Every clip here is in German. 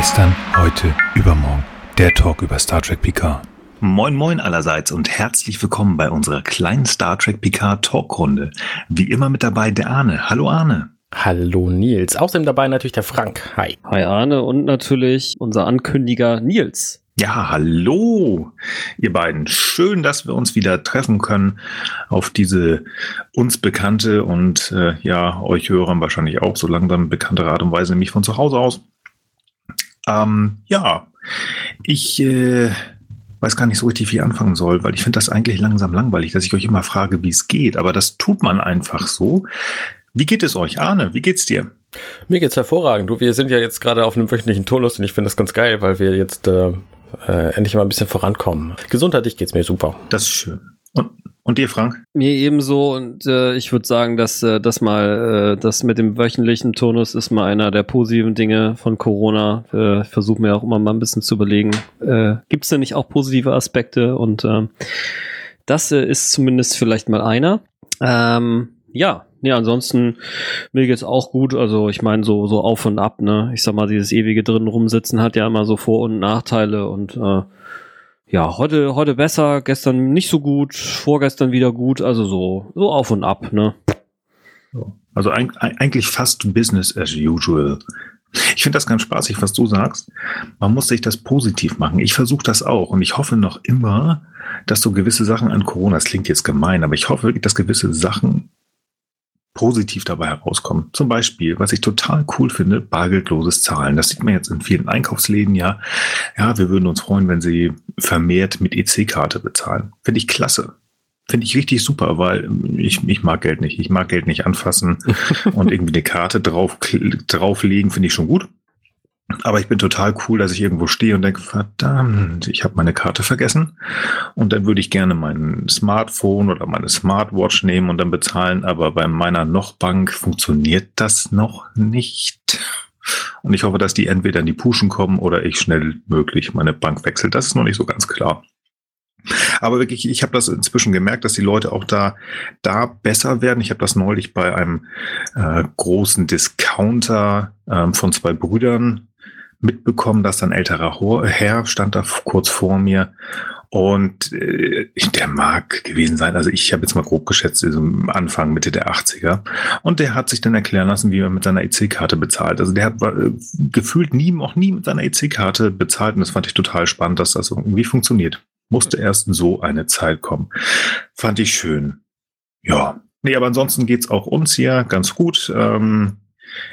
Gestern, heute, übermorgen. Der Talk über Star Trek Picard. Moin moin allerseits und herzlich willkommen bei unserer kleinen Star Trek Picard Talkrunde. Wie immer mit dabei der Arne. Hallo Arne. Hallo Nils. Außerdem dabei natürlich der Frank. Hi. Hi Arne und natürlich unser Ankündiger Nils. Ja, hallo, ihr beiden. Schön, dass wir uns wieder treffen können auf diese uns bekannte und äh, ja, euch Hörern wahrscheinlich auch so langsam bekannte Art und Weise, nämlich von zu Hause aus. Ähm, ja, ich äh, weiß gar nicht so richtig, wie ich anfangen soll, weil ich finde das eigentlich langsam langweilig, dass ich euch immer frage, wie es geht. Aber das tut man einfach so. Wie geht es euch, Arne? Wie geht's dir? Mir geht's hervorragend. Du, wir sind ja jetzt gerade auf einem wöchentlichen Turnus und ich finde das ganz geil, weil wir jetzt äh, äh, endlich mal ein bisschen vorankommen. Gesundheitlich geht's mir super. Das ist schön. Und, und dir, Frank? Mir ebenso und äh, ich würde sagen, dass äh, das mal, äh, das mit dem wöchentlichen Turnus ist mal einer der positiven Dinge von Corona. Äh, Versuche mir auch immer mal ein bisschen zu überlegen, äh, gibt es denn nicht auch positive Aspekte? Und äh, das äh, ist zumindest vielleicht mal einer. Ähm, ja, ja, ansonsten mir geht's auch gut. Also ich meine so so auf und ab. Ne, ich sag mal, dieses ewige drin rumsitzen hat ja immer so Vor- und Nachteile und äh, ja, heute heute besser, gestern nicht so gut, vorgestern wieder gut. Also so so auf und ab. Ne. Also eigentlich fast Business as usual. Ich finde das ganz spaßig, was du sagst. Man muss sich das positiv machen. Ich versuche das auch und ich hoffe noch immer, dass so gewisse Sachen an Corona, das klingt jetzt gemein, aber ich hoffe wirklich, dass gewisse Sachen positiv dabei herauskommen. Zum Beispiel, was ich total cool finde, bargeldloses Zahlen. Das sieht man jetzt in vielen Einkaufsläden ja. Ja, wir würden uns freuen, wenn sie vermehrt mit EC-Karte bezahlen. Finde ich klasse. Finde ich richtig super, weil ich, ich mag Geld nicht. Ich mag Geld nicht anfassen und irgendwie eine Karte drauf, drauflegen, finde ich schon gut. Aber ich bin total cool, dass ich irgendwo stehe und denke, verdammt, ich habe meine Karte vergessen. Und dann würde ich gerne mein Smartphone oder meine Smartwatch nehmen und dann bezahlen. Aber bei meiner Noch-Bank funktioniert das noch nicht. Und ich hoffe, dass die entweder in die Puschen kommen oder ich schnell möglich meine Bank wechsle. Das ist noch nicht so ganz klar. Aber wirklich, ich habe das inzwischen gemerkt, dass die Leute auch da, da besser werden. Ich habe das neulich bei einem äh, großen Discounter äh, von zwei Brüdern mitbekommen, dass ein älterer Herr stand da kurz vor mir und äh, der mag gewesen sein, also ich habe jetzt mal grob geschätzt, so Anfang, Mitte der 80er. Und der hat sich dann erklären lassen, wie er mit seiner EC-Karte bezahlt. Also der hat äh, gefühlt nie, auch nie mit seiner EC-Karte bezahlt. Und das fand ich total spannend, dass das irgendwie funktioniert. Musste erst so eine Zeit kommen. Fand ich schön. Ja. Nee, aber ansonsten geht's auch uns hier ganz gut. Ähm,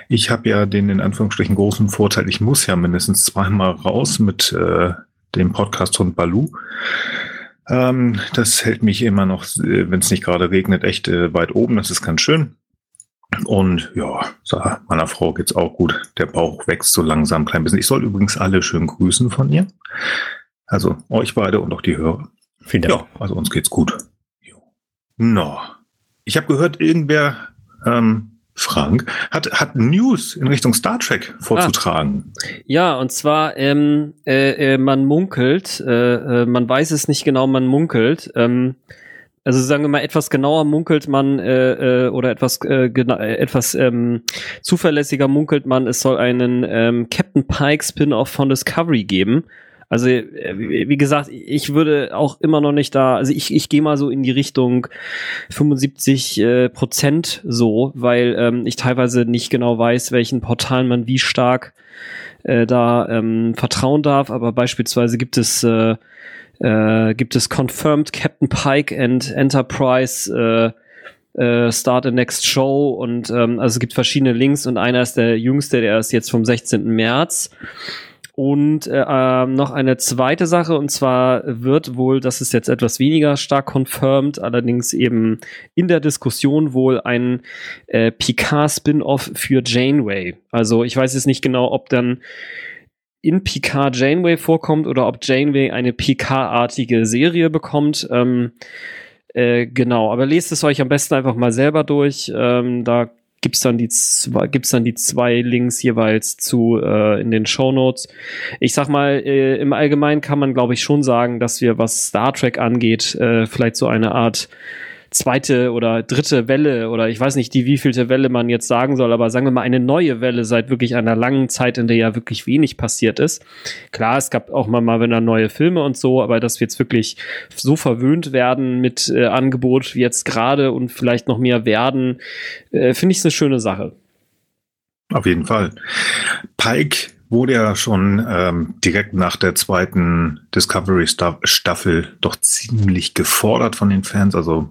ich habe ja den in Anführungsstrichen großen Vorteil, ich muss ja mindestens zweimal raus mit äh, dem Podcast von Balu. Ähm, das hält mich immer noch, äh, wenn es nicht gerade regnet, echt äh, weit oben. Das ist ganz schön. Und ja, so, meiner Frau geht's auch gut. Der Bauch wächst so langsam ein klein bisschen. Ich soll übrigens alle schön grüßen von ihr. Also euch beide und auch die Hörer. Vielen Dank. Ja, also uns geht's gut. No. Ich habe gehört, irgendwer ähm, Frank, hat, hat News in Richtung Star Trek vorzutragen. Ah, ja, und zwar, ähm, äh, äh, man munkelt, äh, äh, man weiß es nicht genau, man munkelt. Ähm, also sagen wir mal, etwas genauer munkelt man äh, äh, oder etwas äh, etwas ähm, zuverlässiger munkelt man, es soll einen ähm, Captain Pike Spin-off von Discovery geben. Also, äh, wie gesagt, ich würde auch immer noch nicht da, also ich, ich gehe mal so in die Richtung 75 äh, Prozent so, weil ähm, ich teilweise nicht genau weiß, welchen Portalen man wie stark äh, da ähm, vertrauen darf, aber beispielsweise gibt es äh, äh, gibt es Confirmed Captain Pike and Enterprise äh, äh, Start the Next Show und ähm, also es gibt verschiedene Links und einer ist der jüngste, der ist jetzt vom 16. März. Und äh, ähm, noch eine zweite Sache, und zwar wird wohl, das ist jetzt etwas weniger stark confirmed, allerdings eben in der Diskussion wohl ein äh, Picard-Spin-Off für Janeway. Also ich weiß jetzt nicht genau, ob dann in Picard Janeway vorkommt oder ob Janeway eine Picard-artige Serie bekommt. Ähm, äh, genau, aber lest es euch am besten einfach mal selber durch. Ähm, da gibt's dann die zwei, gibt's dann die zwei Links jeweils zu äh, in den Show Notes. Ich sag mal, äh, im Allgemeinen kann man, glaube ich, schon sagen, dass wir, was Star Trek angeht, äh, vielleicht so eine Art zweite oder dritte Welle oder ich weiß nicht, die wievielte Welle man jetzt sagen soll, aber sagen wir mal eine neue Welle seit wirklich einer langen Zeit, in der ja wirklich wenig passiert ist. Klar, es gab auch mal mal wieder neue Filme und so, aber dass wir jetzt wirklich so verwöhnt werden mit äh, Angebot wie jetzt gerade und vielleicht noch mehr werden, äh, finde ich eine schöne Sache. Auf jeden Fall. Pike wurde ja schon ähm, direkt nach der zweiten Discovery-Staffel doch ziemlich gefordert von den Fans. Also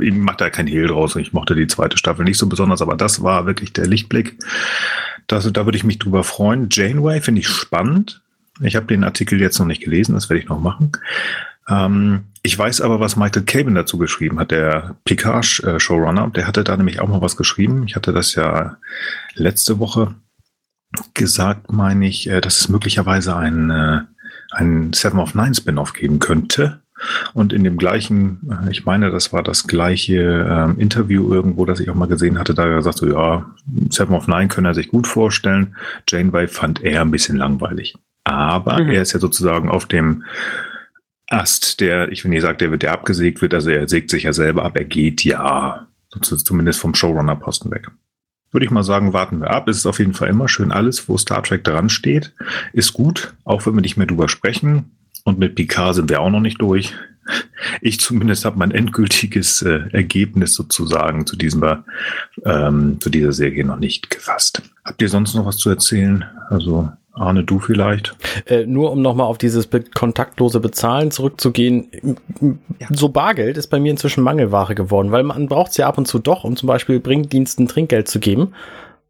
ich mache da kein Hehl draus. Ich mochte die zweite Staffel nicht so besonders, aber das war wirklich der Lichtblick. Das, da würde ich mich drüber freuen. Janeway finde ich spannend. Ich habe den Artikel jetzt noch nicht gelesen, das werde ich noch machen. Ähm, ich weiß aber, was Michael Cabin dazu geschrieben hat, der Picard-Showrunner. Der hatte da nämlich auch mal was geschrieben. Ich hatte das ja letzte Woche gesagt, meine ich, äh, dass es möglicherweise ein, äh, ein Seven of Nine Spin-off geben könnte. Und in dem gleichen, äh, ich meine, das war das gleiche ähm, Interview irgendwo, das ich auch mal gesehen hatte, da er gesagt so, ja, Seven of Nine können er sich gut vorstellen. Janeway fand er ein bisschen langweilig. Aber mhm. er ist ja sozusagen auf dem Ast, der, ich will nicht sagen, der wird der abgesägt wird, also er sägt sich ja selber ab, er geht ja, zumindest vom Showrunner-Posten weg würde ich mal sagen, warten wir ab. Es ist auf jeden Fall immer schön alles, wo Star Trek dran steht, ist gut, auch wenn wir nicht mehr drüber sprechen. Und mit Picard sind wir auch noch nicht durch. Ich zumindest habe mein endgültiges äh, Ergebnis sozusagen zu diesem ähm, zu dieser Serie noch nicht gefasst. Habt ihr sonst noch was zu erzählen? Also Arne, du vielleicht? Äh, nur um nochmal auf dieses be kontaktlose Bezahlen zurückzugehen. Ja. So Bargeld ist bei mir inzwischen Mangelware geworden, weil man braucht es ja ab und zu doch, um zum Beispiel Bringdiensten Trinkgeld zu geben.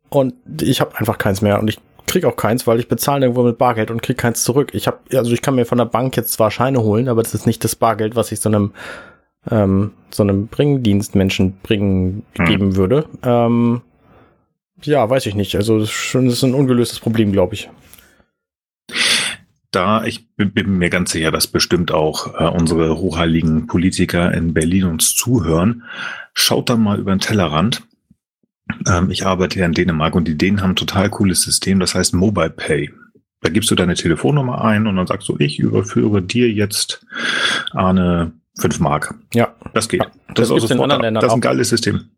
Und ich habe einfach keins mehr und ich krieg auch keins, weil ich bezahle irgendwo mit Bargeld und krieg keins zurück. Ich habe, also ich kann mir von der Bank jetzt zwar Scheine holen, aber das ist nicht das Bargeld, was ich so einem ähm, so einem Bringdienstmenschen bringen hm. geben würde. Ähm, ja, weiß ich nicht. Also das ist, schon, das ist ein ungelöstes Problem, glaube ich da, ich bin, bin, mir ganz sicher, dass bestimmt auch äh, unsere hochheiligen Politiker in Berlin uns zuhören. Schaut da mal über den Tellerrand. Ähm, ich arbeite ja in Dänemark und die Dänen haben ein total cooles System, das heißt Mobile Pay. Da gibst du deine Telefonnummer ein und dann sagst du, ich überführe dir jetzt eine 5 Mark. Ja. Das geht. Das, das ist, in anderen Ländern das ist ein geiles System.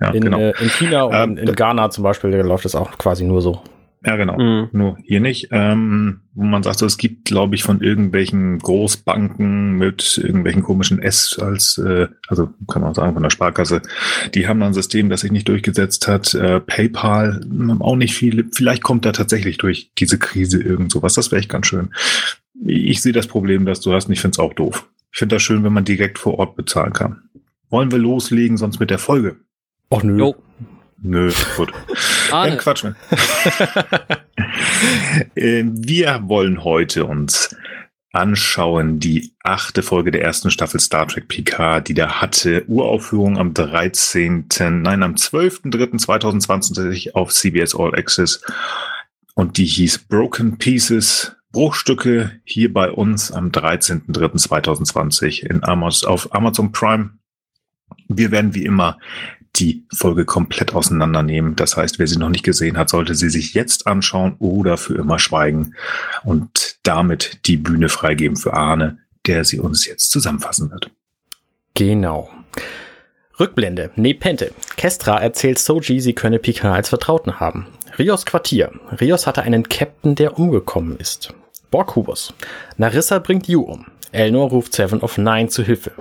Ja, in, genau. Äh, in China und ähm, in Ghana zum Beispiel läuft das auch quasi nur so. Ja, genau. Mhm. Nur hier nicht. Ähm, wo man sagt, so, es gibt, glaube ich, von irgendwelchen Großbanken mit irgendwelchen komischen S als, äh, also kann man sagen, von der Sparkasse, die haben dann ein System, das sich nicht durchgesetzt hat. Äh, PayPal auch nicht viele. Vielleicht kommt da tatsächlich durch diese Krise irgend sowas. Das wäre echt ganz schön. Ich sehe das Problem, das du hast, und ich finde es auch doof. Ich finde das schön, wenn man direkt vor Ort bezahlen kann. Wollen wir loslegen, sonst mit der Folge? Ach nö. Jo. Nö, gut. Arne. Ja, Quatsch. Äh, wir wollen heute uns anschauen die achte Folge der ersten Staffel Star Trek Picard, die da hatte Uraufführung am 13., nein, am 12.03.2020 auf CBS All Access und die hieß Broken Pieces, Bruchstücke hier bei uns am 13.03.2020 in Amazon, auf Amazon Prime. Wir werden wie immer die Folge komplett auseinandernehmen. Das heißt, wer sie noch nicht gesehen hat, sollte sie sich jetzt anschauen oder für immer schweigen und damit die Bühne freigeben für Arne, der sie uns jetzt zusammenfassen wird. Genau. Rückblende. Nepente. Kestra erzählt Soji, sie könne Picard als Vertrauten haben. Rios Quartier. Rios hatte einen Captain, der umgekommen ist. Borkubus. Narissa bringt Yu um. Elnor ruft Seven of Nine zu Hilfe.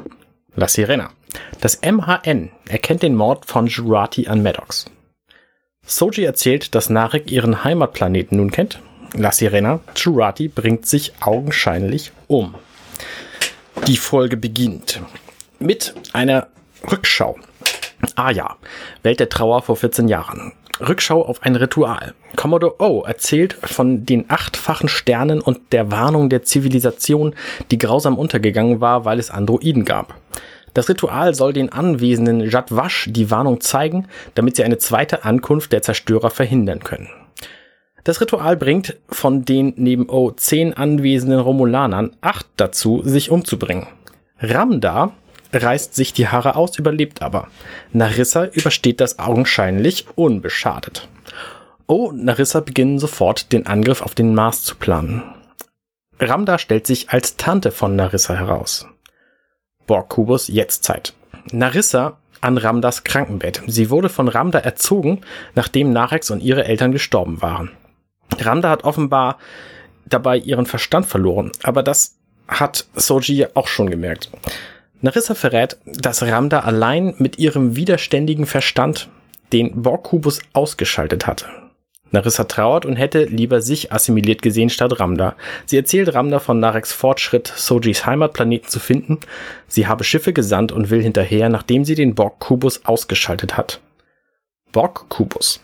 La Sirena. Das MHN erkennt den Mord von Jurati an Maddox. Soji erzählt, dass Narek ihren Heimatplaneten nun kennt. La Sirena, Jurati bringt sich augenscheinlich um. Die Folge beginnt mit einer Rückschau. Ah ja, Welt der Trauer vor 14 Jahren. Rückschau auf ein Ritual. Commodore O erzählt von den achtfachen Sternen und der Warnung der Zivilisation, die grausam untergegangen war, weil es Androiden gab. Das Ritual soll den Anwesenden Jadwash die Warnung zeigen, damit sie eine zweite Ankunft der Zerstörer verhindern können. Das Ritual bringt von den neben O zehn anwesenden Romulanern acht dazu, sich umzubringen. Ramda reißt sich die Haare aus, überlebt aber. Narissa übersteht das augenscheinlich unbeschadet. O und Narissa beginnen sofort, den Angriff auf den Mars zu planen. Ramda stellt sich als Tante von Narissa heraus. Borg-Kubus Jetztzeit. Narissa an Ramdas Krankenbett. Sie wurde von Ramda erzogen, nachdem Narex und ihre Eltern gestorben waren. Ramda hat offenbar dabei ihren Verstand verloren, aber das hat Soji auch schon gemerkt. Narissa verrät, dass Ramda allein mit ihrem widerständigen Verstand den Borg-Kubus ausgeschaltet hatte. Narissa trauert und hätte lieber sich assimiliert gesehen statt Ramda. Sie erzählt Ramda von Nareks Fortschritt, Sojis Heimatplaneten zu finden. Sie habe Schiffe gesandt und will hinterher, nachdem sie den Borg-Kubus ausgeschaltet hat. Borg-Kubus.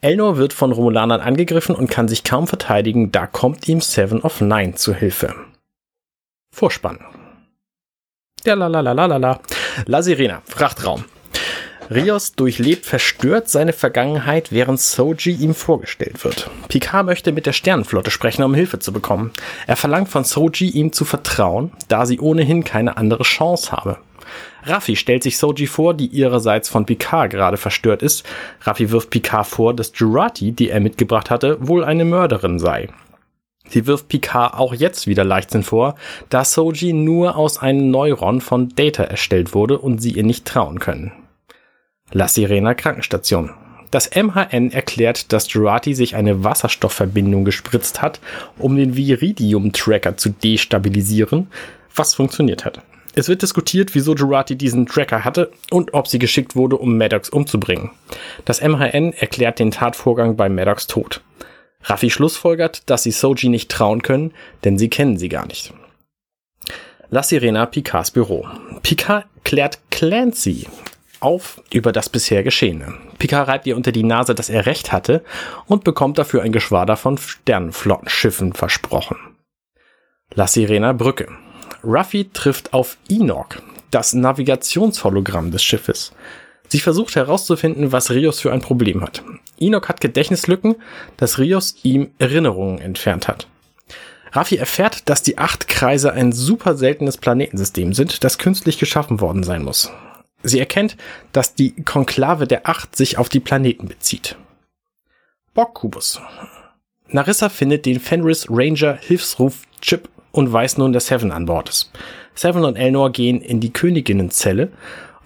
Elnor wird von Romulanern angegriffen und kann sich kaum verteidigen, da kommt ihm Seven of Nine zu Hilfe. Vorspann. Ja, la la la la la la. La Sirena, Frachtraum. Rios durchlebt verstört seine Vergangenheit, während Soji ihm vorgestellt wird. Picard möchte mit der Sternenflotte sprechen, um Hilfe zu bekommen. Er verlangt von Soji, ihm zu vertrauen, da sie ohnehin keine andere Chance habe. Raffi stellt sich Soji vor, die ihrerseits von Picard gerade verstört ist. Raffi wirft Picard vor, dass Jurati, die er mitgebracht hatte, wohl eine Mörderin sei. Sie wirft Picard auch jetzt wieder Leichtsinn vor, da Soji nur aus einem Neuron von Data erstellt wurde und sie ihr nicht trauen können. La Sirena Krankenstation. Das MHN erklärt, dass Jurati sich eine Wasserstoffverbindung gespritzt hat, um den Viridium-Tracker zu destabilisieren, was funktioniert hat. Es wird diskutiert, wieso Jurati diesen Tracker hatte und ob sie geschickt wurde, um Maddox umzubringen. Das MHN erklärt den Tatvorgang bei Maddox Tod. Raffi schlussfolgert, dass sie Soji nicht trauen können, denn sie kennen sie gar nicht. La Sirena Picards Büro. Picard klärt Clancy auf über das bisher Geschehene. Picard reibt ihr unter die Nase, dass er recht hatte und bekommt dafür ein Geschwader von Sternenflottenschiffen versprochen. La Sirena Brücke. Ruffy trifft auf Enoch, das Navigationshologramm des Schiffes. Sie versucht herauszufinden, was Rios für ein Problem hat. Enoch hat Gedächtnislücken, dass Rios ihm Erinnerungen entfernt hat. Raffi erfährt, dass die acht Kreise ein super seltenes Planetensystem sind, das künstlich geschaffen worden sein muss. Sie erkennt, dass die Konklave der Acht sich auf die Planeten bezieht. Borg-Kubus. Narissa findet den Fenris Ranger Hilfsruf Chip und weiß nun, dass Seven an Bord ist. Seven und Elnor gehen in die Königinnenzelle,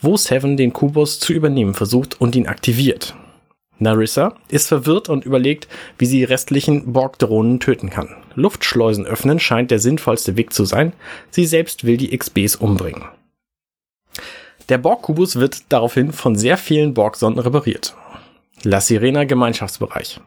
wo Seven den Kubus zu übernehmen versucht und ihn aktiviert. Narissa ist verwirrt und überlegt, wie sie die restlichen Borg-Drohnen töten kann. Luftschleusen öffnen scheint der sinnvollste Weg zu sein. Sie selbst will die XBs umbringen. Der Borg-Kubus wird daraufhin von sehr vielen Borg-Sonden repariert. La Sirena Gemeinschaftsbereich.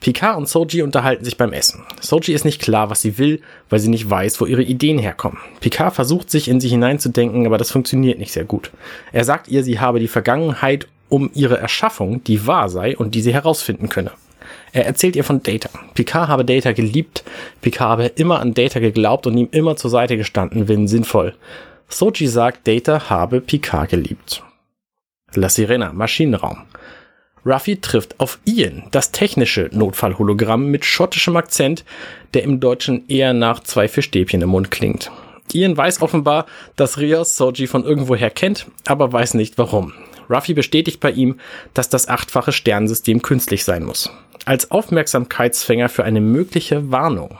Picard und Soji unterhalten sich beim Essen. Soji ist nicht klar, was sie will, weil sie nicht weiß, wo ihre Ideen herkommen. Picard versucht sich in sie hineinzudenken, aber das funktioniert nicht sehr gut. Er sagt ihr, sie habe die Vergangenheit um ihre Erschaffung, die wahr sei und die sie herausfinden könne. Er erzählt ihr von Data. Picard habe Data geliebt, Picard habe immer an Data geglaubt und ihm immer zur Seite gestanden, wenn sinnvoll. Soji sagt, Data habe Picard geliebt. La Sirena, Maschinenraum. Ruffy trifft auf Ian, das technische Notfallhologramm mit schottischem Akzent, der im Deutschen eher nach zwei Fischstäbchen im Mund klingt. Ian weiß offenbar, dass Rios Soji von irgendwoher kennt, aber weiß nicht warum. Ruffy bestätigt bei ihm, dass das achtfache Sternensystem künstlich sein muss. Als Aufmerksamkeitsfänger für eine mögliche Warnung.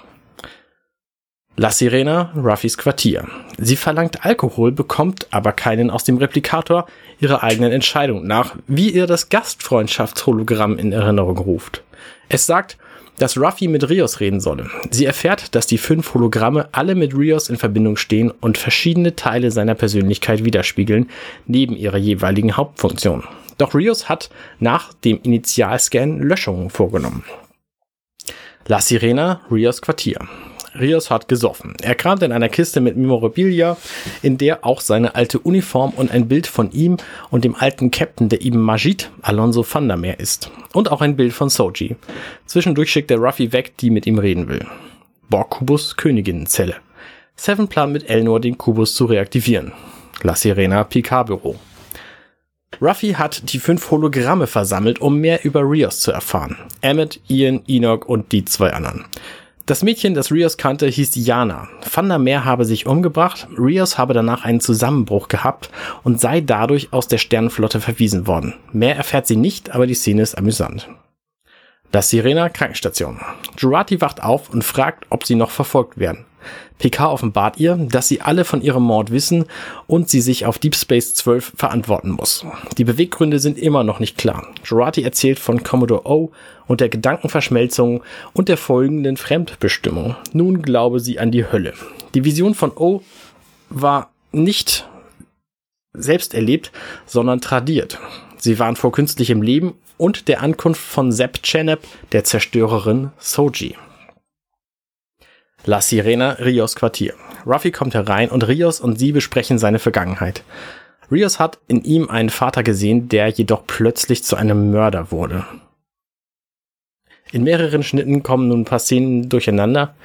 La Sirena, Ruffys Quartier. Sie verlangt Alkohol, bekommt aber keinen aus dem Replikator ihrer eigenen Entscheidung nach, wie ihr das Gastfreundschaftshologramm in Erinnerung ruft. Es sagt, dass Ruffy mit Rios reden solle. Sie erfährt, dass die fünf Hologramme alle mit Rios in Verbindung stehen und verschiedene Teile seiner Persönlichkeit widerspiegeln, neben ihrer jeweiligen Hauptfunktion. Doch Rios hat nach dem Initialscan Löschungen vorgenommen. La Sirena, Rios Quartier. Rios hat gesoffen. Er kramt in einer Kiste mit Memorabilia, in der auch seine alte Uniform und ein Bild von ihm und dem alten Captain der Ibn Majid, Alonso van ist. Und auch ein Bild von Soji. Zwischendurch schickt er Ruffy weg, die mit ihm reden will. Borg-Kubus Königinnenzelle. Seven plant mit Elnor den Kubus zu reaktivieren. La Sirena Picard-Büro. Ruffy hat die fünf Hologramme versammelt, um mehr über Rios zu erfahren. Emmett, Ian, Enoch und die zwei anderen. Das Mädchen, das Rios kannte, hieß Jana. Van der Meer habe sich umgebracht, Rios habe danach einen Zusammenbruch gehabt und sei dadurch aus der Sternenflotte verwiesen worden. Mehr erfährt sie nicht, aber die Szene ist amüsant. Das Sirena Krankenstation. Jurati wacht auf und fragt, ob sie noch verfolgt werden. Picard offenbart ihr, dass sie alle von ihrem Mord wissen und sie sich auf Deep Space 12 verantworten muss. Die Beweggründe sind immer noch nicht klar. Jurati erzählt von Commodore O und der Gedankenverschmelzung und der folgenden Fremdbestimmung. Nun glaube sie an die Hölle. Die Vision von O war nicht selbst erlebt, sondern tradiert. Sie waren vor künstlichem Leben und der Ankunft von Sepp Chenep, der Zerstörerin Soji. La Sirena, Rios Quartier. Ruffy kommt herein und Rios und sie besprechen seine Vergangenheit. Rios hat in ihm einen Vater gesehen, der jedoch plötzlich zu einem Mörder wurde. In mehreren Schnitten kommen nun ein paar Szenen durcheinander.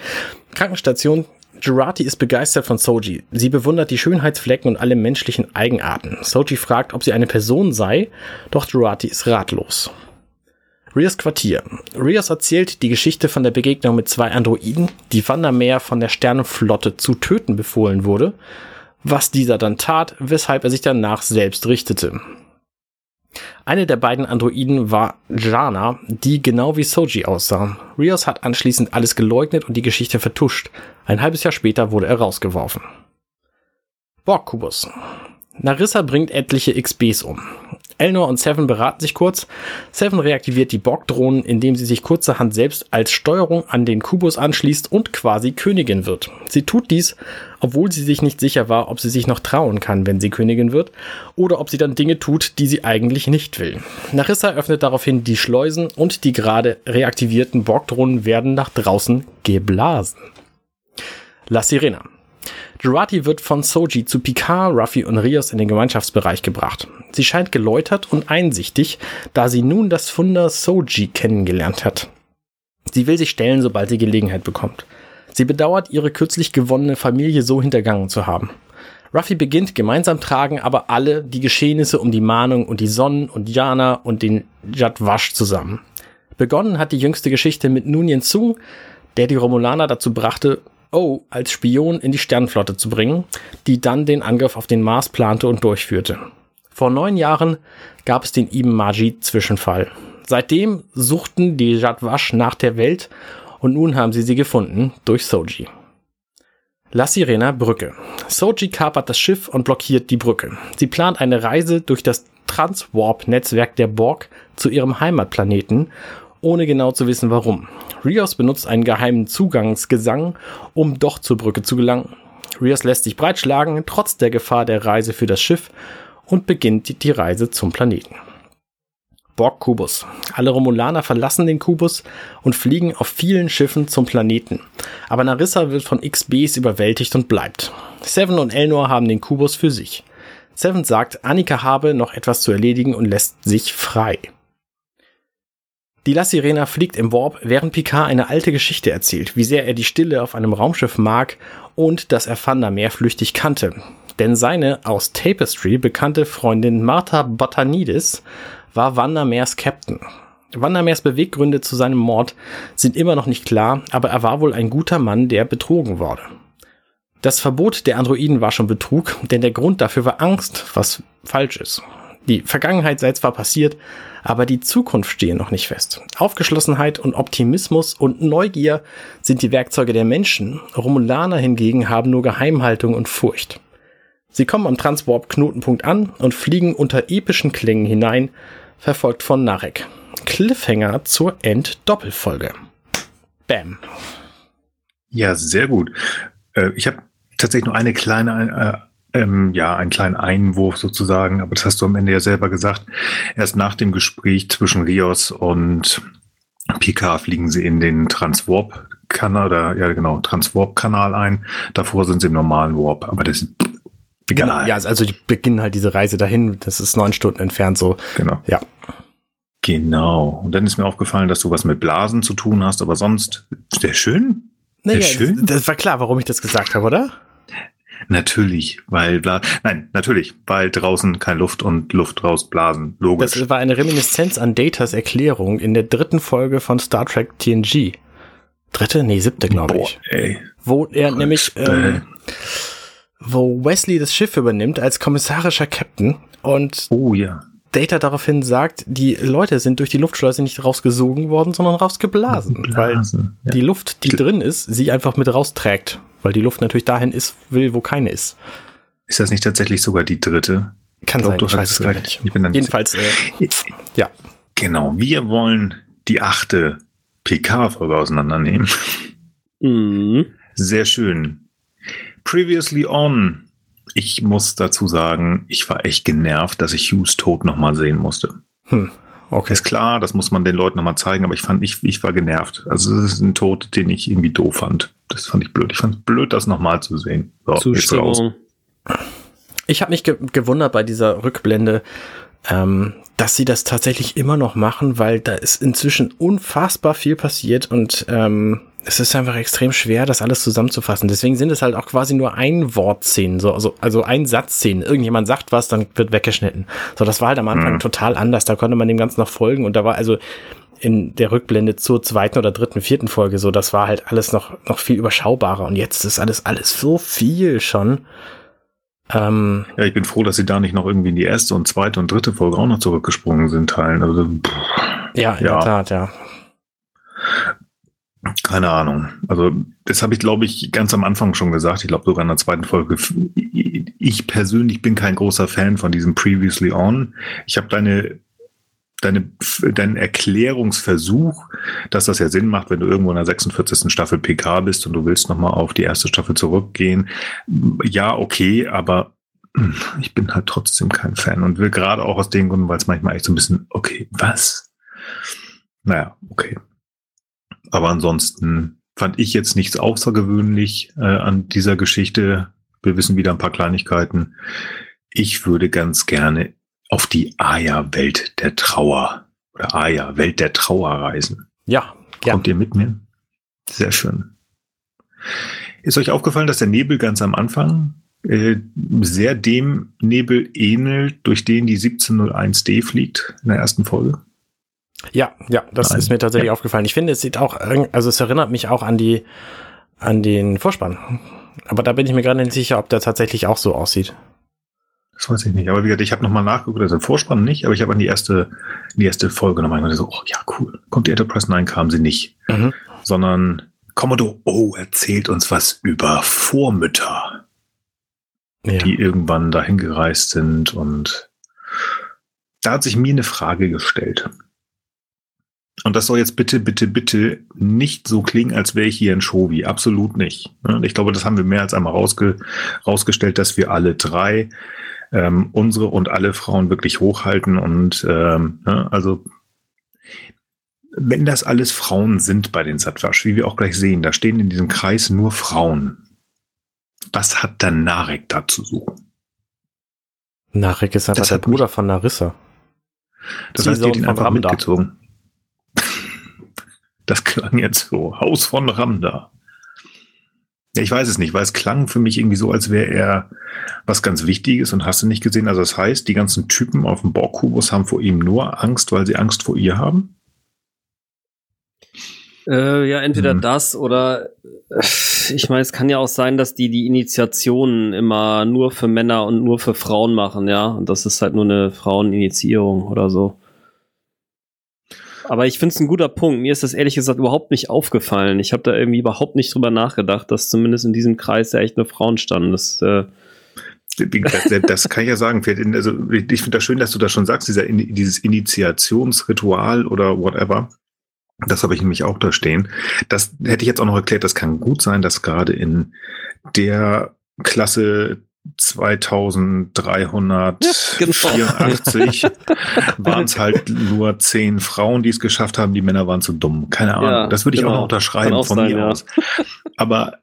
Krankenstation. Jurati ist begeistert von Soji. Sie bewundert die Schönheitsflecken und alle menschlichen Eigenarten. Soji fragt, ob sie eine Person sei, doch Jurati ist ratlos. Rios Quartier. Rios erzählt die Geschichte von der Begegnung mit zwei Androiden, die Wandermeer von der Sternenflotte zu töten befohlen wurde, was dieser dann tat, weshalb er sich danach selbst richtete. Eine der beiden Androiden war Jana, die genau wie Soji aussah. Rios hat anschließend alles geleugnet und die Geschichte vertuscht. Ein halbes Jahr später wurde er rausgeworfen. Borg-Kubus. Narissa bringt etliche XBs um. Elnor und Seven beraten sich kurz. Seven reaktiviert die Borg-Drohnen, indem sie sich kurzerhand selbst als Steuerung an den Kubus anschließt und quasi Königin wird. Sie tut dies, obwohl sie sich nicht sicher war, ob sie sich noch trauen kann, wenn sie Königin wird, oder ob sie dann Dinge tut, die sie eigentlich nicht will. Narissa öffnet daraufhin die Schleusen und die gerade reaktivierten Borg-Drohnen werden nach draußen geblasen. La Sirena. Jurati wird von Soji zu Picard, Ruffy und Rios in den Gemeinschaftsbereich gebracht. Sie scheint geläutert und einsichtig, da sie nun das Funder Soji kennengelernt hat. Sie will sich stellen, sobald sie Gelegenheit bekommt. Sie bedauert, ihre kürzlich gewonnene Familie so hintergangen zu haben. Ruffy beginnt, gemeinsam tragen aber alle die Geschehnisse um die Mahnung und die Sonnen und Jana und den Jadwash zusammen. Begonnen hat die jüngste Geschichte mit Nunien Tsung, der die Romulaner dazu brachte, O als Spion in die Sternenflotte zu bringen, die dann den Angriff auf den Mars plante und durchführte. Vor neun Jahren gab es den Ibn Majid-Zwischenfall. Seitdem suchten die Jadwash nach der Welt und nun haben sie sie gefunden durch Soji. La Sirena Brücke. Soji kapert das Schiff und blockiert die Brücke. Sie plant eine Reise durch das Transwarp-Netzwerk der Borg zu ihrem Heimatplaneten, ohne genau zu wissen warum. Rios benutzt einen geheimen Zugangsgesang, um doch zur Brücke zu gelangen. Rios lässt sich breitschlagen, trotz der Gefahr der Reise für das Schiff, und beginnt die Reise zum Planeten. Borg-Kubus. Alle Romulaner verlassen den Kubus und fliegen auf vielen Schiffen zum Planeten. Aber Narissa wird von XBs überwältigt und bleibt. Seven und Elnor haben den Kubus für sich. Seven sagt, Annika habe noch etwas zu erledigen und lässt sich frei. Die La Sirena fliegt im Warp, während Picard eine alte Geschichte erzählt, wie sehr er die Stille auf einem Raumschiff mag und dass er Fanda mehr flüchtig kannte. Denn seine aus Tapestry bekannte Freundin Martha Botanidis war Vandermeers Captain. Vandermeers Beweggründe zu seinem Mord sind immer noch nicht klar, aber er war wohl ein guter Mann, der betrogen wurde. Das Verbot der Androiden war schon Betrug, denn der Grund dafür war Angst, was falsch ist. Die Vergangenheit sei zwar passiert, aber die Zukunft stehe noch nicht fest. Aufgeschlossenheit und Optimismus und Neugier sind die Werkzeuge der Menschen. Romulaner hingegen haben nur Geheimhaltung und Furcht. Sie kommen am Transwarp-Knotenpunkt an und fliegen unter epischen Klängen hinein, verfolgt von Narek. Cliffhanger zur End-Doppelfolge. Bam. Ja, sehr gut. Äh, ich habe tatsächlich nur eine kleine äh, ähm, ja, einen kleinen Einwurf sozusagen, aber das hast du am Ende ja selber gesagt. Erst nach dem Gespräch zwischen Rios und Picard fliegen sie in den Transwarp-Kanal, oder ja genau, Transwarp-Kanal ein. Davor sind sie im normalen Warp, aber das ist egal. Ja, also die beginnen halt diese Reise dahin, das ist neun Stunden entfernt so. Genau. Ja. Genau. Und dann ist mir aufgefallen, dass du was mit Blasen zu tun hast, aber sonst sehr schön. Naja, sehr schön. Das war klar, warum ich das gesagt habe, oder? Natürlich, weil nein, natürlich, weil draußen kein Luft und Luft rausblasen. Logisch. Das war eine Reminiszenz an Datas Erklärung in der dritten Folge von Star Trek TNG. Dritte? Nee, siebte, glaube ich. Ey. Wo er nämlich, ähm, wo Wesley das Schiff übernimmt als kommissarischer Captain und oh ja. Data daraufhin sagt, die Leute sind durch die Luftschleuse nicht rausgesogen worden, sondern rausgeblasen, Blasen, weil ja. die Luft, die drin ist, sie einfach mit rausträgt, weil die Luft natürlich dahin ist, will, wo keine ist. Ist das nicht tatsächlich sogar die dritte? Kann Ich glaub, sein, du ich weiß es gar nicht. Ich bin dann Jedenfalls, äh, ja. Genau, wir wollen die achte PK-Folge auseinandernehmen. Mhm. Sehr schön. Previously on. Ich muss dazu sagen, ich war echt genervt, dass ich Hughes Tod nochmal sehen musste. Hm, okay. Ist klar, das muss man den Leuten nochmal zeigen, aber ich fand, ich, ich war genervt. Also es ist ein Tod, den ich irgendwie doof fand. Das fand ich blöd. Ich fand es blöd, das nochmal zu sehen. So, jetzt raus. Zustimmung. Ich habe mich ge gewundert bei dieser Rückblende, ähm, dass sie das tatsächlich immer noch machen, weil da ist inzwischen unfassbar viel passiert und ähm, es ist einfach extrem schwer, das alles zusammenzufassen. Deswegen sind es halt auch quasi nur ein Wortszenen, so, also, also ein Satzszenen. Irgendjemand sagt was, dann wird weggeschnitten. So, das war halt am Anfang Mhm. total anders. Da konnte man dem Ganzen noch folgen und da war also in der Rückblende zur zweiten oder dritten, vierten Folge so, das war halt alles noch, noch viel überschaubarer und jetzt ist alles, alles so viel schon. Ähm, Ja, ich bin froh, dass sie da nicht noch irgendwie in die erste und zweite und dritte Folge auch noch zurückgesprungen sind, Teilen. Also, pff, ja, in Ja. der Tat, ja. Keine Ahnung. Also, das habe ich, glaube ich, ganz am Anfang schon gesagt. Ich glaube sogar in der zweiten Folge. Ich persönlich bin kein großer Fan von diesem Previously On. Ich habe deine, deine, deinen Erklärungsversuch, dass das ja Sinn macht, wenn du irgendwo in der 46. Staffel PK bist und du willst nochmal auf die erste Staffel zurückgehen. Ja, okay, aber ich bin halt trotzdem kein Fan und will gerade auch aus den Gründen, weil es manchmal echt so ein bisschen, okay, was? Naja, okay. Aber ansonsten fand ich jetzt nichts außergewöhnlich äh, an dieser Geschichte. Wir wissen wieder ein paar Kleinigkeiten. Ich würde ganz gerne auf die Aya-Welt der Trauer oder Aya, Welt der Trauer reisen. Ja, ja. Kommt ihr mit mir? Sehr schön. Ist euch aufgefallen, dass der Nebel ganz am Anfang äh, sehr dem Nebel ähnelt, durch den die 1701D fliegt in der ersten Folge? Ja, ja, das Nein. ist mir tatsächlich Ja. aufgefallen. Ich finde, es sieht auch, also es erinnert mich auch an die, an den Vorspann. Aber da bin ich mir gerade nicht sicher, ob der tatsächlich auch so aussieht. Das weiß ich nicht. Aber wie gesagt, ich habe nochmal nachgeguckt, also Vorspann nicht, aber ich habe an die erste, die erste Folge nochmal gedacht, so, oh ja, cool. Kommt die Enterprise? Nein, kam sie nicht. Mhm. Sondern Commodore O erzählt uns was über Vormütter, Ja. die irgendwann dahin gereist sind und da hat sich mir eine Frage gestellt. Und das soll jetzt bitte, bitte, bitte nicht so klingen, als wäre ich hier ein Shovi. Absolut nicht. Ne? Ich glaube, das haben wir mehr als einmal rausge rausgestellt, dass wir alle drei ähm, unsere und alle Frauen wirklich hochhalten. Und ähm, ne? also wenn das alles Frauen sind bei den Satwasch, wie wir auch gleich sehen, da stehen in diesem Kreis nur Frauen. Was hat dann Narek da zu suchen? Narek ist einfach Das der hat mich- Bruder von Narissa. Das Sie heißt, die hat ihn einfach Ramda. mitgezogen. Das klang jetzt so. Haus von Ramda. Ja, ich weiß es nicht, weil es klang für mich irgendwie so, als wäre er was ganz Wichtiges und hast du nicht gesehen. Also das heißt, die ganzen Typen auf dem Borg-Kubus haben vor ihm nur Angst, weil sie Angst vor ihr haben. Äh, ja, entweder Hm. das oder äh, ich meine, es kann ja auch sein, dass die die Initiationen immer nur für Männer und nur für Frauen machen, ja. Und das ist halt nur eine Fraueninitiierung oder so. Aber ich finde es ein guter Punkt. Mir ist das ehrlich gesagt überhaupt nicht aufgefallen. Ich habe da irgendwie überhaupt nicht drüber nachgedacht, dass zumindest in diesem Kreis ja echt nur Frauen standen. Das, äh, Das, kann ich ja sagen. Also ich finde das schön, dass du das schon sagst, dieser, dieses Initiationsritual oder whatever. Das habe ich nämlich auch da stehen. Das hätte ich jetzt auch noch erklärt. Das kann gut sein, dass gerade in der Klasse 2384 waren es halt nur zehn Frauen, die es geschafft haben. Die Männer waren zu dumm. Keine Ahnung. Ja, das würde ich auch genau. noch unterschreiben auch von sein, mir ja. aus. Aber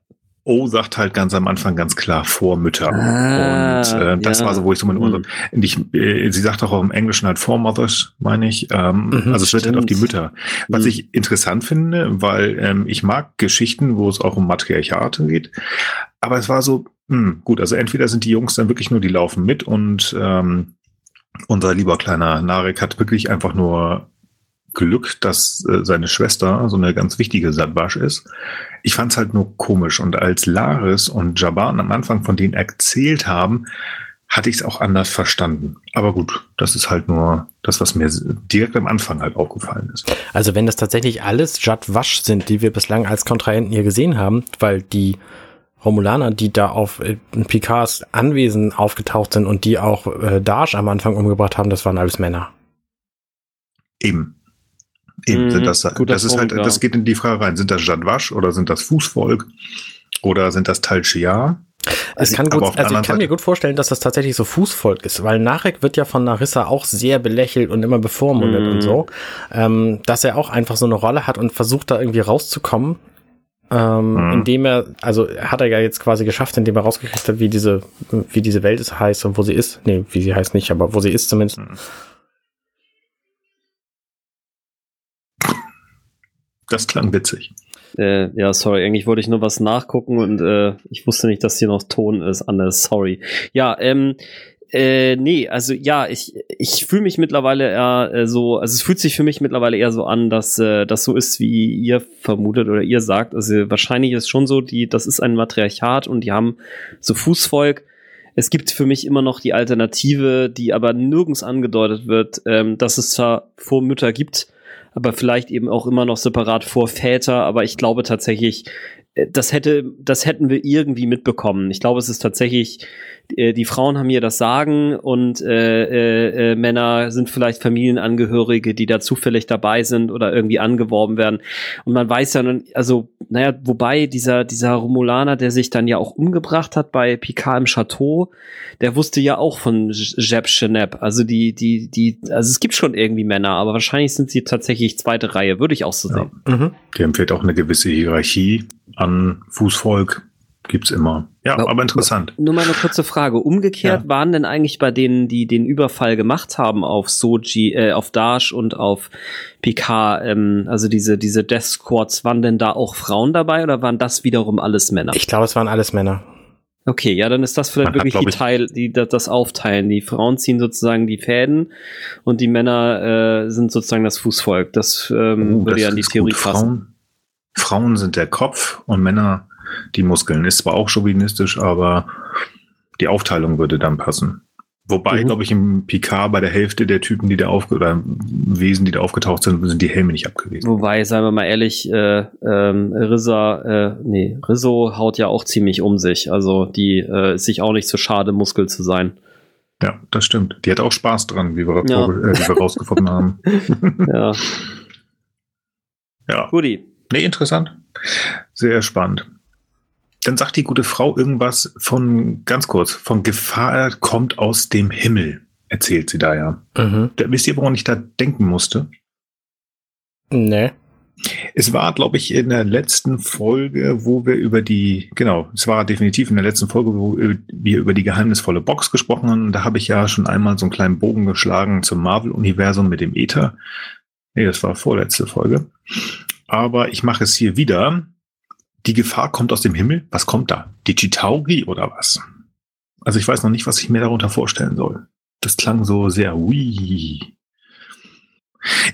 O sagt halt ganz am Anfang ganz klar Vormütter. Ah, und äh, das ja. war so, wo ich so meine Ohren. Hm. Ich, äh, sie sagt auch im Englischen halt Foremothers, meine ich. Ähm, Mhm, also es wird halt auf die. Mütter. Was Hm. ich interessant finde, weil ähm, ich mag Geschichten, wo es auch um Matriarchate geht. Aber es war so, hm, gut, also entweder sind die Jungs dann wirklich nur, die laufen mit und ähm, unser lieber kleiner Narek hat wirklich einfach nur Glück, dass äh, seine Schwester so eine ganz wichtige Sadwasch ist. Ich fand es halt nur komisch. Und als Laris und Jaban am Anfang von denen erzählt haben, hatte ich es auch anders verstanden. Aber gut, das ist halt nur das, was mir direkt am Anfang halt aufgefallen ist. Also wenn das tatsächlich alles Judd Wasch sind, die wir bislang als Kontrahenten hier gesehen haben, weil die Romulaner, die da auf äh, Picards Anwesen aufgetaucht sind und die auch äh, Dash am Anfang umgebracht haben, das waren alles Männer. Eben. Eben Mhm, sind das, guter das ist Punkt, halt, ja. das geht in die Frage rein. Sind das Jadwasch oder sind das Fußvolk oder sind das Tal Shiar? Es kann aber gut, also ich kann mir Seite- gut vorstellen, dass das tatsächlich so Fußvolk ist, weil Narek wird ja von Narissa auch sehr belächelt und immer bevormundet Mhm. und so, ähm, dass er auch einfach so eine Rolle hat und versucht da irgendwie rauszukommen, ähm, Mhm. indem er, also hat er ja jetzt quasi geschafft, indem er rausgekriegt hat, wie diese, wie diese Welt ist, heißt und wo sie ist. Nee, wie sie heißt nicht, aber wo sie ist zumindest. Das klang witzig. Äh, ja, sorry, eigentlich wollte ich nur was nachgucken und äh, ich wusste nicht, dass hier noch Ton ist. Anders, sorry. Ja, ähm, äh, nee, also ja, ich, ich fühle mich mittlerweile eher äh, so, also es fühlt sich für mich mittlerweile eher so an, dass äh, das so ist, wie ihr vermutet oder ihr sagt. Also wahrscheinlich ist schon so, die, das ist ein Matriarchat und die haben so Fußvolk. Es gibt für mich immer noch die Alternative, die aber nirgends angedeutet wird, ähm, dass es zwar Vormütter gibt, aber vielleicht eben auch immer noch separat vor Väter. Aber ich glaube tatsächlich, äh, das hätte, das hätten wir irgendwie mitbekommen. Ich glaube, es ist tatsächlich, äh, die Frauen haben hier das Sagen und äh, äh, äh, Männer sind vielleicht Familienangehörige, die da zufällig dabei sind oder irgendwie angeworben werden. Und man weiß ja, nun- also, naja, wobei dieser, dieser Romulaner, der sich dann ja auch umgebracht hat bei Picard im Chateau, der wusste ja auch von Jeb Chenep. Also die, die, die, also es gibt schon irgendwie Männer, aber wahrscheinlich sind sie tatsächlich zweite Reihe, würde ich auch so Ja. sehen. Mhm. Die empfiehlt auch eine gewisse Hierarchie an Fußvolk. Gibt's immer. Ja, Aber- aber interessant. Nur mal eine kurze Frage. Umgekehrt Ja. waren denn eigentlich bei denen, die den Überfall gemacht haben auf Soji, äh, auf Dash und auf Picard, ähm, also diese, diese Death Squads, waren denn da auch Frauen dabei oder waren das wiederum alles Männer? Ich glaube, es waren alles Männer. Okay, ja, dann ist das vielleicht Man hat, wirklich glaub die Teil, die das, das Aufteilen. Die Frauen ziehen sozusagen die Fäden und die Männer äh, sind sozusagen das Fußvolk. Das ähm, Oh, würde das ja in die Theorie gut. passen. Frauen, Frauen sind der Kopf und Männer die Muskeln. Ist zwar auch chauvinistisch, aber die Aufteilung würde dann passen. Wobei, Mhm. glaube ich, im Picard bei der Hälfte der Typen, die da aufge oder Wesen, die da aufgetaucht sind, sind die Helme nicht abgewesen. Wobei, seien wir mal ehrlich, äh, ähm, Rissa, äh, nee, Rizzo haut ja auch ziemlich um sich. Also die äh, ist sich auch nicht so schade, Muskel zu sein. Ja, das stimmt. Die hat auch Spaß dran, wie wir, Ja. äh, wie wir rausgefunden haben. Ja, Ja. Guti. Nee, interessant. Sehr spannend. Dann sagt die gute Frau irgendwas von, ganz kurz, von Gefahr kommt aus dem Himmel, erzählt sie da ja. Mhm. Da, wisst ihr, woran ich da denken musste? Nee. Es war, glaube ich, in der letzten Folge, wo wir über die, genau, es war definitiv in der letzten Folge, wo wir über die geheimnisvolle Box gesprochen haben. Da habe ich ja schon einmal so einen kleinen Bogen geschlagen zum Marvel-Universum mit dem Ether. Nee, das war vorletzte Folge. Aber ich mache es hier wieder. Die Gefahr kommt aus dem Himmel. Was kommt da? Die Chitauri oder was? Also ich weiß noch nicht, was ich mir darunter vorstellen soll. Das klang so sehr ui.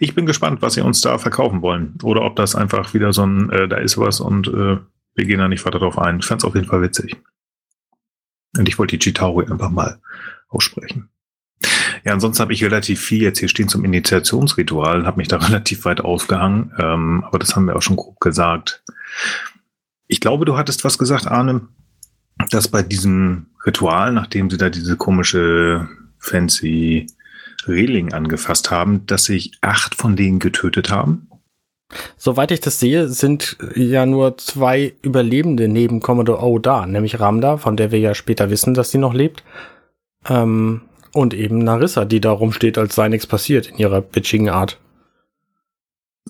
Ich bin gespannt, was sie uns da verkaufen wollen. Oder ob das einfach wieder so ein, äh, da ist was und äh, wir gehen da nicht weiter drauf ein. Ich fand es auf jeden Fall witzig. Und ich wollte die Chitauri einfach mal aussprechen. Ja, ansonsten habe ich relativ viel jetzt hier stehen zum Initiationsritual, habe mich da relativ weit aufgehangen, ähm, aber das haben wir auch schon grob gesagt. Ich glaube, du hattest was gesagt, Arne, dass bei diesem Ritual, nachdem sie da diese komische fancy Reling angefasst haben, dass sich acht von denen getötet haben. Soweit ich das sehe, sind ja nur zwei Überlebende neben Commodore O da, nämlich Ramda, von der wir ja später wissen, dass sie noch lebt, ähm, und eben Narissa, die da rumsteht, als sei nichts passiert in ihrer bitchigen Art.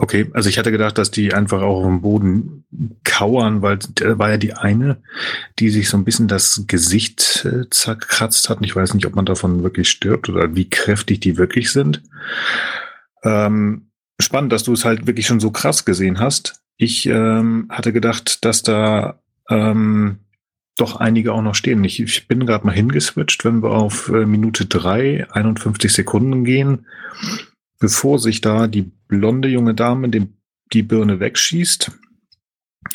Okay, also ich hatte gedacht, dass die einfach auch auf dem Boden kauern, weil da war ja die eine, die sich so ein bisschen das Gesicht äh, zerkratzt hat. Und ich weiß nicht, ob man davon wirklich stirbt oder wie kräftig die wirklich sind. Ähm, spannend, dass du es halt wirklich schon so krass gesehen hast. Ich ähm, hatte gedacht, dass da ähm, doch einige auch noch stehen. Ich, ich bin gerade mal hingeswitcht, wenn wir auf äh, Minute drei 51 Sekunden gehen, bevor sich da die blonde junge Dame den, die Birne wegschießt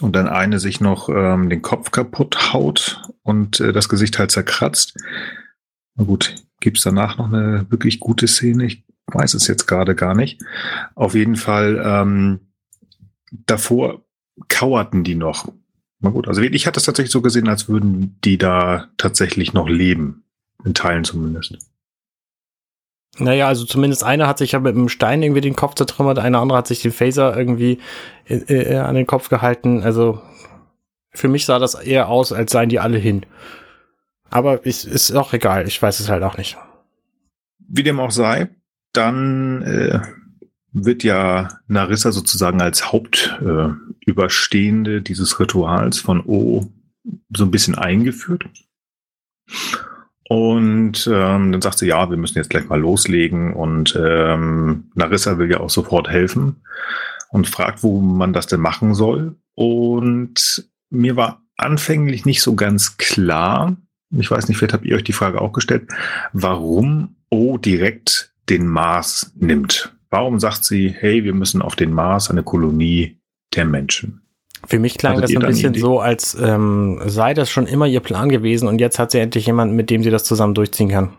und dann eine sich noch ähm, den Kopf kaputt haut und äh, das Gesicht halt zerkratzt, Na gut, gibt es danach noch eine wirklich gute Szene? Ich weiß es jetzt gerade gar nicht. Auf jeden Fall, ähm, davor kauerten die noch. Na gut, also ich hatte es tatsächlich so gesehen, als würden die da tatsächlich noch leben. In Teilen zumindest. Naja, also zumindest einer hat sich ja mit einem Stein irgendwie den Kopf zertrümmert, einer andere hat sich den Phaser irgendwie äh, äh, an den Kopf gehalten. Also für mich sah das eher aus, als seien die alle hin. Aber ist, ist auch egal, ich weiß es halt auch nicht. Wie dem auch sei, dann äh, wird ja Narissa sozusagen als Hauptüberstehende äh, dieses Rituals von O so ein bisschen eingeführt. Und ähm, dann sagt sie, ja, wir müssen jetzt gleich mal loslegen. Und ähm, Narissa will ja auch sofort helfen und fragt, wo man das denn machen soll. Und mir war anfänglich nicht so ganz klar, ich weiß nicht, vielleicht habt ihr euch die Frage auch gestellt, warum O direkt den Mars nimmt. Warum sagt sie, hey, wir müssen auf den Mars, eine Kolonie der Menschen? Für mich klang Hattet das ein bisschen so, als ähm, sei das schon immer ihr Plan gewesen und jetzt hat sie endlich jemanden, mit dem sie das zusammen durchziehen kann.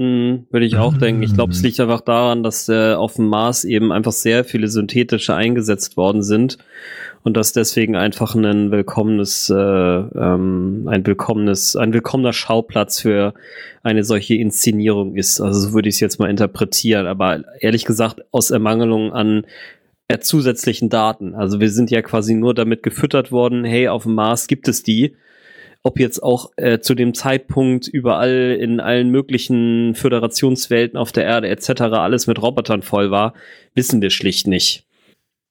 Hm, würde ich auch denken. Ich glaube, es liegt einfach daran, dass äh, auf dem Mars eben einfach sehr viele synthetische eingesetzt worden sind und dass deswegen einfach ein willkommenes, äh, ähm, ein willkommenes, ein willkommener Schauplatz für eine solche Inszenierung ist. Also so würde ich es jetzt mal interpretieren. Aber ehrlich gesagt, aus Ermangelung an zusätzlichen Daten. Also wir sind ja quasi nur damit gefüttert worden, hey, auf dem Mars gibt es die. Ob jetzt auch äh, zu dem Zeitpunkt überall in allen möglichen Föderationswelten auf der Erde etc. alles mit Robotern voll war, wissen wir schlicht nicht.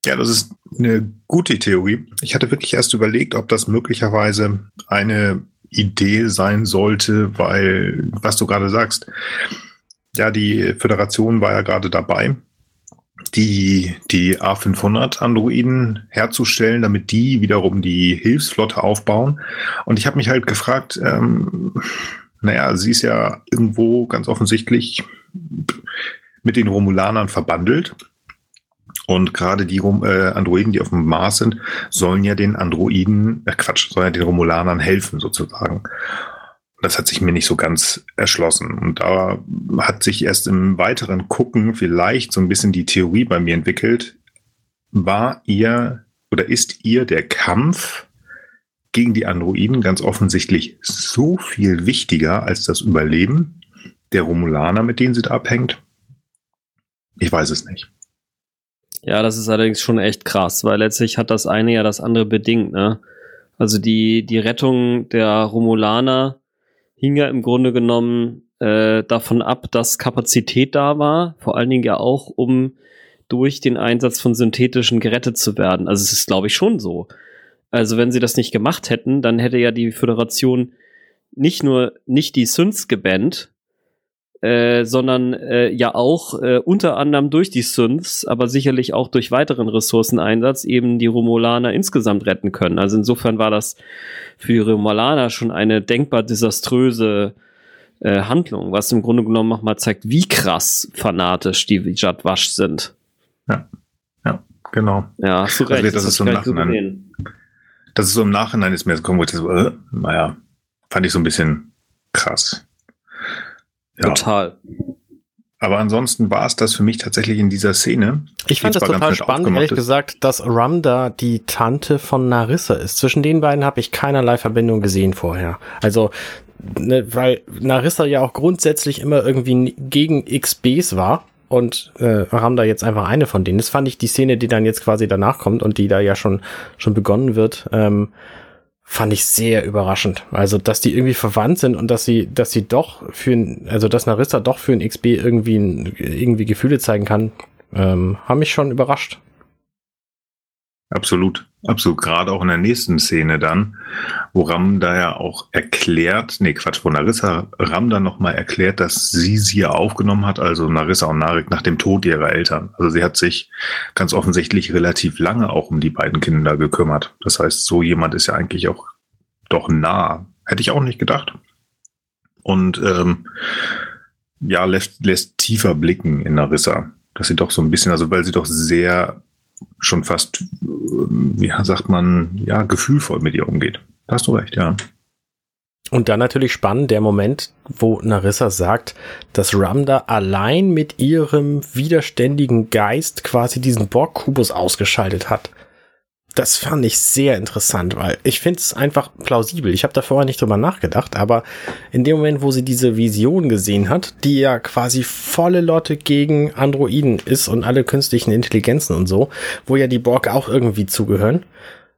Ja, das ist eine gute Theorie. Ich hatte wirklich erst überlegt, ob das möglicherweise eine Idee sein sollte, weil, was du gerade sagst, ja, die Föderation war ja gerade dabei, die, die A500 Androiden herzustellen, damit die wiederum die Hilfsflotte aufbauen. Und ich habe mich halt gefragt, ähm, naja, sie ist ja irgendwo ganz offensichtlich mit den Romulanern verbandelt. Und gerade die äh, Androiden, die auf dem Mars sind, sollen ja den Androiden, äh Quatsch, sollen ja den Romulanern helfen sozusagen. Das hat sich mir nicht so ganz erschlossen. Und da hat sich erst im weiteren Gucken vielleicht so ein bisschen die Theorie bei mir entwickelt. War ihr oder ist ihr der Kampf gegen die Androiden ganz offensichtlich so viel wichtiger als das Überleben der Romulaner, mit denen sie da abhängt? Ich weiß es nicht. Ja, das ist allerdings schon echt krass, weil letztlich hat das eine ja das andere bedingt, ne? Also die, die Rettung der Romulaner hing ja im Grunde genommen äh, davon ab, dass Kapazität da war, vor allen Dingen ja auch, um durch den Einsatz von synthetischen gerettet zu werden. Also es ist, glaube ich, schon so. Also wenn sie das nicht gemacht hätten, dann hätte ja die Föderation nicht nur nicht die Synths gebannt, äh, sondern äh, ja auch äh, unter anderem durch die Synths, aber sicherlich auch durch weiteren Ressourceneinsatz eben die Romulaner insgesamt retten können. Also insofern war das für die Romulaner schon eine denkbar desaströse äh, Handlung, was im Grunde genommen nochmal zeigt, wie krass fanatisch die Jadwash sind. Ja, ja, genau. Ja, hast du recht. Also, das, das ist so im Nachhinein. Das ist so im Nachhinein ist mir gekommen, wo ich so, äh, naja, fand ich so ein bisschen krass. Ja. Total. Aber ansonsten war es das für mich tatsächlich in dieser Szene. Ich fand das total spannend, ehrlich ist. gesagt, dass Ramda die Tante von Narissa ist. Zwischen den beiden habe ich keinerlei Verbindung gesehen vorher. Also, ne, weil Narissa ja auch grundsätzlich immer irgendwie gegen XBs war und äh, Ramda jetzt einfach eine von denen. Das fand ich die Szene, die dann jetzt quasi danach kommt und die da ja schon schon begonnen wird. Ähm, fand ich sehr überraschend. Also, dass die irgendwie verwandt sind und dass sie, dass sie doch für ein, also dass Narissa doch für ein XB irgendwie, irgendwie Gefühle zeigen kann, ähm, haben mich schon überrascht. Absolut, absolut. Gerade auch in der nächsten Szene dann, wo Ram da ja auch erklärt, nee, Quatsch, wo Narissa Ram dann nochmal erklärt, dass sie sie aufgenommen hat, also Narissa und Narik nach dem Tod ihrer Eltern. Also sie hat sich ganz offensichtlich relativ lange auch um die beiden Kinder gekümmert. Das heißt, so jemand ist ja eigentlich auch doch nah. Hätte ich auch nicht gedacht. Und ähm, ja, lässt, lässt tiefer blicken in Narissa. Dass sie doch so ein bisschen, also weil sie doch sehr schon fast, wie sagt man, ja, gefühlvoll mit ihr umgeht. Hast du recht, ja. Und dann natürlich spannend der Moment, wo Narissa sagt, dass Ramda allein mit ihrem widerständigen Geist quasi diesen Borg-Kubus ausgeschaltet hat. Das fand ich sehr interessant, weil ich finde es einfach plausibel. Ich habe da vorher nicht drüber nachgedacht, aber in dem Moment, wo sie diese Vision gesehen hat, die ja quasi volle Lotte gegen Androiden ist und alle künstlichen Intelligenzen und so, wo ja die Borg auch irgendwie zugehören,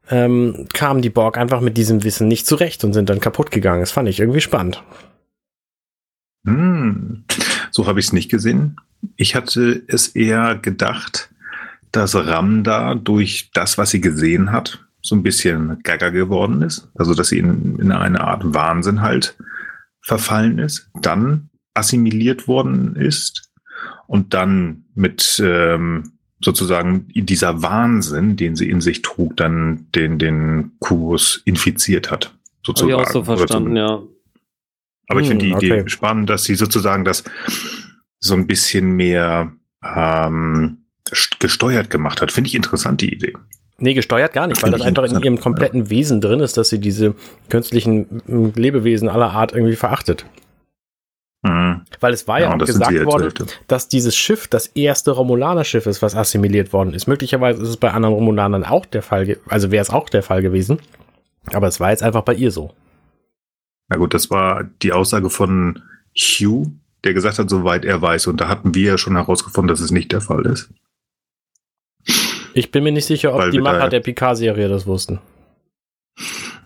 ähm, kamen die Borg einfach mit diesem Wissen nicht zurecht und sind dann kaputt gegangen. Das fand ich irgendwie spannend. Hm, so habe ich es nicht gesehen. Ich hatte es eher gedacht, dass Ramda durch das, was sie gesehen hat, so ein bisschen gaga geworden ist. Also, dass sie in, in eine Art Wahnsinn halt verfallen ist, dann assimiliert worden ist und dann mit ähm, sozusagen dieser Wahnsinn, den sie in sich trug, dann den, den Kubus infiziert hat. Sozusagen. Hab ich auch so verstanden, ja. Aber hm, ich finde die okay. Idee spannend, dass sie sozusagen das so ein bisschen mehr ähm, gesteuert gemacht hat. Finde ich interessant, die Idee. Nee, gesteuert gar nicht, weil das einfach in ihrem kompletten. Wesen drin ist, dass sie diese künstlichen Lebewesen aller Art irgendwie verachtet. Mhm. Weil es war ja, ja auch gesagt worden, dass dieses Schiff das erste Romulaner-Schiff ist, was assimiliert worden ist. Möglicherweise ist es bei anderen Romulanern auch der Fall, also wäre es auch der Fall gewesen. Aber es war jetzt einfach bei ihr so. Na gut, das war die Aussage von Hugh, der gesagt hat, soweit er weiß. Und da hatten wir ja schon herausgefunden, dass es nicht der Fall ist. Ich bin mir nicht sicher, ob Weil die Macher der Picard-Serie das wussten.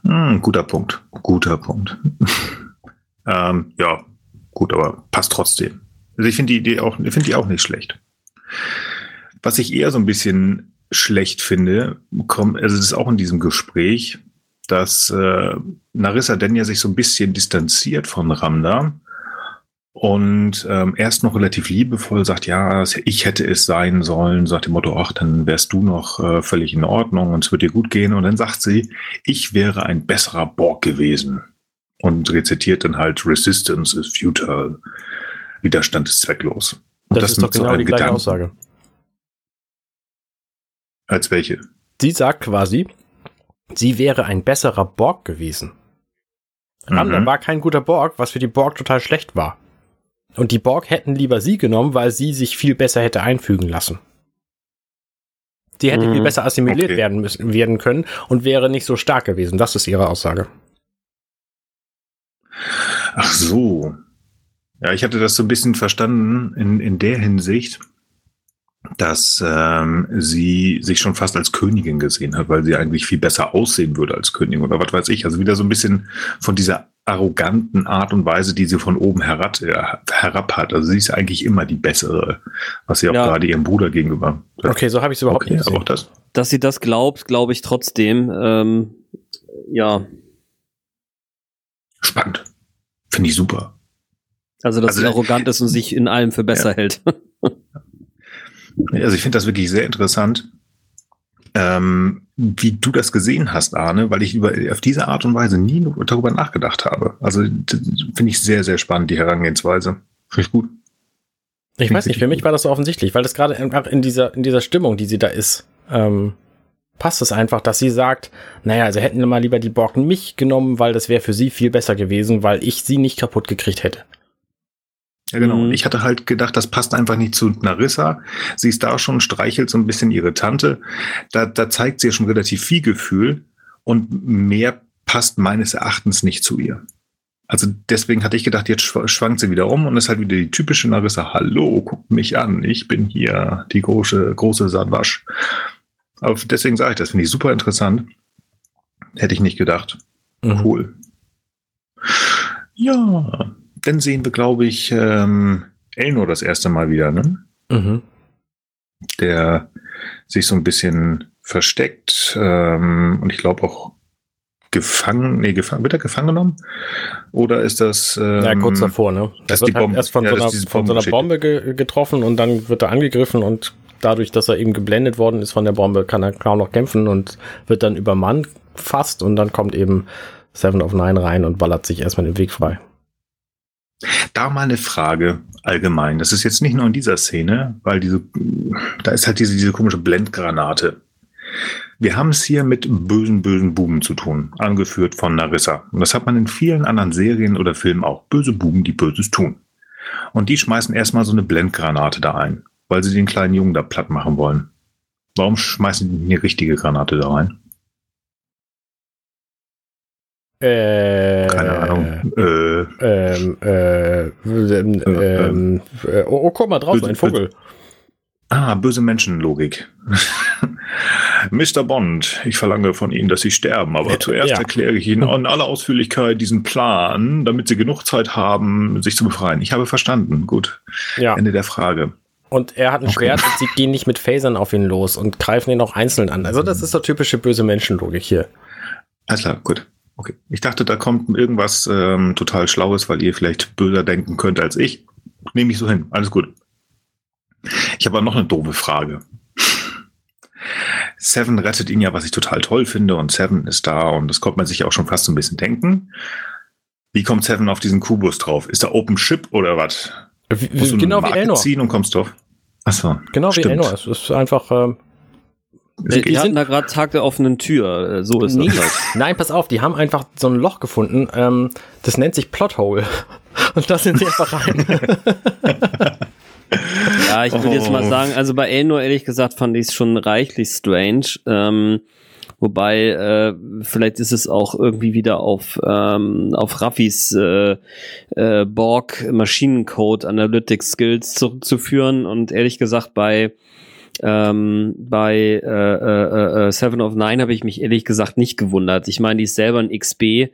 Hm, guter Punkt. Guter Punkt. ähm, ja, gut, aber passt trotzdem. Also ich finde die Idee auch, finde die auch nicht schlecht. Was ich eher so ein bisschen schlecht finde, kommt, also es ist auch in diesem Gespräch, dass äh, Narissa Denya sich so ein bisschen distanziert von Ramda und ähm, erst noch relativ liebevoll sagt, ja, ich hätte es sein sollen, sagt dem Motto, ach, dann wärst du noch äh, völlig in Ordnung und es wird dir gut gehen. Und dann sagt sie, ich wäre ein besserer Borg gewesen und rezitiert dann halt Resistance is futile. Widerstand ist zwecklos. Und das, das ist doch genau so die gleiche Gedanken. Aussage. Als welche? Sie sagt quasi, sie wäre ein besserer Borg gewesen. Mhm. war kein guter Borg, was für die Borg total schlecht war. Und die Borg hätten lieber sie genommen, weil sie sich viel besser hätte einfügen lassen. Sie hätte mhm. viel besser assimiliert okay. werden müssen, werden können und wäre nicht so stark gewesen. Das ist ihre Aussage. Ach so. Ja, ich hatte das so ein bisschen verstanden in, in der Hinsicht, dass ähm, sie sich schon fast als Königin gesehen hat, weil sie eigentlich viel besser aussehen würde als Königin oder was weiß ich. Also wieder so ein bisschen von dieser arroganten Art und Weise, die sie von oben herab, äh, herab hat. Also sie ist eigentlich immer die bessere, was sie auch ja. gerade ihrem Bruder gegenüber. Okay, so habe ich es überhaupt okay, nicht gesehen. Das. Dass sie das glaubt, glaube ich trotzdem. Ähm, ja. Spannend. Finde ich super. Also, dass also, sie arrogant ist und sich in allem für besser ja. hält. also ich finde das wirklich sehr interessant, ähm, wie du das gesehen hast, Arne, weil ich über, auf diese Art und Weise nie darüber nachgedacht habe. Also finde ich sehr, sehr spannend, die Herangehensweise. Finde ich gut. Ich weiß nicht, für mich war das so offensichtlich, weil das gerade in dieser, in dieser Stimmung, die sie da ist, ähm, passt es einfach, dass sie sagt, naja, also hätten wir mal lieber die Borken mich genommen, weil das wäre für sie viel besser gewesen, weil ich sie nicht kaputt gekriegt hätte. Ja, genau. Mhm. Ich hatte halt gedacht, das passt einfach nicht zu Narissa. Sie ist da schon, streichelt so ein bisschen ihre Tante. Da, da zeigt sie ja schon relativ viel Gefühl und mehr passt meines Erachtens nicht zu ihr. Also deswegen hatte ich gedacht, jetzt schwankt sie wieder um und ist halt wieder die typische Narissa. Hallo, guckt mich an, ich bin hier die große, große Sadwasch. Aber deswegen sage ich das, finde ich super interessant. Hätte ich nicht gedacht. Mhm. Cool. Ja, dann sehen wir, glaube ich, ähm, Elnor das erste Mal wieder, ne? Mhm. Der sich so ein bisschen versteckt ähm, und ich glaube auch gefangen, nee, gefangen, wird er gefangen genommen? Oder ist das. Ähm, ja, kurz davor, ne? Er wird halt erst von, ja, so einer, von so einer Bombe ge getroffen und dann wird er angegriffen und dadurch, dass er eben geblendet worden ist von der Bombe, kann er kaum noch kämpfen und wird dann übermannt fast und dann kommt eben Seven of Nine rein und ballert sich erstmal den Weg frei. Da mal eine Frage allgemein. Das ist jetzt nicht nur in dieser Szene, weil diese, da ist halt diese, diese komische Blendgranate. Wir haben es hier mit bösen, bösen Buben zu tun, angeführt von Narissa. Und das hat man in vielen anderen Serien oder Filmen auch. Böse Buben, die Böses tun. Und die schmeißen erstmal so eine Blendgranate da ein, weil sie den kleinen Jungen da platt machen wollen. Warum schmeißen die eine richtige Granate da rein? Äh, Keine Ahnung. Äh, Ähm, äh, ähm, ähm, äh, oh, oh, guck mal draußen, Böse- ein Vogel. ah, böse Menschenlogik. Mr. Bond, ich verlange von Ihnen, dass Sie sterben, aber zuerst ja. erkläre ich Ihnen in aller Ausführlichkeit diesen Plan, damit Sie genug Zeit haben, sich zu befreien. Ich habe verstanden. Gut. Ja. Ende der Frage. Und er hat ein. Schwert und sie gehen nicht mit Phasern auf ihn los und greifen ihn auch einzeln an. Also das ist so typische böse Menschenlogik hier. Alles klar, gut. Okay. Ich dachte, da kommt irgendwas ähm, total Schlaues, weil ihr vielleicht böser denken könnt als ich. Nehme ich so hin. Alles gut. Ich habe aber noch eine doofe Frage. Seven rettet ihn ja, was ich total toll finde, und Seven ist da und das konnte man sich auch schon fast so ein bisschen denken. Wie kommt Seven auf diesen Kubus drauf? Ist da Open Ship oder was? Wie, Musst du genau eine wie Elnor. ziehen und kommst drauf? Achso. Genau wie. Elnor. Es ist einfach. Ähm, Die, geht- die hatten da gerade Tag der offenen Tür. äh, So ist nee, das halt. nein, pass auf, die haben einfach so ein Loch gefunden. Ähm, das nennt sich Plothole. Und da sind sie einfach rein. Ja, ich würde jetzt mal Oh. sagen, also bei Elnor ehrlich gesagt fand ich es schon reichlich strange. Ähm, wobei, äh, vielleicht ist es auch irgendwie wieder auf, ähm, auf Raffis äh, äh, Borg Maschinencode Analytics Skills zurückzuführen. Und ehrlich gesagt, bei ähm, bei äh, äh, äh, Seven of Nine habe ich mich ehrlich gesagt nicht gewundert. Ich meine, die ist selber ein XB.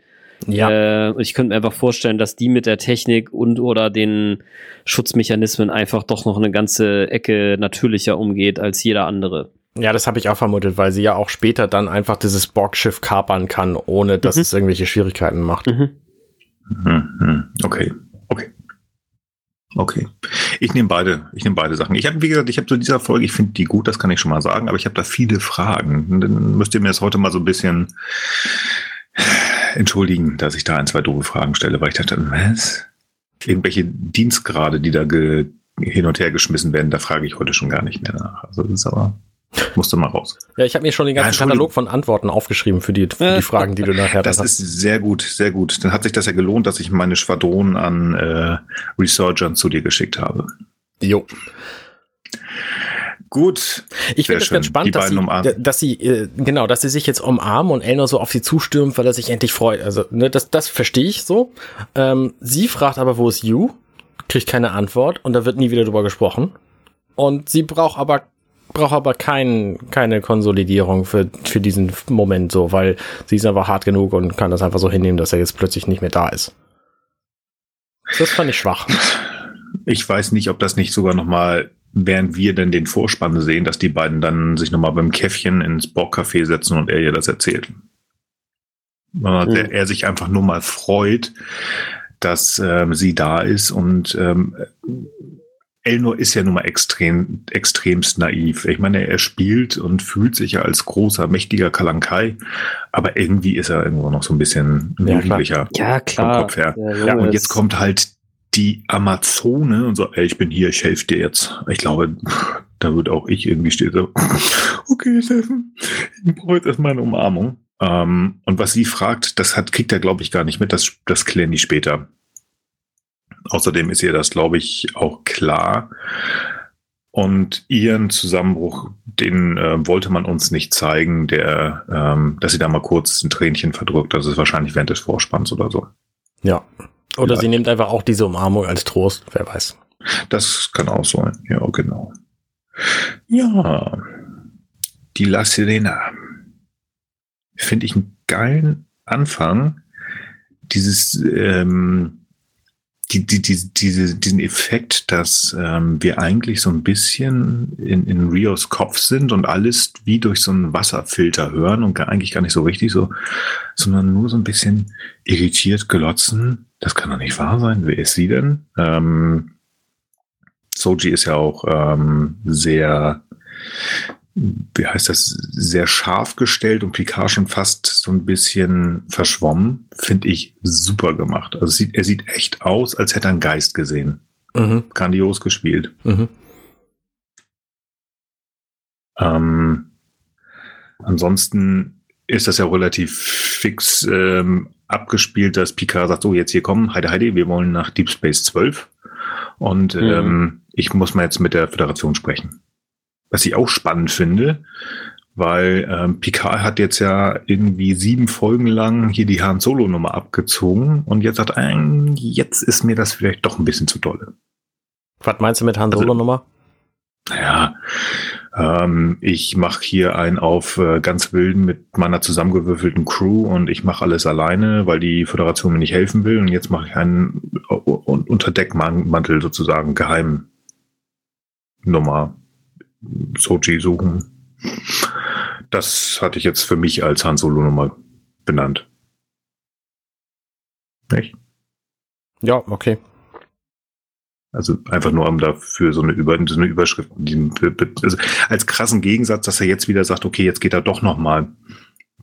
ja. Äh, ich könnte mir einfach vorstellen, dass die mit der Technik und oder den Schutzmechanismen einfach doch noch eine ganze Ecke natürlicher umgeht als jeder andere. ja, das habe ich auch vermutet, weil sie ja auch später dann einfach dieses Borgschiff kapern kann, ohne dass Mhm. es irgendwelche Schwierigkeiten macht. Mhm. Hm, hm. Okay, okay. Okay. Ich nehme beide, ich nehme beide Sachen. Ich habe, wie gesagt, ich habe zu dieser Folge, ich finde die gut, das kann ich schon mal sagen, aber ich habe da viele Fragen. Dann müsst ihr mir das heute mal so ein bisschen entschuldigen, dass ich da ein, zwei doofe Fragen stelle, weil ich dachte, was? Irgendwelche Dienstgrade, die da hin und her geschmissen werden, da frage ich heute schon gar nicht mehr nach. Also das ist aber, musste mal raus. Ja, ich habe mir schon den Ja, ganzen Entschuldigung. Katalog von Antworten aufgeschrieben für die, für die Fragen, die du nachher Das dann ist sehr gut, sehr gut. Dann hat sich das ja gelohnt, dass ich meine Schwadron an äh, Resurgent zu dir geschickt habe. Jo. Gut. Ich finde es ganz spannend, dass sie, umarmen. dass sie, äh, genau, dass sie sich jetzt umarmen und Elnor so auf sie zustürmt, weil er sich endlich freut. Also, ne, das, das verstehe ich so. Ähm, sie fragt aber, wo ist You? Kriegt keine Antwort und da wird nie wieder drüber gesprochen. Und sie braucht aber, braucht aber kein, keine Konsolidierung für, für diesen Moment so, weil sie ist einfach hart genug und kann das einfach so hinnehmen, dass er jetzt plötzlich nicht mehr da ist. Das fand ich schwach. Ich weiß nicht, ob das nicht sogar nochmal, während wir denn den Vorspann sehen, dass die beiden dann sich nochmal beim Käffchen ins Borgcafé setzen und er ihr das erzählt. Äh, Mhm. der, er sich einfach nur mal freut, dass ähm, sie da ist und ähm, Elnor ist ja nun mal extrem, extremst naiv. Ich meine, er spielt und fühlt sich ja als großer, mächtiger Kalankai, aber irgendwie ist er irgendwo noch so ein bisschen ein Ja, klar. Jugendlicher. Ja, klar. Kopf her. Ja, und jetzt kommt halt die Amazone und so, ey, ich bin hier, ich helfe dir jetzt. Ich glaube, da wird auch ich irgendwie stehen so, okay, Steffen, ich brauche jetzt erstmal eine Umarmung. Ähm, und was sie fragt, das hat, kriegt er, glaube ich, gar nicht mit, das, das klären die später. Außerdem ist ihr das, glaube ich, auch klar. Und ihren Zusammenbruch, den äh, wollte man uns nicht zeigen, der, ähm, dass sie da mal kurz ein Tränchen verdrückt. Das ist wahrscheinlich während des Vorspanns oder so. Ja. Oder Vielleicht. sie nimmt einfach auch diese Umarmung als Trost, wer weiß. Das kann auch sein. Ja, genau. Ja. Die La Sirena. Finde ich einen geilen Anfang. Dieses, ähm, die, die, die, diese, diesen Effekt, dass ähm, wir eigentlich so ein bisschen in, in Rios Kopf sind und alles wie durch so einen Wasserfilter hören und gar, eigentlich gar nicht so richtig so, sondern nur so ein bisschen irritiert glotzen. Das kann doch nicht wahr sein. Wer ist sie denn? Ähm, Soji ist ja auch ähm, sehr, wie heißt das, sehr scharf gestellt und Picard schon fast so ein bisschen verschwommen. Finde ich super gemacht. Also sieht, er sieht echt aus, als hätte er einen Geist gesehen. Mhm. Grandios gespielt. Mhm. Ähm, Ansonsten ist das ja relativ fix ähm, abgespielt, dass Picard sagt, so jetzt hier kommen, heide, heide, wir wollen nach Deep Space 12 und mhm. ähm, ich muss mal jetzt mit der Föderation sprechen. Was ich auch spannend finde, weil ähm, Picard hat jetzt ja irgendwie sieben Folgen lang hier die Han Solo Nummer abgezogen und jetzt sagt er, jetzt ist mir das vielleicht doch ein bisschen zu dolle. Was meinst du mit Han Solo Nummer? Also, naja, ähm, ich mache hier einen auf äh, ganz wilden mit meiner zusammengewürfelten Crew und ich mache alles alleine, weil die Föderation mir nicht helfen will und jetzt mache ich einen uh, unter Deckmantel sozusagen geheim Nummer Sochi suchen. Das hatte ich jetzt für mich als Han Solo Nummer benannt. Nicht? Ja, okay. Also einfach nur um dafür so eine, Über so eine Überschrift, also als krassen Gegensatz, dass er jetzt wieder sagt, okay, jetzt geht er doch nochmal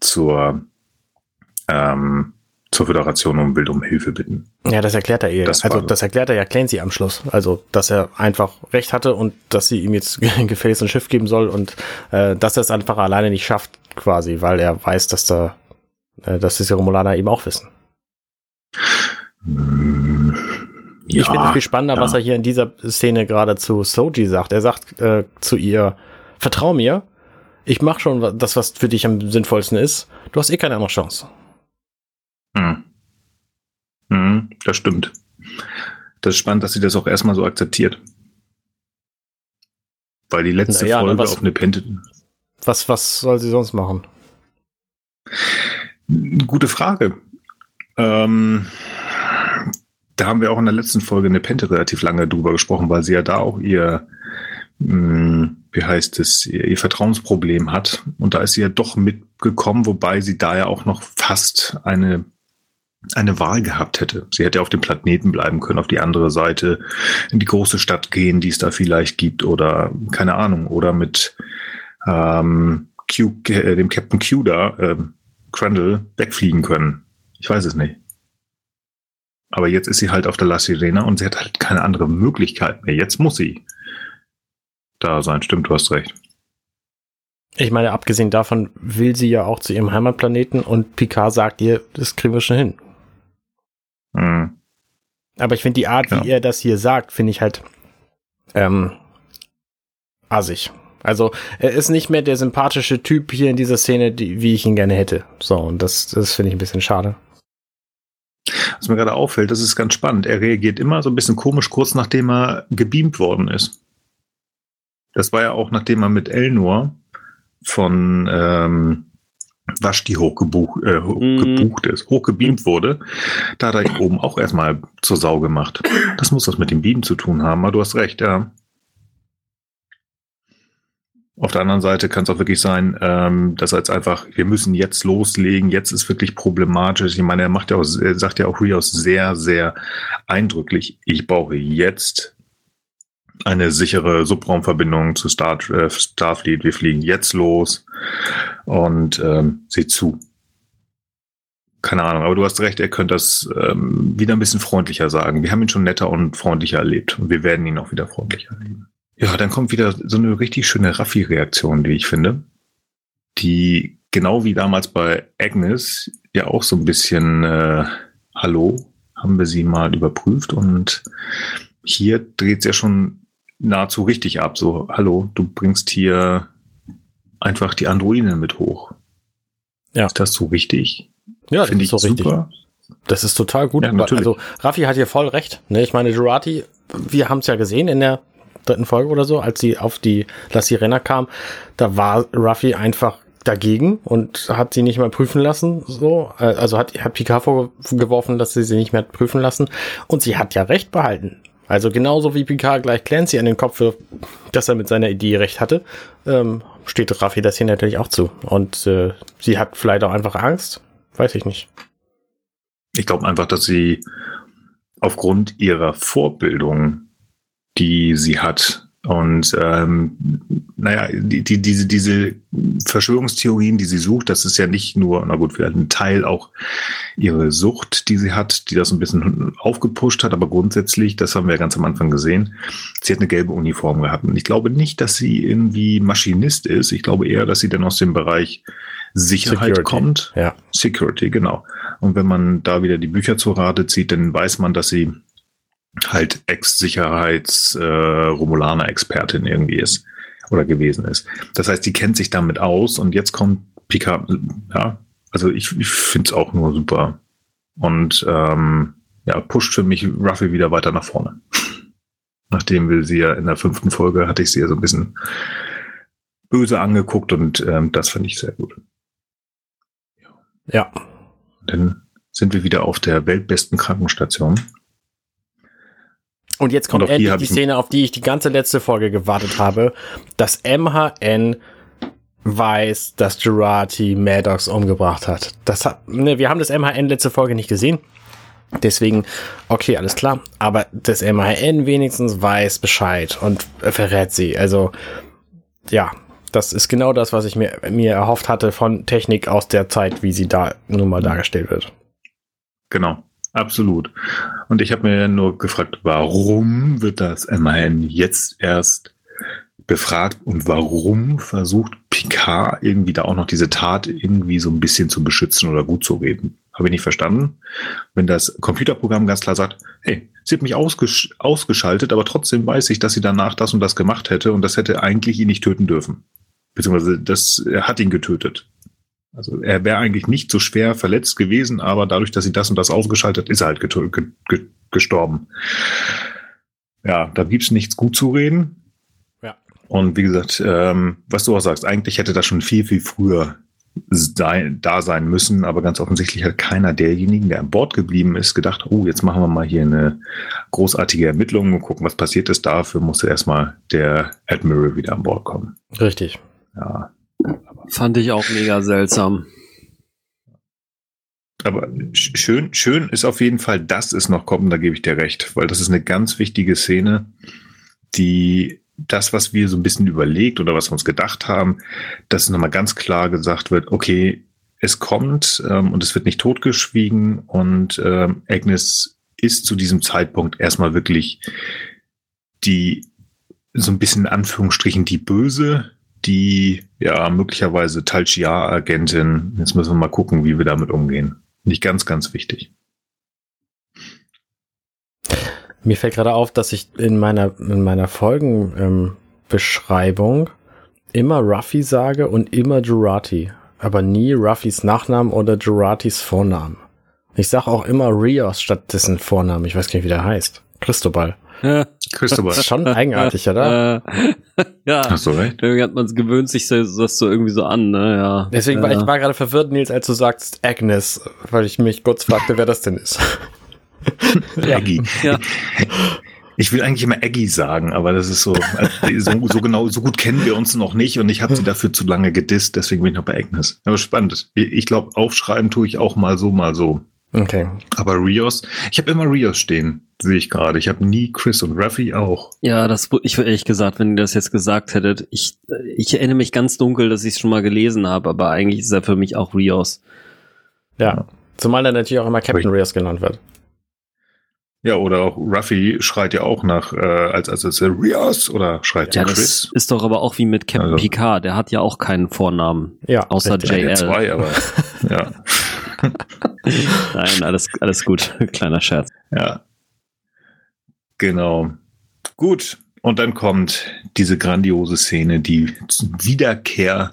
zur, ähm, zur Föderation und will um Hilfe bitten. Ja, das erklärt er ihr. Das also das erklärt er ja Clancy am Schluss. Also, dass er einfach recht hatte und dass sie ihm jetzt ein Schiff geben soll und äh, dass er es einfach alleine nicht schafft, quasi, weil er weiß, dass da, äh, dass diese Romulaner eben auch wissen. Hm, ja, ich es viel spannender, ja. was er hier in dieser Szene gerade zu Soji sagt. Er sagt äh, zu ihr, vertrau mir, ich mache schon das, was für dich am sinnvollsten ist. Du hast eh keine andere Chance. Hm. Hm, das stimmt. Das ist spannend, dass sie das auch erstmal so akzeptiert. Weil die letzte ja, Folge was, auf eine Pente. Was, was soll sie sonst machen? Gute Frage. Ähm, da haben wir auch in der letzten Folge eine Pente relativ lange drüber gesprochen, weil sie ja da auch ihr, mh, hm, wie heißt es, ihr, ihr, Vertrauensproblem hat. Und da ist sie ja doch mitgekommen, wobei sie da ja auch noch fast eine eine Wahl gehabt hätte. Sie hätte auf dem Planeten bleiben können, auf die andere Seite, in die große Stadt gehen, die es da vielleicht gibt, oder keine Ahnung, oder mit ähm, Q, äh, dem Captain Q da, äh, Crandall, wegfliegen können. Ich weiß es nicht. Aber jetzt ist sie halt auf der La Sirena und sie hat halt keine andere Möglichkeit mehr. Jetzt muss sie da sein. Stimmt, du hast recht. Ich meine, abgesehen davon will sie ja auch zu ihrem Heimatplaneten und Picard sagt ihr, das kriegen wir schon hin. Mhm. Aber ich finde die Art, ja. wie er das hier sagt, finde ich halt ähm, assig. Also er ist nicht mehr der sympathische Typ hier in dieser Szene, die, wie ich ihn gerne hätte. So, und das, das finde ich ein bisschen schade. Was mir gerade auffällt, das ist ganz spannend. Er reagiert immer so ein bisschen komisch, kurz nachdem er gebeamt worden ist. Das war ja auch, nachdem er mit Elnor von ähm, Vashti hochgebucht, äh, hochgebucht mm. ist, hochgebeamt wurde, da hat er oben auch erstmal zur Sau gemacht. Das muss was mit dem Beamen zu tun haben, aber du hast recht, ja. Auf der anderen Seite kann es auch wirklich sein, ähm, dass er jetzt einfach, wir müssen jetzt loslegen, jetzt ist wirklich problematisch. Ich meine, er macht ja auch, er sagt ja auch Rios sehr, sehr eindrücklich, ich brauche jetzt eine sichere Subraumverbindung zu Star, äh, Starfleet. Wir fliegen jetzt los und ähm, seht zu. Keine Ahnung, aber du hast recht, er könnte das ähm, wieder ein bisschen freundlicher sagen. Wir haben ihn schon netter und freundlicher erlebt und wir werden ihn auch wieder freundlicher erleben. Ja, dann kommt wieder so eine richtig schöne Raffi-Reaktion, wie ich finde, die genau wie damals bei Agnes ja auch so ein bisschen äh, Hallo haben wir sie mal überprüft und hier dreht es ja schon nahezu richtig ab. So, hallo, du bringst hier einfach die Androide mit hoch. Ja. Ist das so richtig? Ja, finde ich so super. Richtig. Das ist total gut. Ja, also Raffi hat hier voll recht. Ne? Ich meine, Jurati, wir haben es ja gesehen in der dritten Folge oder so, als sie auf die La Sirena kam, da war Raffi einfach dagegen und hat sie nicht mehr prüfen lassen. So, äh, also hat, hat Picard vorgeworfen, dass sie sie nicht mehr prüfen lassen. Und sie hat ja recht behalten. Also genauso wie Picard gleich Clancy an den Kopf wirft, dass er mit seiner Idee recht hatte, ähm, steht Raffi das hier natürlich auch zu. Und äh, sie hat vielleicht auch einfach Angst. Weiß ich nicht. Ich glaube einfach, dass sie aufgrund ihrer Vorbildung, die sie hat, Und ähm, naja, die, die, diese, diese Verschwörungstheorien, die sie sucht, das ist ja nicht nur, na gut, vielleicht ein Teil auch ihre Sucht, die sie hat, die das ein bisschen aufgepusht hat, aber grundsätzlich, das haben wir ja ganz am Anfang gesehen, sie hat eine gelbe Uniform gehabt. Und ich glaube nicht, dass sie irgendwie Maschinist ist. Ich glaube eher, dass sie dann aus dem Bereich Sicherheit Security. kommt. Ja. Security, genau. Und wenn man da wieder die Bücher zur Rate zieht, dann weiß man, dass sie halt Ex-Sicherheits-Romulaner-Expertin irgendwie ist oder gewesen ist. Das heißt, die kennt sich damit aus und jetzt kommt Picard, ja, also ich, ich finde es auch nur super. Und ähm, ja, pusht für mich Ruffy wieder weiter nach vorne. Nachdem wir sie ja in der fünften Folge hatte ich sie ja so ein bisschen böse angeguckt und ähm, das finde ich sehr gut. Ja. Dann sind wir wieder auf der weltbesten Krankenstation. Und jetzt kommt Und endlich die Szene, auf die ich die ganze letzte Folge gewartet habe. Das MHN weiß, dass Jurati Maddox umgebracht hat. Das hat, ne, wir haben das MHN letzte Folge nicht gesehen. Deswegen, okay, alles klar. Aber das MHN wenigstens weiß Bescheid und verrät sie. Also, ja, das ist genau das, was ich mir, mir erhofft hatte von Technik aus der Zeit, wie sie da nun mal dargestellt wird. Genau, absolut. Und ich habe mir nur gefragt, warum wird das MAN jetzt erst befragt und warum versucht Picard irgendwie da auch noch diese Tat irgendwie so ein bisschen zu beschützen oder gut zu reden? Habe ich nicht verstanden. Wenn das Computerprogramm ganz klar sagt, hey, sie hat mich ausgesch ausgeschaltet, aber trotzdem weiß ich, dass sie danach das und das gemacht hätte und das hätte eigentlich ihn nicht töten dürfen. Beziehungsweise das hat ihn getötet. Also er wäre eigentlich nicht so schwer verletzt gewesen, aber dadurch, dass sie das und das ausgeschaltet, ist er halt ge ge gestorben. Ja, da gibt's nichts gut zu reden. Ja. Und wie gesagt, ähm, was du auch sagst, eigentlich hätte das schon viel, viel früher sein, da sein müssen, aber ganz offensichtlich hat keiner derjenigen, der an Bord geblieben ist, gedacht, oh, jetzt machen wir mal hier eine großartige Ermittlung und gucken, was passiert ist. Dafür musste erstmal der Admiral wieder an Bord kommen. Richtig. Ja, Fand ich auch mega seltsam. Aber sch- schön, schön ist auf jeden Fall, dass es noch kommt, da gebe ich dir recht, weil das ist eine ganz wichtige Szene, die das, was wir so ein bisschen überlegt oder was wir uns gedacht haben, dass nochmal ganz klar gesagt wird, okay, es kommt ähm, und es wird nicht totgeschwiegen und ähm, Agnes ist zu diesem Zeitpunkt erstmal wirklich die so ein bisschen in Anführungsstrichen die Böse, die ja möglicherweise Talchia-Agentin. Jetzt müssen wir mal gucken, wie wir damit umgehen. Nicht ganz, ganz wichtig. Mir fällt gerade auf, dass ich in meiner, in meiner Folgenbeschreibung ähm, immer Ruffy sage und immer Jurati, aber nie Ruffys Nachnamen oder Juratis Vornamen. Ich sage auch immer Rios statt dessen Vornamen. Ich weiß gar nicht, wie der heißt. Cristobal. Christopher, Das ist schon eigenartig, oder? Ja. hast du recht? Irgendwie hat man es gewöhnt sich so- das so irgendwie so an, ne? Ja. Deswegen war ja. ich war gerade verwirrt, Nils, als du sagst Agnes, weil ich mich kurz fragte, wer das denn ist. Aggie. Ja. Ich will eigentlich immer Aggie sagen, aber das ist so, also so, so genau, so gut kennen wir uns noch nicht und ich habe sie dafür zu lange gedisst, deswegen bin ich noch bei Agnes. Aber spannend. Ich glaube, aufschreiben tue ich auch mal so, mal so. Okay. Aber Rios, ich habe immer Rios stehen, sehe ich gerade. Ich habe nie Chris und Ruffy auch. Ja, das, ich ehrlich gesagt, wenn ihr das jetzt gesagt hättet, ich, ich erinnere mich ganz dunkel, dass ich es schon mal gelesen habe, aber eigentlich ist er für mich auch Rios. Ja. Zumal er natürlich auch immer Captain Rios genannt wird. Ja, oder auch Ruffy schreit ja auch nach, äh, als, als, als Rios oder schreit Ja, zu das Chris. ist doch aber auch wie mit Captain Also- Picard, der hat ja auch keinen Vornamen. Ja. Außer JL. zwei, aber ja, Nein, alles, alles gut. Kleiner Scherz. ja. Genau. Gut. Und dann kommt diese grandiose Szene, die Wiederkehr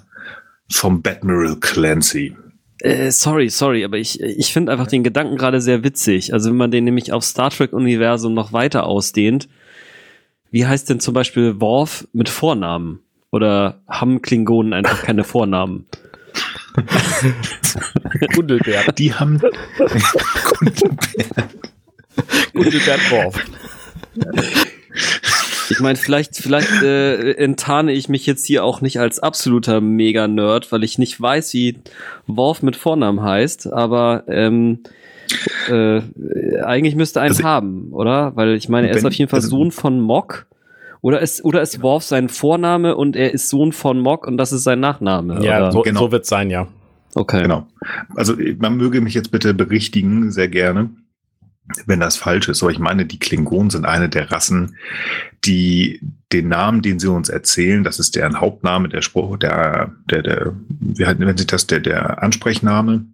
vom Admiral Clancy. Äh, sorry, sorry, aber ich, ich finde einfach den Gedanken gerade sehr witzig. Also wenn man den nämlich auf Star Trek-Universum noch weiter ausdehnt, wie heißt denn zum Beispiel Worf mit Vornamen? Oder haben Klingonen einfach keine Vornamen? Gundelbert. Die haben Gundelbert Worf. Ich meine, vielleicht, vielleicht äh, enttarne ich mich jetzt hier auch nicht als absoluter Mega-Nerd, weil ich nicht weiß, wie Worf mit Vornamen heißt, aber ähm, äh, eigentlich müsste einen Also- haben, oder? Weil ich meine, er ist auf jeden Fall also- Sohn von Mock Oder ist, oder ist Worf sein Vorname und er ist Sohn von Mock und das ist sein Nachname? Ja, oder? so, Genau. so wird's sein, ja. Okay. Genau. Also man möge mich jetzt bitte berichtigen, sehr gerne, wenn das falsch ist. Aber ich meine, die Klingonen sind eine der Rassen, die den Namen, den sie uns erzählen, das ist deren Hauptname, der Spruch, der, der, der, wie halt, nennt sich das, der, der Ansprechname.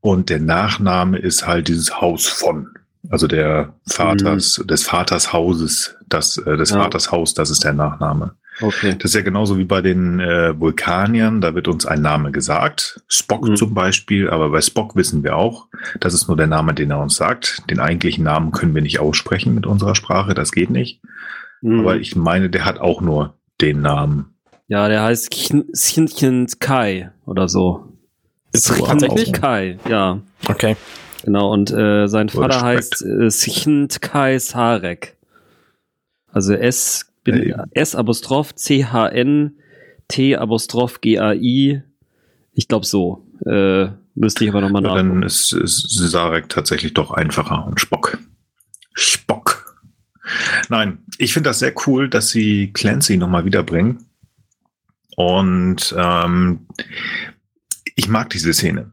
Und der Nachname ist halt dieses Haus von. Also der Vaters, des Vaters Hauses, das, äh, des Ja. Vaters Haus, das ist der Nachname. Okay. Das ist ja genauso wie bei den äh, Vulkaniern, da wird uns ein Name gesagt. Spock Mhm. zum Beispiel, aber bei Spock wissen wir auch, das ist nur der Name, den er uns sagt. Den eigentlichen Namen können wir nicht aussprechen mit unserer Sprache, das geht nicht. Hm. Aber ich meine, der hat auch nur den Namen. Ja, der heißt Xinchen Kai oder so. Ist so tatsächlich? Kai, ja. Okay. Genau, und äh, sein Vater Respekt. heißt äh, Sichint Kai Sarek. Also S, bin, S Apostroph C H N T Apostroph G A I. Ich glaube so. Äh, müsste ich aber nochmal Ja, dann nachgucken. ist, ist Sarek tatsächlich doch einfacher und Spock. Spock. Nein, ich finde das sehr cool, dass sie Clancy nochmal wiederbringen. Und ähm, ich mag diese Szene.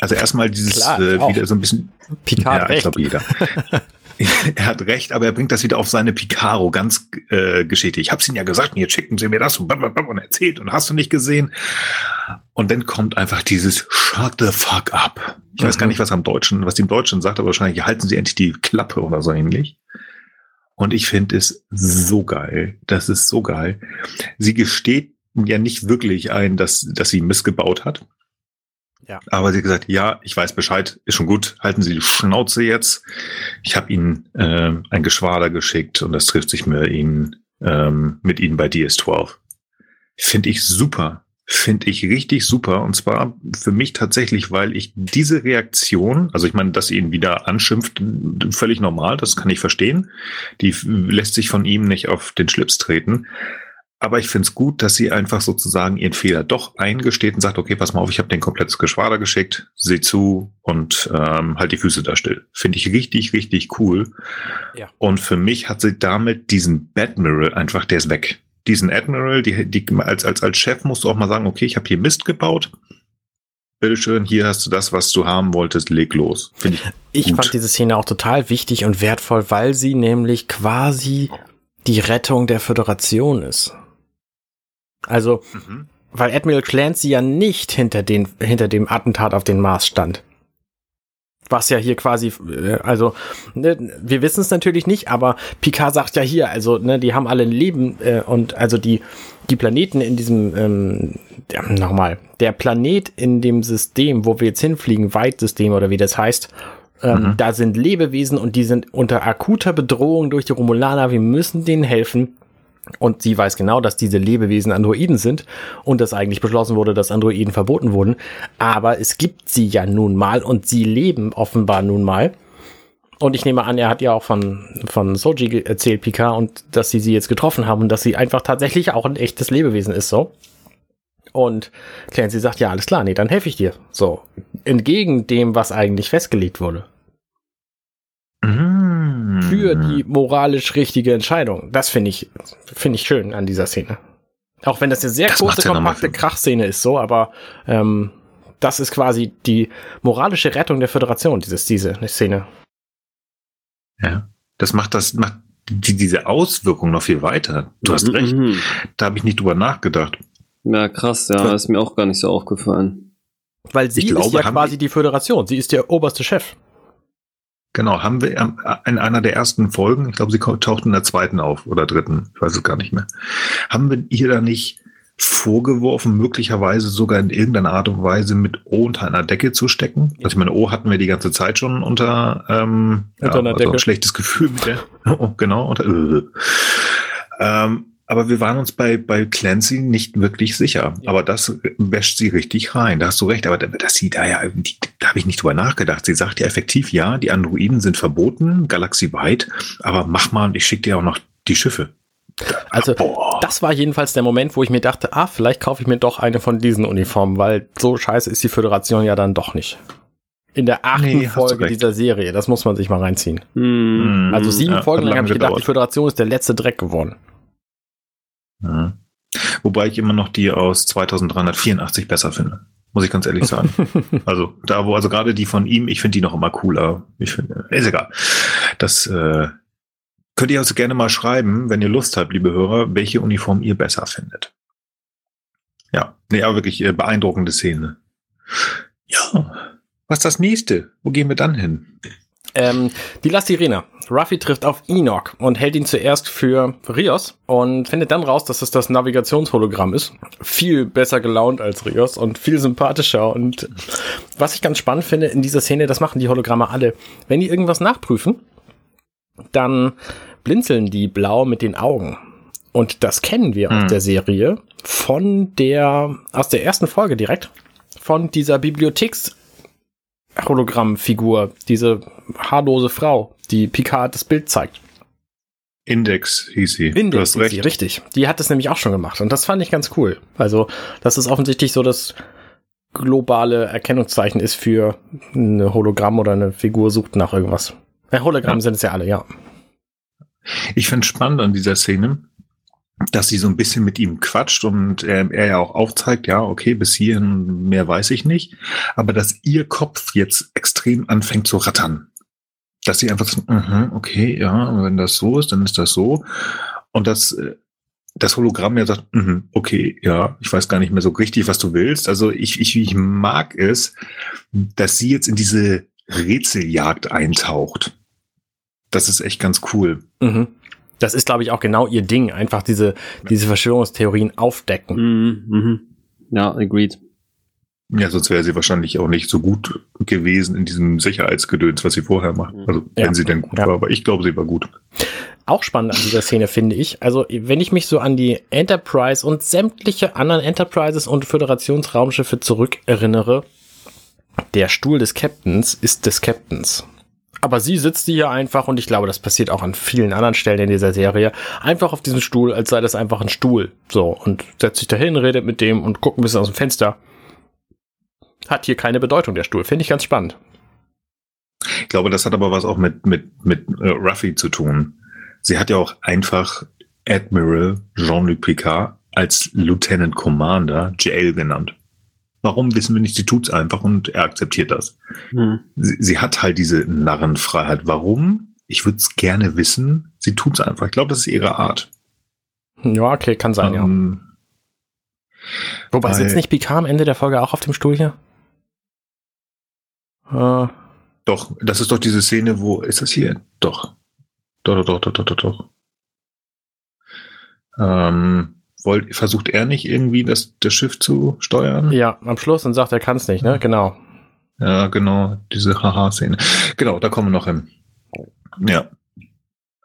Also erstmal dieses Klar, äh, wieder so ein bisschen. Picard ja, ich glaube jeder. er hat recht, aber er bringt das wieder auf seine Picaro ganz äh, geschickte. Ich hab's ihnen ja gesagt, und jetzt schicken sie mir das und, und erzählt und hast du nicht gesehen. Und dann kommt einfach dieses Shut the fuck up. Ich weiß gar nicht, was am Deutschen, was die im Deutschen sagt, aber wahrscheinlich halten sie endlich die Klappe oder so ähnlich. Und ich finde es so geil. Das ist so geil. Sie gesteht ja nicht wirklich ein, dass, dass sie missgebaut hat. Ja. Aber sie hat gesagt, ja, ich weiß Bescheid, ist schon gut, halten Sie die Schnauze jetzt. Ich habe Ihnen äh, ein Geschwader geschickt und das trifft sich mit Ihnen, ähm, mit Ihnen bei DS12. Finde ich super. Finde ich richtig super. Und zwar für mich tatsächlich, weil ich diese Reaktion, also ich meine, dass sie ihn wieder anschimpft, völlig normal, das kann ich verstehen. Die lässt sich von ihm nicht auf den Schlips treten. Aber ich finde es gut, dass sie einfach sozusagen ihren Fehler doch eingesteht und sagt, okay, pass mal auf, ich habe den komplettes Geschwader geschickt, seh zu und ähm, halt die Füße da still. Finde ich richtig, richtig cool. Ja. Und für mich hat sie damit diesen Admiral einfach, der ist weg. Diesen Admiral, die, die, als, als, als Chef musst du auch mal sagen, okay, ich habe hier Mist gebaut. Bitteschön, hier hast du das, was du haben wolltest, leg los. Finde ich Ich Gut. fand diese Szene auch total wichtig und wertvoll, weil sie nämlich quasi die Rettung der Föderation ist. Also, Mhm. weil Admiral Clancy ja nicht hinter, den, hinter dem Attentat auf den Mars stand. Was ja hier quasi, äh, also, ne, wir wissen es natürlich nicht, aber Picard sagt ja hier, also, ne, die haben alle ein Leben äh, und also die, die Planeten in diesem, ähm, ja, nochmal, der Planet in dem System, wo wir jetzt hinfliegen, Weitsystem oder wie das heißt, ähm, Mhm. da sind Lebewesen und die sind unter akuter Bedrohung durch die Romulaner. Wir müssen denen helfen. Und sie weiß genau, dass diese Lebewesen Androiden sind und dass eigentlich beschlossen wurde, dass Androiden verboten wurden. Aber es gibt sie ja nun mal und sie leben offenbar nun mal. Und ich nehme an, er hat ja auch von, von Soji erzählt, Picard, und dass sie sie jetzt getroffen haben und dass sie einfach tatsächlich auch ein echtes Lebewesen ist, so. Und Clancy sagt, ja, alles klar, nee, dann helfe ich dir. So. Entgegen dem, was eigentlich festgelegt wurde Mhm. Für die moralisch richtige Entscheidung. Das finde ich, finde ich schön an dieser Szene. Auch wenn das eine sehr Das kurze, kompakte Krachszene ist, so, aber ähm, das ist quasi die moralische Rettung der Föderation, dieses, diese Szene. Ja. Das macht das, macht die, diese Auswirkung noch viel weiter. Du hast recht. Mhm. Da habe ich nicht drüber nachgedacht. Ja, krass, ja, ist mir auch gar nicht so aufgefallen. Weil sie Ich glaube, ist ja quasi die Föderation. Sie ist der oberste Chef. Genau, haben wir ähm, in einer der ersten Folgen, ich glaube, sie ko- taucht in der zweiten auf oder dritten, ich weiß es gar nicht mehr. Haben wir ihr da nicht vorgeworfen, möglicherweise sogar in irgendeiner Art und Weise mit O unter einer Decke zu stecken? Also ich meine, O hatten wir die ganze Zeit schon unter, ähm, Unter einer also Decke. ein schlechtes Gefühl mit der. Oh, genau, unter, äh. ähm, aber wir waren uns bei, bei Clancy nicht wirklich sicher. Ja. Aber das wäscht sie richtig rein. Da hast du recht. Aber da- dass sie da ja, die, da habe ich nicht drüber nachgedacht. Sie sagt ja effektiv, ja, die Androiden sind verboten, galaxieweit. Aber mach mal, und ich schicke dir auch noch die Schiffe. Also, Boah. das war jedenfalls der Moment, wo ich mir dachte, ah, vielleicht kaufe ich mir doch eine von diesen Uniformen, weil so scheiße ist die Föderation ja dann doch nicht. In der achten Nee, Folge dieser Serie, das muss man sich mal reinziehen. Hm. Also sieben Ja, Folgen lang habe ich gedacht, die gedauert. Föderation ist der letzte Dreck geworden. Ja. Wobei ich immer noch die aus 2384 besser finde. Muss ich ganz ehrlich sagen. also da, wo, also gerade die von ihm, ich finde die noch immer cooler. Ich finde, ist egal. Das äh, könnt ihr also gerne mal schreiben, wenn ihr Lust habt, liebe Hörer, welche Uniform ihr besser findet. Ja, nee, aber wirklich äh, beeindruckende Szene. Ja, was ist das nächste? Wo gehen wir dann hin? Ähm, die La Sirena. Ruffy trifft auf Enoch und hält ihn zuerst für Rios und findet dann raus, dass es das Navigationshologramm ist. Viel besser gelaunt als Rios und viel sympathischer. Und was ich ganz spannend finde in dieser Szene, das machen die Hologramme alle. Wenn die irgendwas nachprüfen, dann blinzeln die blau mit den Augen. Und das kennen wir Hm. aus der Serie von der, aus der ersten Folge direkt, von dieser Bibliotheks Hologrammfigur, diese haarlose Frau, die Picard das Bild zeigt. Index hieß sie. Index, ist recht. sie, richtig. Die hat das nämlich auch schon gemacht und das fand ich ganz cool. Also, das ist offensichtlich so das globale Erkennungszeichen ist für eine Hologramm oder eine Figur sucht nach irgendwas. Hologramm Ja. sind es ja alle, ja. Ich finde spannend an dieser Szene, dass sie so ein bisschen mit ihm quatscht und er, er ja auch aufzeigt, ja, okay, bis hierhin mehr weiß ich nicht, aber dass ihr Kopf jetzt extrem anfängt zu rattern. Dass sie einfach so, mhm, okay, ja, wenn das so ist, dann ist das so. Und dass äh, das Hologramm ja sagt, mhm, okay, ja, ich weiß gar nicht mehr so richtig, was du willst. Also ich, ich, ich mag es, dass sie jetzt in diese Rätseljagd eintaucht. Das ist echt ganz cool. Mhm. Das ist, glaube ich, auch genau ihr Ding. Einfach diese, diese Verschwörungstheorien aufdecken. Mhm, mhm. Ja, agreed. Ja, sonst wäre sie wahrscheinlich auch nicht so gut gewesen in diesem Sicherheitsgedöns, was sie vorher macht. Also, Ja. wenn sie denn gut Ja. war. Aber ich glaube, sie war gut. Auch spannend an dieser Szene finde ich. Also, wenn ich mich so an die Enterprise und sämtliche anderen Enterprises und Föderationsraumschiffe zurückerinnere, der Stuhl des Captains ist des Captains. Aber sie sitzt hier einfach und ich glaube, das passiert auch an vielen anderen Stellen in dieser Serie. Einfach auf diesem Stuhl, als sei das einfach ein Stuhl. So, und setzt sich dahin, redet mit dem und guckt ein bisschen aus dem Fenster. Hat hier keine Bedeutung, der Stuhl. Finde ich ganz spannend. Ich glaube, das hat aber was auch mit, mit, mit äh, Ruffy zu tun. Sie hat ja auch einfach Admiral Jean-Luc Picard als Lieutenant Commander JL genannt. Warum wissen wir nicht? Sie tut's einfach und er akzeptiert das. Mhm. Sie, sie hat halt diese Narrenfreiheit. Warum? Ich würde es gerne wissen. Sie tut's einfach. Ich glaube, das ist ihre Art. Ja, okay, kann sein, ja. Ähm, Wobei Weil- sitzt nicht Picard am Ende der Folge auch auf dem Stuhl hier? Äh, Doch, das ist doch diese Szene, wo, ist das hier? Doch. Doch, doch, doch, doch, doch, doch, doch. Ähm, wollt, versucht er nicht irgendwie das, das Schiff zu steuern? ja, am Schluss und sagt, er kann es nicht, ne? Genau. Ja, genau, diese Haha-Szene. Genau, da kommen wir noch hin. Ja.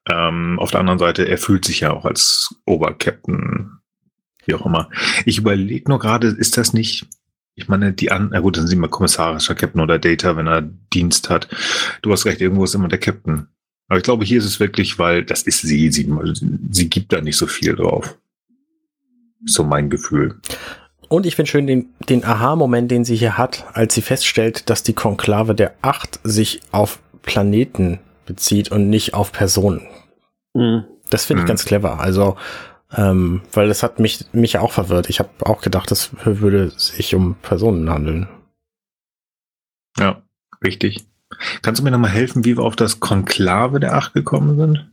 Ähm, auf der anderen Seite, er fühlt sich ja auch als Obercaptain, wie auch immer. Ich überlege nur gerade, ist das nicht, ich meine, die an, na gut, dann sind wir kommissarischer Captain oder Data, wenn er Dienst hat. Du hast recht, irgendwo ist immer der Captain. Aber ich glaube, hier ist es wirklich, weil das ist sie, sie, sie gibt da nicht so viel drauf. So mein Gefühl. Und ich finde schön den, den Aha-Moment, den sie hier hat, als sie feststellt, dass die Konklave der Acht sich auf Planeten bezieht und nicht auf Personen. Mhm. Das finde ich Mhm. ganz clever. Also, ähm, weil das hat mich, mich auch verwirrt. Ich habe auch gedacht, das würde sich um Personen handeln. Ja, richtig. Kannst du mir nochmal helfen, wie wir auf das Konklave der Acht gekommen sind?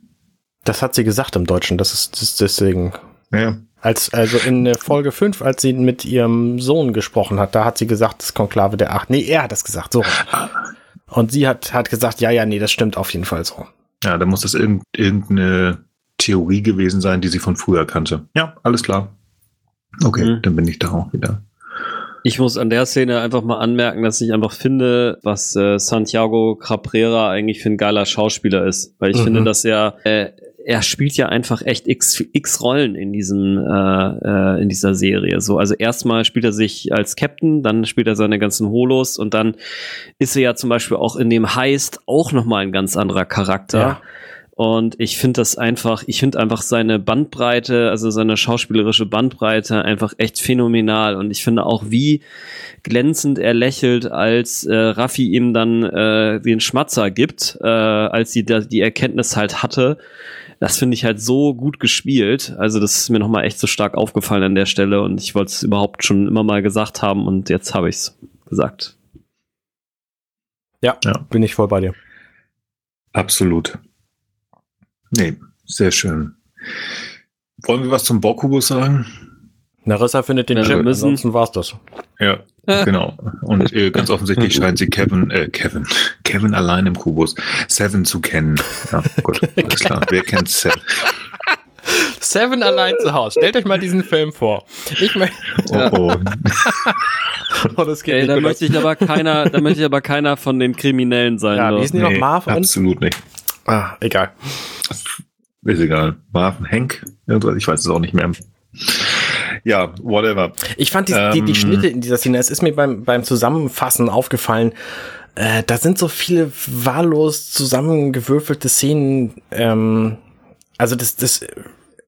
Das hat sie gesagt im Deutschen. Das ist, das ist deswegen. Ja, Als, also in Folge 5, als sie mit ihrem Sohn gesprochen hat, da hat sie gesagt, das Konklave der Acht. Nee, er hat das gesagt, so. Und sie hat, hat gesagt, ja, ja, nee, das stimmt auf jeden Fall so. ja, da muss das irgend, irgendeine Theorie gewesen sein, die sie von früher kannte. Ja, alles klar. Okay, Mhm. dann bin ich da auch wieder. Ich muss an der Szene einfach mal anmerken, dass ich einfach finde, was äh, Santiago Cabrera eigentlich für ein geiler Schauspieler ist. Weil ich Mhm. finde, dass er, äh, er spielt ja einfach echt x, x Rollen in diesem, äh, äh, in dieser Serie. So, also erstmal spielt er sich als Captain, dann spielt er seine ganzen Holos und dann ist er ja zum Beispiel auch in dem Heist auch nochmal ein ganz anderer Charakter. Ja. Und ich finde das einfach, ich finde einfach seine Bandbreite, also seine schauspielerische Bandbreite einfach echt phänomenal. Und ich finde auch, wie glänzend er lächelt, als äh, Raffi ihm dann äh, den Schmatzer gibt, äh, als sie da die Erkenntnis halt hatte. Das finde ich halt so gut gespielt. Also das ist mir nochmal echt so stark aufgefallen an der Stelle und ich wollte es überhaupt schon immer mal gesagt haben und jetzt habe ich es gesagt. Ja, ja, bin ich voll bei dir. Absolut. Nee, sehr schön. Wollen wir was zum Borkubus sagen? Narissa findet den ja, Chip, ansonsten war's das. Ja, genau. Und äh, ganz offensichtlich scheint sie Kevin, äh, Kevin, Kevin allein im Kubus, Seven zu kennen. Ja, gut, alles klar. Wer kennt Seven? Seven allein zu Hause. Stellt euch mal diesen Film vor. Ich möchte. Oh, oh. oh, das geht Ey, da möchte ich aber keiner, da möchte ich aber keiner von den Kriminellen sein. Ja, wie ist nee, noch Marv Absolut nicht. Ah, egal. Ist egal. Marv, Hank, ich weiß es auch nicht mehr. Ja, whatever. Ich fand die, ähm, die, die ähm, Schnitte in dieser Szene, es ist mir beim, beim Zusammenfassen aufgefallen, äh, da sind so viele wahllos zusammengewürfelte Szenen, ähm, also das, das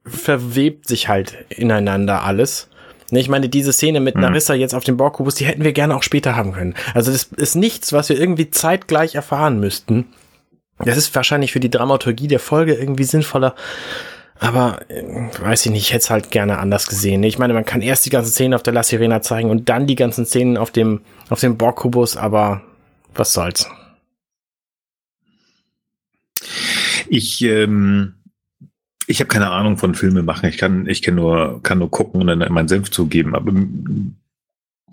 verwebt sich halt ineinander alles. Ne, ich meine, diese Szene mit mhm. Narissa jetzt auf dem Borgkubus, die hätten wir gerne auch später haben können. Also das ist nichts, was wir irgendwie zeitgleich erfahren müssten. Das ist wahrscheinlich für die Dramaturgie der Folge irgendwie sinnvoller. Aber äh, weiß ich nicht, ich hätte es halt gerne anders gesehen. Ich meine, man kann erst die ganzen Szenen auf der La Sirena zeigen und dann die ganzen Szenen auf dem, auf dem Borgkubus, aber was soll's. Ich, ähm, ich habe keine Ahnung von Filme machen. Ich kann, ich kann nur, kann nur gucken und dann meinen Senf zugeben. Aber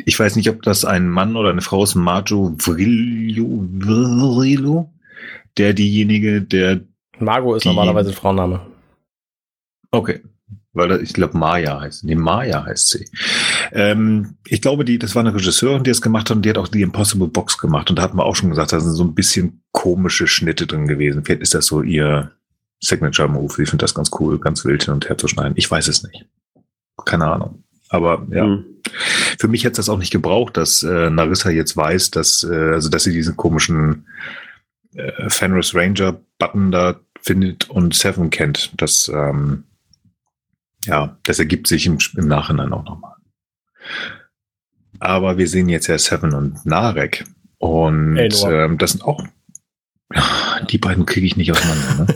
ich weiß nicht, ob das ein Mann oder eine Frau ist, Marjo Vrillo, Vrillo, der diejenige, der. Margot ist normalerweise Frauenname. Okay. Weil ich glaube, Maya heißt. Nee, Maya heißt sie. Ähm, ich glaube, die, das war eine Regisseurin, die es gemacht hat und die hat auch die Impossible Box gemacht. Und da hatten wir auch schon gesagt, da sind so ein bisschen komische Schnitte drin gewesen. Vielleicht ist das so ihr Signature-Move. Ich finde das ganz cool, ganz wild hin und her zu schneiden. Ich weiß es nicht. Keine Ahnung. Aber ja, mhm. für mich hätte es das auch nicht gebraucht, dass äh, Narissa jetzt weiß, dass, äh, also dass sie diesen komischen äh, Fenris Ranger Button da findet und Seven kennt. Das ähm, ja, das ergibt sich im, im Nachhinein auch nochmal. Aber wir sehen jetzt ja Seven und Narek. Und ähm, das sind auch. Die beiden kriege ich nicht auseinander.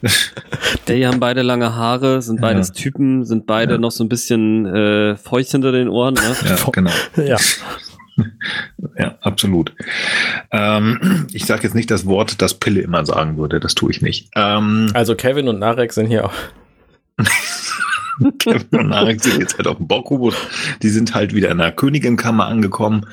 Ne? die haben beide lange Haare, sind beides ja. Typen, sind beide ja. noch so ein bisschen äh, feucht hinter den Ohren. Ne? Ja, genau. ja. Ja, absolut. Ähm, ich sage jetzt nicht das Wort, das Pille immer sagen würde. Das tue ich nicht. Ähm, also Kevin und Narek sind hier auch. Kevin und sind jetzt halt auf dem Bockkubus. Die sind halt wieder in der Königinkammer angekommen.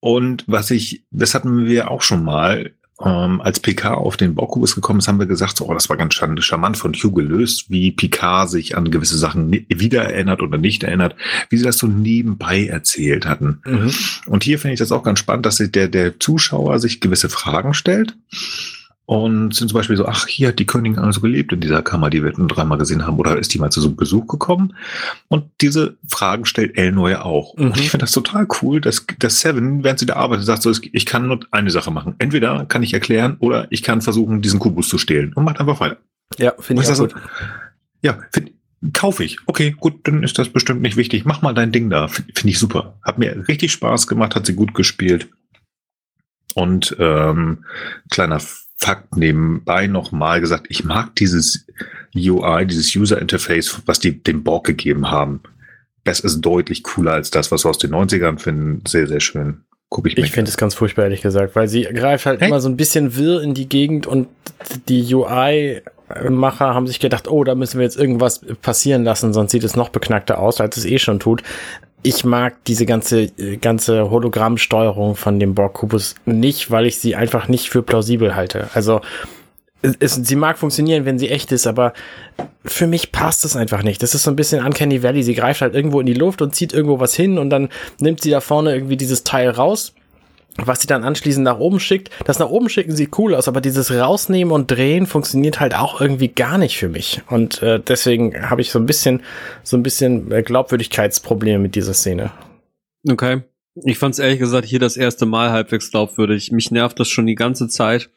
Und was ich, das hatten wir auch schon mal, ähm, als Picard auf den Bockkubus gekommen ist, haben wir gesagt, so, oh, das war ganz charmant von Hugh gelöst, wie Picard sich an gewisse Sachen wieder erinnert oder nicht erinnert, wie sie das so nebenbei erzählt hatten. Mhm. Und hier finde ich das auch ganz spannend, dass der, der Zuschauer sich gewisse Fragen stellt und sind zum Beispiel so, ach, hier hat die Königin also gelebt in dieser Kammer, die wir nun dreimal gesehen haben, oder ist die mal zu so einem Besuch gekommen? Und diese Fragen stellt Elnor ja auch. Mhm. Und ich finde das total cool, dass, dass Seven, während sie da arbeitet, sagt so, ich kann nur eine Sache machen. Entweder kann ich erklären oder ich kann versuchen, diesen Kubus zu stehlen. Und macht einfach weiter. Ja, finde ich auch gut. So, ja, find, kaufe ich. Okay, gut, dann ist das bestimmt nicht wichtig. Mach mal dein Ding da. Finde find ich super. Hat mir richtig Spaß gemacht, hat sie gut gespielt. Und ähm, kleiner Fakt nebenbei nochmal gesagt, ich mag dieses UI, dieses User Interface, was die dem Borg gegeben haben. Das ist deutlich cooler als das, was wir aus den 90ern finden. Sehr, sehr schön. Guck ich ich finde es ganz furchtbar, ehrlich gesagt, weil sie greift halt hey? immer so ein bisschen wirr in die Gegend und die UI-Macher haben sich gedacht, oh, da müssen wir jetzt irgendwas passieren lassen, sonst sieht es noch beknackter aus, als es eh schon tut ich mag diese ganze, ganze Hologrammsteuerung von dem Borg-Kubus nicht, weil ich sie einfach nicht für plausibel halte. Also, es, sie mag funktionieren, wenn sie echt ist, aber für mich passt es einfach nicht. Das ist so ein bisschen Uncanny Valley. Sie greift halt irgendwo in die Luft und zieht irgendwo was hin und dann nimmt sie da vorne irgendwie dieses Teil raus was sie dann anschließend nach oben schickt. Das nach oben schicken sieht cool aus, aber dieses Rausnehmen und Drehen funktioniert halt auch irgendwie gar nicht für mich. Und äh, deswegen habe ich so ein bisschen, so ein bisschen äh, Glaubwürdigkeitsprobleme mit dieser Szene. Okay. Ich fand es ehrlich gesagt hier das erste Mal halbwegs glaubwürdig. Mich nervt das schon die ganze Zeit,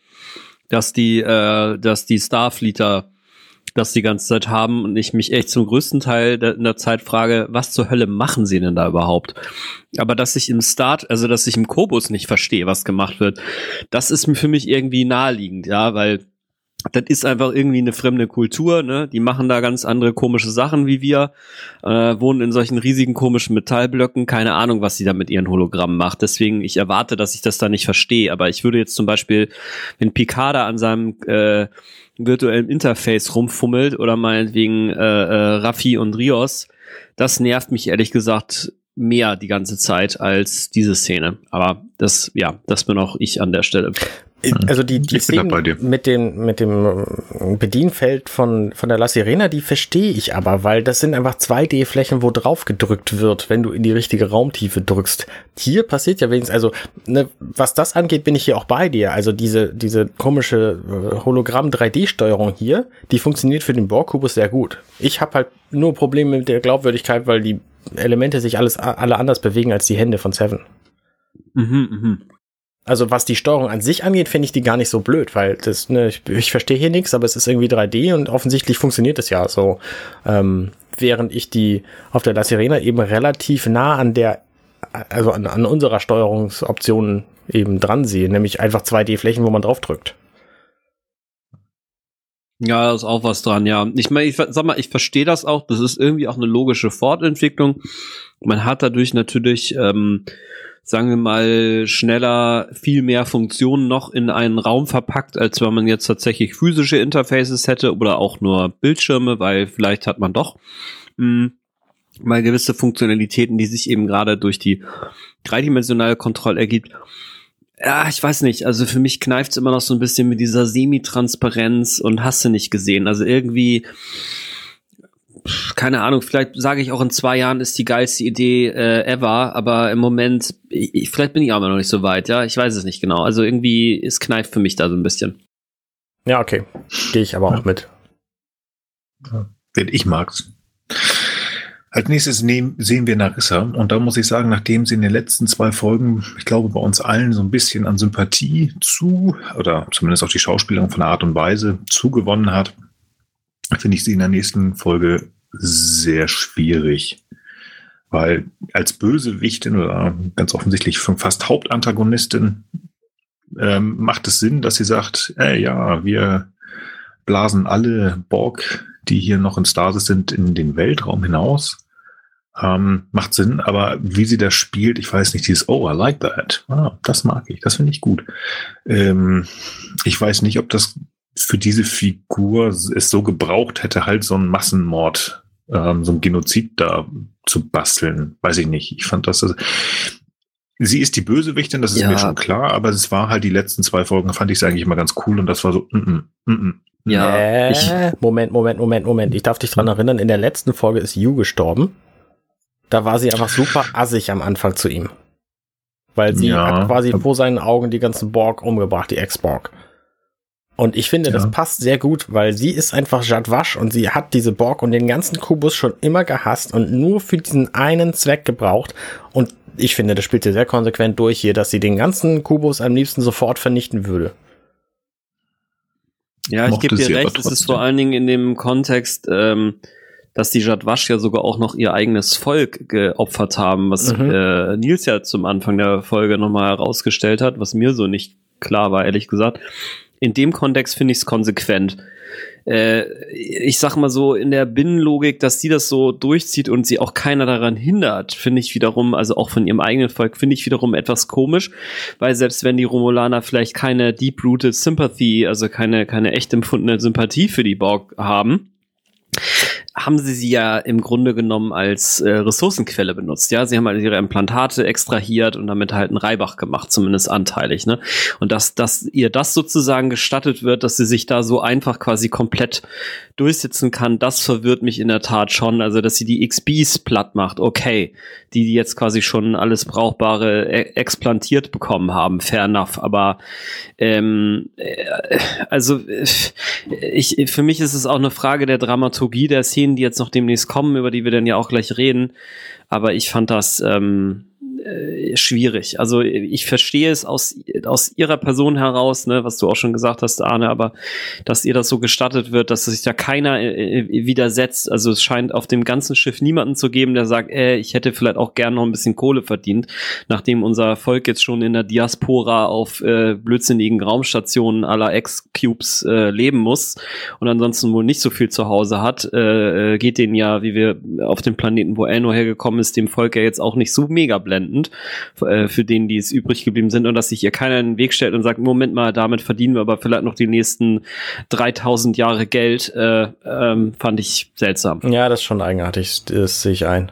dass die, äh, dass die Starfleeter das die ganze Zeit haben und ich mich echt zum größten Teil der, in der Zeit frage, was zur Hölle machen sie denn da überhaupt? Aber dass ich im Start, also dass ich im Kobus nicht verstehe, was gemacht wird, das ist für mich irgendwie naheliegend, ja, weil das ist einfach irgendwie eine fremde Kultur, ne? Die machen da ganz andere komische Sachen wie wir, äh, wohnen in solchen riesigen komischen Metallblöcken, keine Ahnung, was sie da mit ihren Hologrammen macht. Deswegen, ich erwarte, dass ich das da nicht verstehe. Aber ich würde jetzt zum Beispiel, wenn Picard an seinem äh, virtuellen Interface rumfummelt oder meinetwegen äh, äh, Raffi und Rios, das nervt mich ehrlich gesagt mehr die ganze Zeit als diese Szene. Aber das, ja, das bin auch ich an der Stelle. Also die, die Szene mit dem, mit dem Bedienfeld von, von der La Sirena, die verstehe ich aber, weil das sind einfach 2D-Flächen, wo drauf gedrückt wird, wenn du in die richtige Raumtiefe drückst. Hier passiert ja wenigstens, also ne, was das angeht, bin ich hier auch bei dir. Also diese, diese komische äh, Hologramm-3D-Steuerung hier, die funktioniert für den Borg-Kubus sehr gut. Ich habe halt nur Probleme mit der Glaubwürdigkeit, weil die Elemente sich alles alle anders bewegen als die Hände von Seven. Mhm, mhm. Also was die Steuerung an sich angeht, finde ich die gar nicht so blöd, weil das, ne, ich, ich verstehe hier nichts, aber es ist irgendwie 3D und offensichtlich funktioniert es ja so. Ähm, während ich die auf der La Sirena eben relativ nah an der, also an, an unserer Steuerungsoption eben dran sehe, nämlich einfach 2D-Flächen, wo man drauf drückt. Ja, da ist auch was dran, ja. Ich meine, ich sag mal, ich verstehe das auch. Das ist irgendwie auch eine logische Fortentwicklung. Man hat dadurch natürlich ähm, sagen wir mal, schneller viel mehr Funktionen noch in einen Raum verpackt, als wenn man jetzt tatsächlich physische Interfaces hätte oder auch nur Bildschirme, weil vielleicht hat man doch mh, hm, mal gewisse Funktionalitäten, die sich eben gerade durch die dreidimensionale Kontrolle ergibt. Ja, ich weiß nicht. Also für mich kneift es immer noch so ein bisschen mit dieser Semi-Transparenz und hast du nicht gesehen. Also irgendwie keine Ahnung, vielleicht sage ich auch in zwei Jahren ist die geilste Idee äh, ever, aber im Moment, ich, vielleicht bin ich aber noch nicht so weit, ja, ich weiß es nicht genau. Also irgendwie ist kneift für mich da so ein bisschen. Ja, okay. Gehe ich aber auch mit. Ja, ich mag's. Als nächstes nehmen, sehen wir Narissa und da muss ich sagen, nachdem sie in den letzten zwei Folgen, ich glaube, bei uns allen so ein bisschen an Sympathie zu, oder zumindest auch die Schauspielerin von der Art und Weise zugewonnen hat, finde ich sie in der nächsten Folge sehr schwierig. Weil als Bösewichtin oder ganz offensichtlich fast Hauptantagonistin ähm, macht es Sinn, dass sie sagt, äh, ja, wir blasen alle Borg, die hier noch in Stasis sind, in den Weltraum hinaus. Ähm, macht Sinn, aber wie sie das spielt, ich weiß nicht, dieses Oh, I like that. Ah, das mag ich, das finde ich gut. Ähm, ich weiß nicht, ob das für diese Figur es so gebraucht hätte, halt so einen Massenmord, ähm, so ein Genozid da zu basteln. Weiß ich nicht. Ich fand das. Also, sie ist die Bösewichtin, das ist ja. mir schon klar, aber es war halt die letzten zwei Folgen, fand ich es eigentlich immer ganz cool und das war so, mm -mm, mm -mm. Ja, äh, ich, Moment, Moment, Moment, Moment. Ich darf dich dran erinnern, in der letzten Folge ist Yu gestorben. Da war sie einfach super assig am Anfang zu ihm. Weil sie ja. hat quasi vor seinen Augen die ganzen Borg umgebracht, die Ex-Borg. Und ich finde, ja. das passt sehr gut, weil sie ist einfach Jadwasch und sie hat diese Borg und den ganzen Kubus schon immer gehasst und nur für diesen einen Zweck gebraucht. Und ich finde, das spielt sie sehr konsequent durch hier, dass sie den ganzen Kubus am liebsten sofort vernichten würde. Ja, ich gebe dir recht, es ist vor allen Dingen in dem Kontext, ähm, dass die Jadwasch ja sogar auch noch ihr eigenes Volk geopfert haben, was mhm. äh, Nils ja zum Anfang der Folge nochmal herausgestellt hat, was mir so nicht klar war, ehrlich gesagt in dem Kontext finde ich es konsequent. Äh, ich sag mal so, in der Binnenlogik, dass sie das so durchzieht und sie auch keiner daran hindert, finde ich wiederum, also auch von ihrem eigenen Volk, finde ich wiederum etwas komisch, weil selbst wenn die Romulaner vielleicht keine deep-rooted Sympathy, also keine, keine echt empfundene Sympathie für die Borg haben, haben sie sie ja im Grunde genommen als äh, Ressourcenquelle benutzt. Ja, sie haben halt ihre Implantate extrahiert und damit halt einen Reibach gemacht, zumindest anteilig. Ne? Und dass, dass ihr das sozusagen gestattet wird, dass sie sich da so einfach quasi komplett durchsetzen kann, das verwirrt mich in der Tat schon. Also, dass sie die XBs platt macht, okay, die, jetzt quasi schon alles Brauchbare e explantiert bekommen haben, fair enough. Aber ähm, äh, also ich, für mich ist es auch eine Frage der Dramaturgie der Szenen, die jetzt noch demnächst kommen, über die wir dann ja auch gleich reden. Aber ich fand das, ähm, äh, schwierig. Also ich verstehe es aus, aus ihrer Person heraus, ne, was du auch schon gesagt hast, Arne, aber dass ihr das so gestattet wird, dass sich da keiner äh, äh, widersetzt. Also es scheint auf dem ganzen Schiff niemanden zu geben, der sagt, äh, ich hätte vielleicht auch gern noch ein bisschen Kohle verdient, nachdem unser Volk jetzt schon in der Diaspora auf äh, blödsinnigen Raumstationen aller X-Cubes äh, leben muss und ansonsten wohl nicht so viel zu Hause hat, äh, äh geht denen ja, wie wir auf dem Planeten, wo Elnor hergekommen ist, dem Volk ja jetzt auch nicht so mega blendend äh, für denen, die es übrig geblieben sind und dass sich ihr keiner in den Weg stellt und sagt, Moment mal, damit verdienen wir aber vielleicht noch die nächsten 3000 Jahre Geld, äh, ähm, fand ich seltsam. Ja, das ist schon eigenartig, das sehe ich ein.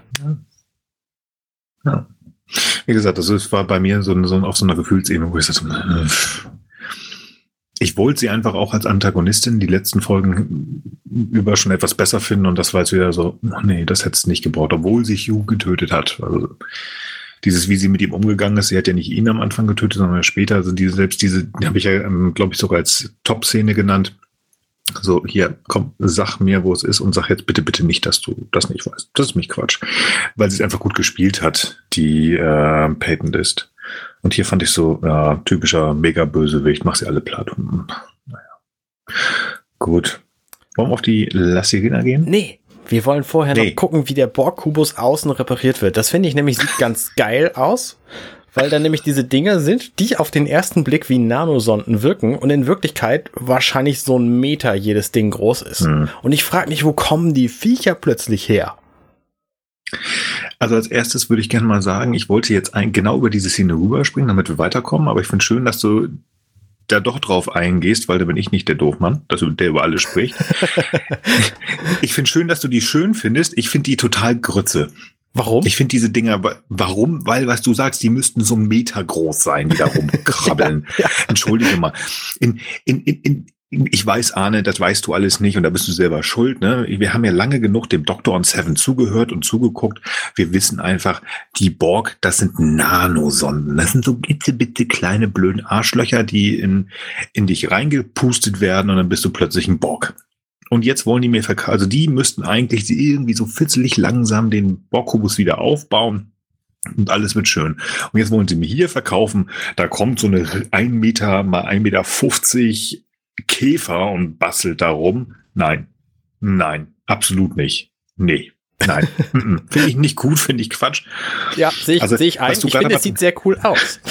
Ja. Wie gesagt, das ist, war bei mir so, so auf so einer Gefühlsebene, wo ich sagte, äh, ich wollte sie einfach auch als Antagonistin die letzten Folgen über schon etwas besser finden und das war jetzt wieder so, nee, das hätte es nicht gebraucht, obwohl sich Hugh getötet hat. Also dieses, wie sie mit ihm umgegangen ist, sie hat ja nicht ihn am Anfang getötet, sondern später, also diese, selbst diese, die habe ich ja, ähm, glaube ich, sogar als Top-Szene genannt. So, hier, komm, sag mir, wo es ist und sag jetzt bitte, bitte nicht, dass du das nicht weißt. Das ist mich Quatsch. Weil sie es einfach gut gespielt hat, die äh, Peyton ist. Und hier fand ich so, ja, typischer Mega-Bösewicht, mach sie alle platt. Naja. Gut. Wollen wir auf die La Sirena gehen? Nee. Wir wollen vorher nee. noch gucken, wie der Borg-Kubus außen repariert wird. Das finde ich nämlich sieht ganz geil aus, weil da nämlich diese Dinger sind, die auf den ersten Blick wie Nanosonden wirken und in Wirklichkeit wahrscheinlich so ein Meter jedes Ding groß ist. Hm. Und ich frage mich, wo kommen die Viecher plötzlich her? Also als erstes würde ich gerne mal sagen, ich wollte jetzt ein, genau über diese Szene rüberspringen, damit wir weiterkommen, aber ich finde schön, dass du da doch drauf eingehst, weil da bin ich nicht der Doofmann, dass der über alles spricht. ich finde schön, dass du die schön findest. Ich finde die total Grütze. Warum? Ich finde diese Dinger, warum? Weil, was du sagst, die müssten so ein Meter groß sein, die da rumkrabbeln. ja, ja. Entschuldige mal. In, in, in, in, ich weiß, Arne, das weißt du alles nicht und da bist du selber schuld. Ne? Wir haben ja lange genug dem Doktor und Seven zugehört und zugeguckt. Wir wissen einfach, die Borg, das sind Nanosonden. Das sind so bitte, bitte kleine blöden Arschlöcher, die in, in dich reingepustet werden und dann bist du plötzlich ein Borg. Und jetzt wollen die mir verkaufen, also die müssten eigentlich irgendwie so fitzelig langsam den Borg-Kubus wieder aufbauen. Und alles wird schön. Und jetzt wollen sie mir hier verkaufen, da kommt so eine ein Meter mal ein Meter 50 Käfer und bastelt darum. Nein, nein, absolut nicht. Nee. Nein, finde ich nicht gut, finde ich Quatsch. Ja, sehe ich, also, seh ich ein. Ich finde, es sieht sehr cool aus.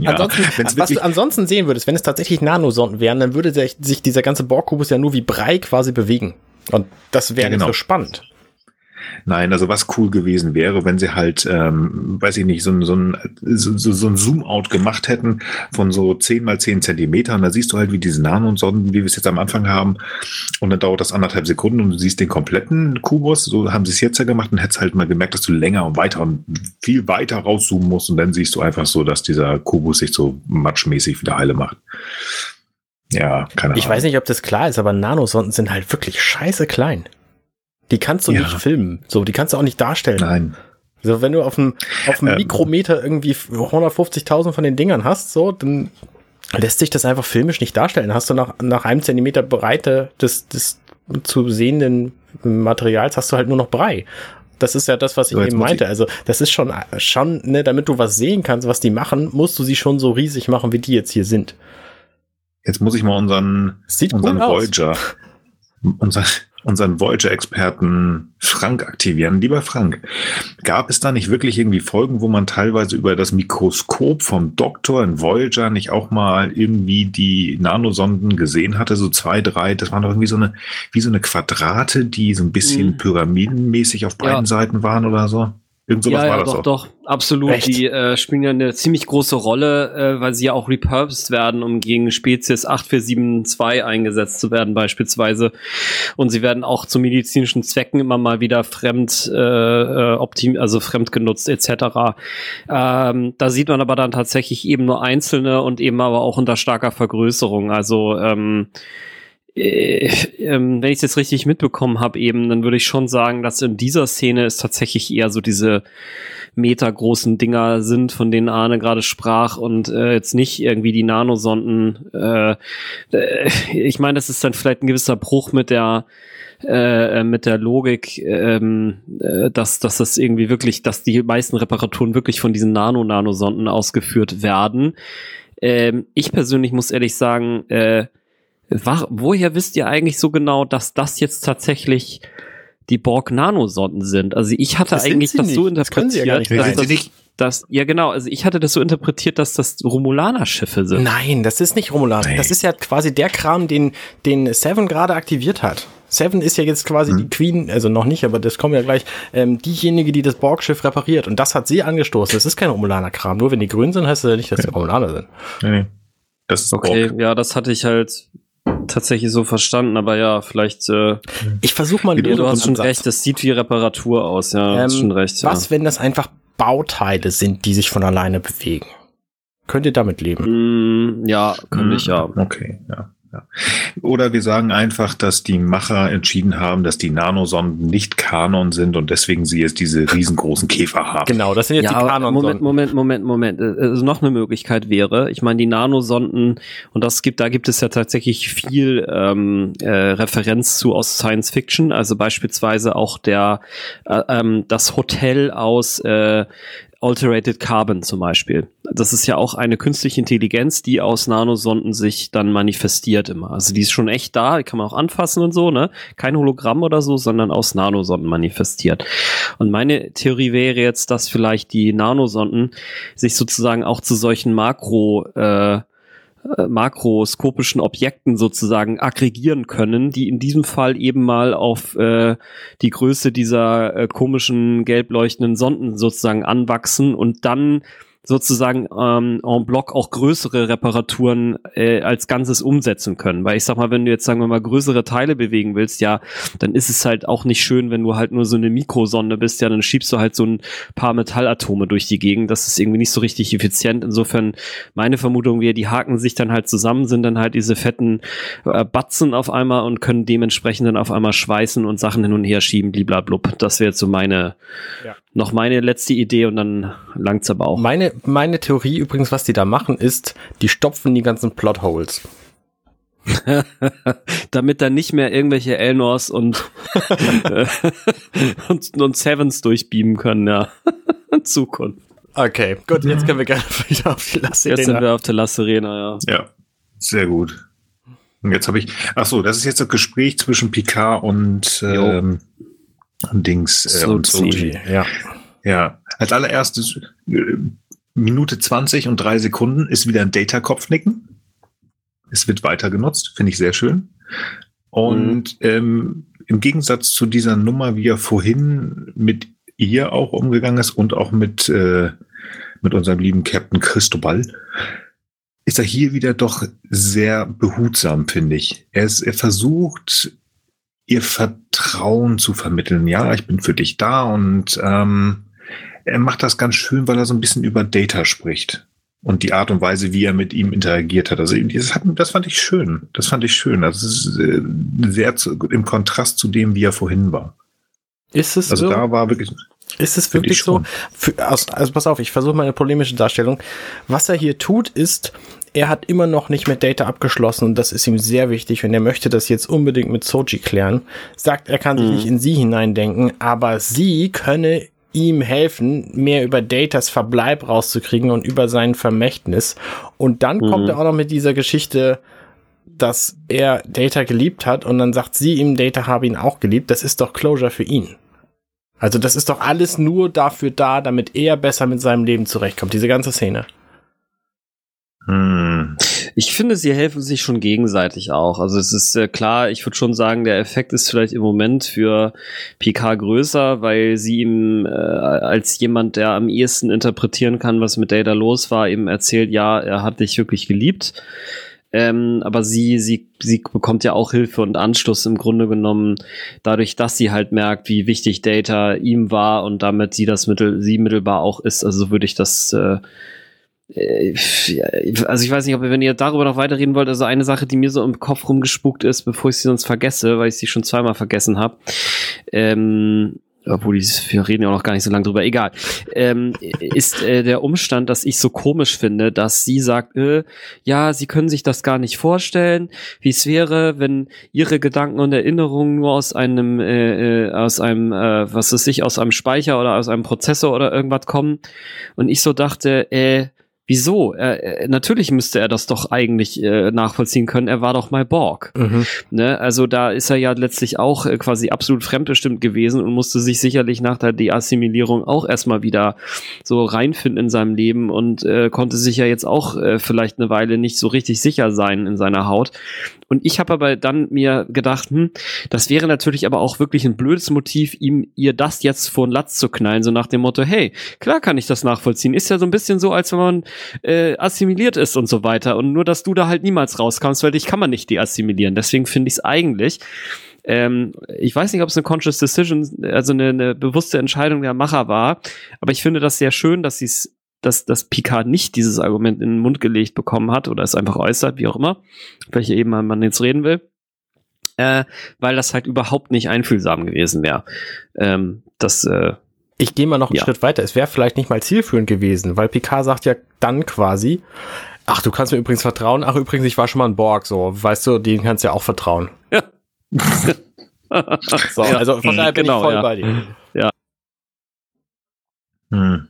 Ja, ansonsten, was du ansonsten sehen würdest, wenn es tatsächlich Nanosonden wären, dann würde sich, dieser ganze Borgkubus ja nur wie Brei quasi bewegen. Und das wäre ja, genau. nicht so spannend. Nein, also was cool gewesen wäre, wenn sie halt, ähm, weiß ich nicht, so, so, ein, so, so ein Zoom-Out gemacht hätten von so 10 mal 10 Zentimetern. Da siehst du halt, wie diese Nanosonden, wie wir es jetzt am Anfang haben. Und dann dauert das anderthalb Sekunden und du siehst den kompletten Kubus. So haben sie es jetzt ja gemacht und hättest halt mal gemerkt, dass du länger und weiter und viel weiter rauszoomen musst. Und dann siehst du einfach so, dass dieser Kubus sich so matschmäßig wieder heile macht. Ja, keine Ahnung. Ich weiß nicht, ob das klar ist, aber Nanosonden sind halt wirklich scheiße klein. Die kannst du ja. nicht filmen. So, die kannst du auch nicht darstellen. Nein. Also wenn du auf dem auf dem ähm, Mikrometer irgendwie 150.000 von den Dingern hast, so, dann lässt sich das einfach filmisch nicht darstellen. Hast du nach, nach einem Zentimeter Breite des, des zu sehenden Materials hast du halt nur noch Brei. Das ist ja das, was ich so, eben meinte. Also, das ist schon, schon, ne, damit du was sehen kannst, was die machen, musst du sie schon so riesig machen, wie die jetzt hier sind. Jetzt muss ich mal unseren, Sieht unseren Voyager, unser, unseren Voyager-Experten Frank aktivieren. Lieber Frank, gab es da nicht wirklich irgendwie Folgen, wo man teilweise über das Mikroskop vom Doktor in Voyager nicht auch mal irgendwie die Nanosonden gesehen hatte? So zwei, drei, das waren doch irgendwie so eine, wie so eine Quadrate, die so ein bisschen mhm. pyramidenmäßig auf beiden ja. Seiten waren oder so? Irgend sowas ja, war ja, das doch, auch. doch, absolut. Echt? Die äh, spielen ja eine ziemlich große Rolle, äh, weil sie ja auch repurposed werden, um gegen Spezies 8472 eingesetzt zu werden beispielsweise. Und sie werden auch zu medizinischen Zwecken immer mal wieder fremd, äh, äh optim also fremd genutzt etc. Ähm, da sieht man aber dann tatsächlich eben nur einzelne und eben aber auch unter starker Vergrößerung. Also ähm, äh, ähm, wenn ich es jetzt richtig mitbekommen habe, eben, dann würde ich schon sagen, dass in dieser Szene es tatsächlich eher so diese metergroßen Dinger sind, von denen Arne gerade sprach und äh, jetzt nicht irgendwie die Nanosonden. Äh, äh, ich meine, das ist dann vielleicht ein gewisser Bruch mit der äh, mit der Logik, ähm, äh, dass, dass das irgendwie wirklich, dass die meisten Reparaturen wirklich von diesen Nano-Nanosonden ausgeführt werden. Ähm, ich persönlich muss ehrlich sagen, äh, woher wisst ihr eigentlich so genau, dass das jetzt tatsächlich die Borg-Nanosonden sind? Also ich hatte Das eigentlich das sie so nicht. Das können sie ja gar interpretiert, nicht dass, das, dass, ja genau, also ich hatte das so interpretiert, dass das Romulaner-Schiffe sind. Nein, das ist nicht Romulan. Nee. Das ist ja quasi der Kram, den, den Seven gerade aktiviert hat. Seven ist ja jetzt quasi die Queen, also noch nicht, aber das kommt ja gleich, ähm, diejenige, die das Borg-Schiff repariert. Und das hat sie angestoßen. Das ist kein Romulaner-Kram. Nur wenn die grün sind, heißt das ja nicht, dass die Romulaner sind. Nee, nee. Das ist Okay, Borg. ja, das hatte ich halt tatsächlich so verstanden, aber ja, vielleicht, äh, Ich versuche mal ja, du hast schon Ansatz. recht, das sieht wie Reparatur aus, ja, du hast Ähm, schon recht. Was, ja. wenn das einfach Bauteile sind, die sich von alleine bewegen? Könnt ihr damit leben? Mm, ja, könnte ich ja. Okay, ja. Ja. Oder wir sagen einfach, dass die Macher entschieden haben, dass die Nanosonden nicht Kanon sind und deswegen sie jetzt diese riesengroßen Käfer haben. Genau, das sind jetzt Ja, die aber kanon Moment, Moment, Moment, Moment. Äh, Also noch eine Möglichkeit wäre, ich meine, die Nanosonden, und das gibt, da gibt es ja tatsächlich viel ähm, äh, Referenz zu aus Science Fiction, also beispielsweise auch der äh, ähm, das Hotel aus äh, Alterated Carbon zum Beispiel. Das ist ja auch eine künstliche Intelligenz, die aus Nanosonden sich dann manifestiert immer. Also die ist schon echt da, die kann man auch anfassen und so, ne? Kein Hologramm oder so, sondern aus Nanosonden manifestiert. Und meine Theorie wäre jetzt, dass vielleicht die Nanosonden sich sozusagen auch zu solchen Makro äh, makroskopischen Objekten sozusagen aggregieren können, die in diesem Fall eben mal auf äh, die Größe dieser äh, komischen gelb leuchtenden Sonden sozusagen anwachsen und dann sozusagen ähm, en bloc auch größere Reparaturen äh, als Ganzes umsetzen können. Weil ich sag mal, wenn du jetzt sagen wir mal größere Teile bewegen willst, ja, dann ist es halt auch nicht schön, wenn du halt nur so eine Mikrosonde bist, ja, dann schiebst du halt so ein paar Metallatome durch die Gegend. Das ist irgendwie nicht so richtig effizient. Insofern meine Vermutung wäre, die haken sich dann halt zusammen, sind dann halt diese fetten äh, Batzen auf einmal und können dementsprechend dann auf einmal schweißen und Sachen hin und her schieben, bliblablub. Das wäre jetzt so meine, Ja. Noch meine letzte Idee und dann langt's aber auch. Meine, meine Theorie übrigens, was die da machen, ist, die stopfen die ganzen Plotholes. damit dann nicht mehr irgendwelche Elnors und, äh, und, und Sevens durchbeamen können, ja. In Zukunft. Okay, gut, jetzt können wir gerne wieder auf die Lasse Jetzt sind wir auf der La Serena, ja. Ja, sehr gut. Und jetzt habe ich, ach so, das ist jetzt das Gespräch zwischen Picard und ähm, Dings äh, und Soji. Ja. Ja, als allererstes äh, Minute 20 und drei Sekunden ist wieder ein Data-Kopfnicken. Es wird weiter genutzt, finde ich sehr schön. Und ähm, im Gegensatz zu dieser Nummer, wie er vorhin mit ihr auch umgegangen ist und auch mit, äh, mit unserem lieben Captain Cristobal, ist er hier wieder doch sehr behutsam, finde ich. Er, ist, er versucht, ihr Vertrauen zu vermitteln. Ja, ich bin für dich da und ähm, er macht das ganz schön, weil er so ein bisschen über Data spricht und die Art und Weise, wie er mit ihm interagiert hat. Also das, hat, das fand ich schön. Das fand ich schön. Also es ist äh, sehr zu, im Kontrast zu dem, wie er vorhin war. Ist es Also so? da war wirklich. Ist es wirklich ich so? Für, also, also pass auf, ich versuche mal eine polemische Darstellung. Was er hier tut, ist, er hat immer noch nicht mit Data abgeschlossen und das ist ihm sehr wichtig und er möchte das jetzt unbedingt mit Soji klären. Sagt, er kann sich Mhm. nicht in sie hineindenken, aber sie könne ihm helfen, mehr über Datas Verbleib rauszukriegen und über sein Vermächtnis. Und dann kommt Mhm. er auch noch mit dieser Geschichte, dass er Data geliebt hat und dann sagt sie ihm, Data habe ihn auch geliebt. Das ist doch Closure für ihn. Also das ist doch alles nur dafür da, damit er besser mit seinem Leben zurechtkommt, diese ganze Szene. Hm, Ich finde, sie helfen sich schon gegenseitig auch. Also es ist äh, klar, ich würde schon sagen, der Effekt ist vielleicht im Moment für PK größer, weil sie ihm äh, als jemand, der am ehesten interpretieren kann, was mit Data los war, eben erzählt, ja, er hat dich wirklich geliebt. Ähm, aber sie, sie, sie bekommt ja auch Hilfe und Anschluss im Grunde genommen, dadurch, dass sie halt merkt, wie wichtig Data ihm war und damit sie das Mittel, sie mittelbar auch ist. Also würde ich das äh, also ich weiß nicht, ob wenn ihr darüber noch weiterreden wollt, also eine Sache, die mir so im Kopf rumgespuckt ist, bevor ich sie sonst vergesse, weil ich sie schon zweimal vergessen habe, ähm, obwohl wir reden ja auch noch gar nicht so lange drüber, egal, ähm, ist äh, der Umstand, dass ich so komisch finde, dass sie sagt, äh, ja, sie können sich das gar nicht vorstellen, wie es wäre, wenn ihre Gedanken und Erinnerungen nur aus einem, äh, äh, aus einem, äh, was ist ich, aus einem Speicher oder aus einem Prozessor oder irgendwas kommen. Und ich so dachte, äh, Wieso? Er, natürlich müsste er das doch eigentlich äh, nachvollziehen können. Er war doch mal Borg. Mhm. Ne? Also da ist er ja letztlich auch äh, quasi absolut fremdbestimmt gewesen und musste sich sicherlich nach der Deassimilierung auch erstmal wieder so reinfinden in seinem Leben und äh, konnte sich ja jetzt auch äh, vielleicht eine Weile nicht so richtig sicher sein in seiner Haut. Und ich habe aber dann mir gedacht, hm, das wäre natürlich aber auch wirklich ein blödes Motiv, ihm ihr das jetzt vor den Latz zu knallen, so nach dem Motto, hey, klar kann ich das nachvollziehen. Ist ja so ein bisschen so, als wenn man äh, assimiliert ist und so weiter. Und nur, dass du da halt niemals rauskommst, weil dich kann man nicht deassimilieren. Deswegen finde ich es eigentlich ähm, ich weiß nicht, ob es eine conscious decision, also eine, eine bewusste Entscheidung der Macher war, aber ich finde das sehr schön, dass sie es dass, dass Picard nicht dieses Argument in den Mund gelegt bekommen hat oder es einfach äußert, wie auch immer, welche eben man jetzt reden will, äh, weil das halt überhaupt nicht einfühlsam gewesen wäre. Ähm, das äh, ich gehe mal noch einen ja. Schritt weiter. Es wäre vielleicht nicht mal zielführend gewesen, weil Picard sagt ja dann quasi, ach, du kannst mir übrigens vertrauen. Ach, übrigens, ich war schon mal ein Borg, so, weißt du, den kannst du ja auch vertrauen. Ja. so, ja. also von daher bin genau, ich voll ja. bei dir. Ja. Hm.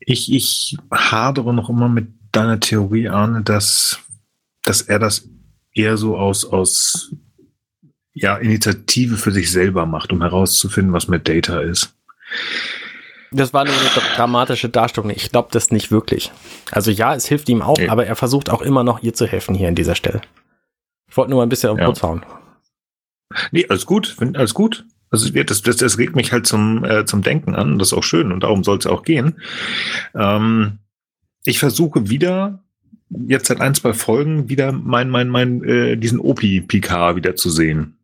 Ich, ich hadere noch immer mit deiner Theorie, Arne, dass, dass er das eher so aus, aus ja, Initiative für sich selber macht, um herauszufinden, was mit Data ist. Das war nur eine dramatische Darstellung. Ich glaube das nicht wirklich. Also ja, es hilft ihm auch, nee. aber er versucht auch immer noch ihr zu helfen hier an dieser Stelle. Ich wollte nur ein bisschen auf den ja. Putz hauen. Nee, alles gut, alles gut. Also das, das, das regt mich halt zum, äh, zum Denken an. Das ist auch schön und darum soll es auch gehen. Ähm, ich versuche wieder, jetzt seit ein, zwei Folgen, wieder mein, mein, mein, äh, diesen Opi-PK wieder zu sehen.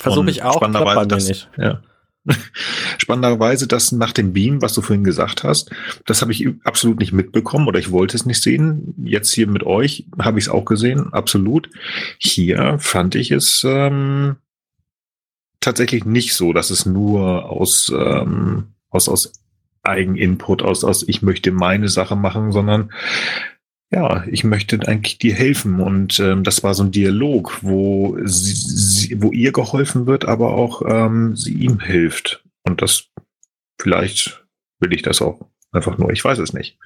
Versuche ich auch, spannenderweise das, nicht. Ja. Spannenderweise das nach dem Beam, was du vorhin gesagt hast, das habe ich absolut nicht mitbekommen oder ich wollte es nicht sehen. Jetzt hier mit euch habe ich es auch gesehen, absolut. Hier fand ich es ähm, tatsächlich nicht so, dass es nur aus, ähm, aus, aus Eigeninput, aus, aus ich möchte meine Sache machen, sondern ja, ich möchte eigentlich dir helfen. Und ähm, das war so ein Dialog, wo, sie, sie, wo ihr geholfen wird, aber auch ähm, sie ihm hilft. Und das vielleicht will ich das auch einfach nur, ich weiß es nicht.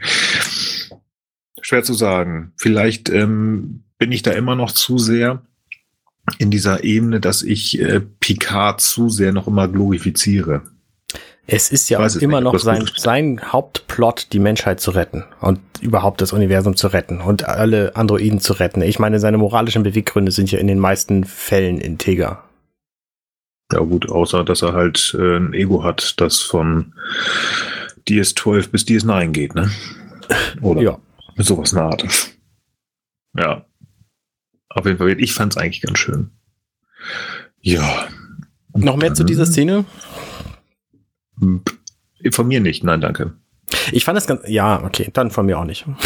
Schwer zu sagen. Vielleicht ähm, bin ich da immer noch zu sehr in dieser Ebene, dass ich äh, Picard zu sehr noch immer glorifiziere. Es ist ja auch immer noch sein, sein Hauptplot, die Menschheit zu retten und überhaupt das Universum zu retten und alle Androiden zu retten. Ich meine, seine moralischen Beweggründe sind ja in den meisten Fällen integer. Ja gut, außer dass er halt äh, ein Ego hat, das von DS12 bis DS9 geht, ne? Oder ja. mit sowas nahe. Ja. Auf jeden Fall, ich fand es eigentlich ganz schön. Ja. Noch mehr zu dieser Szene? Von mir nicht, nein, danke. Ich fand das ganz, ja, okay, dann von mir auch nicht.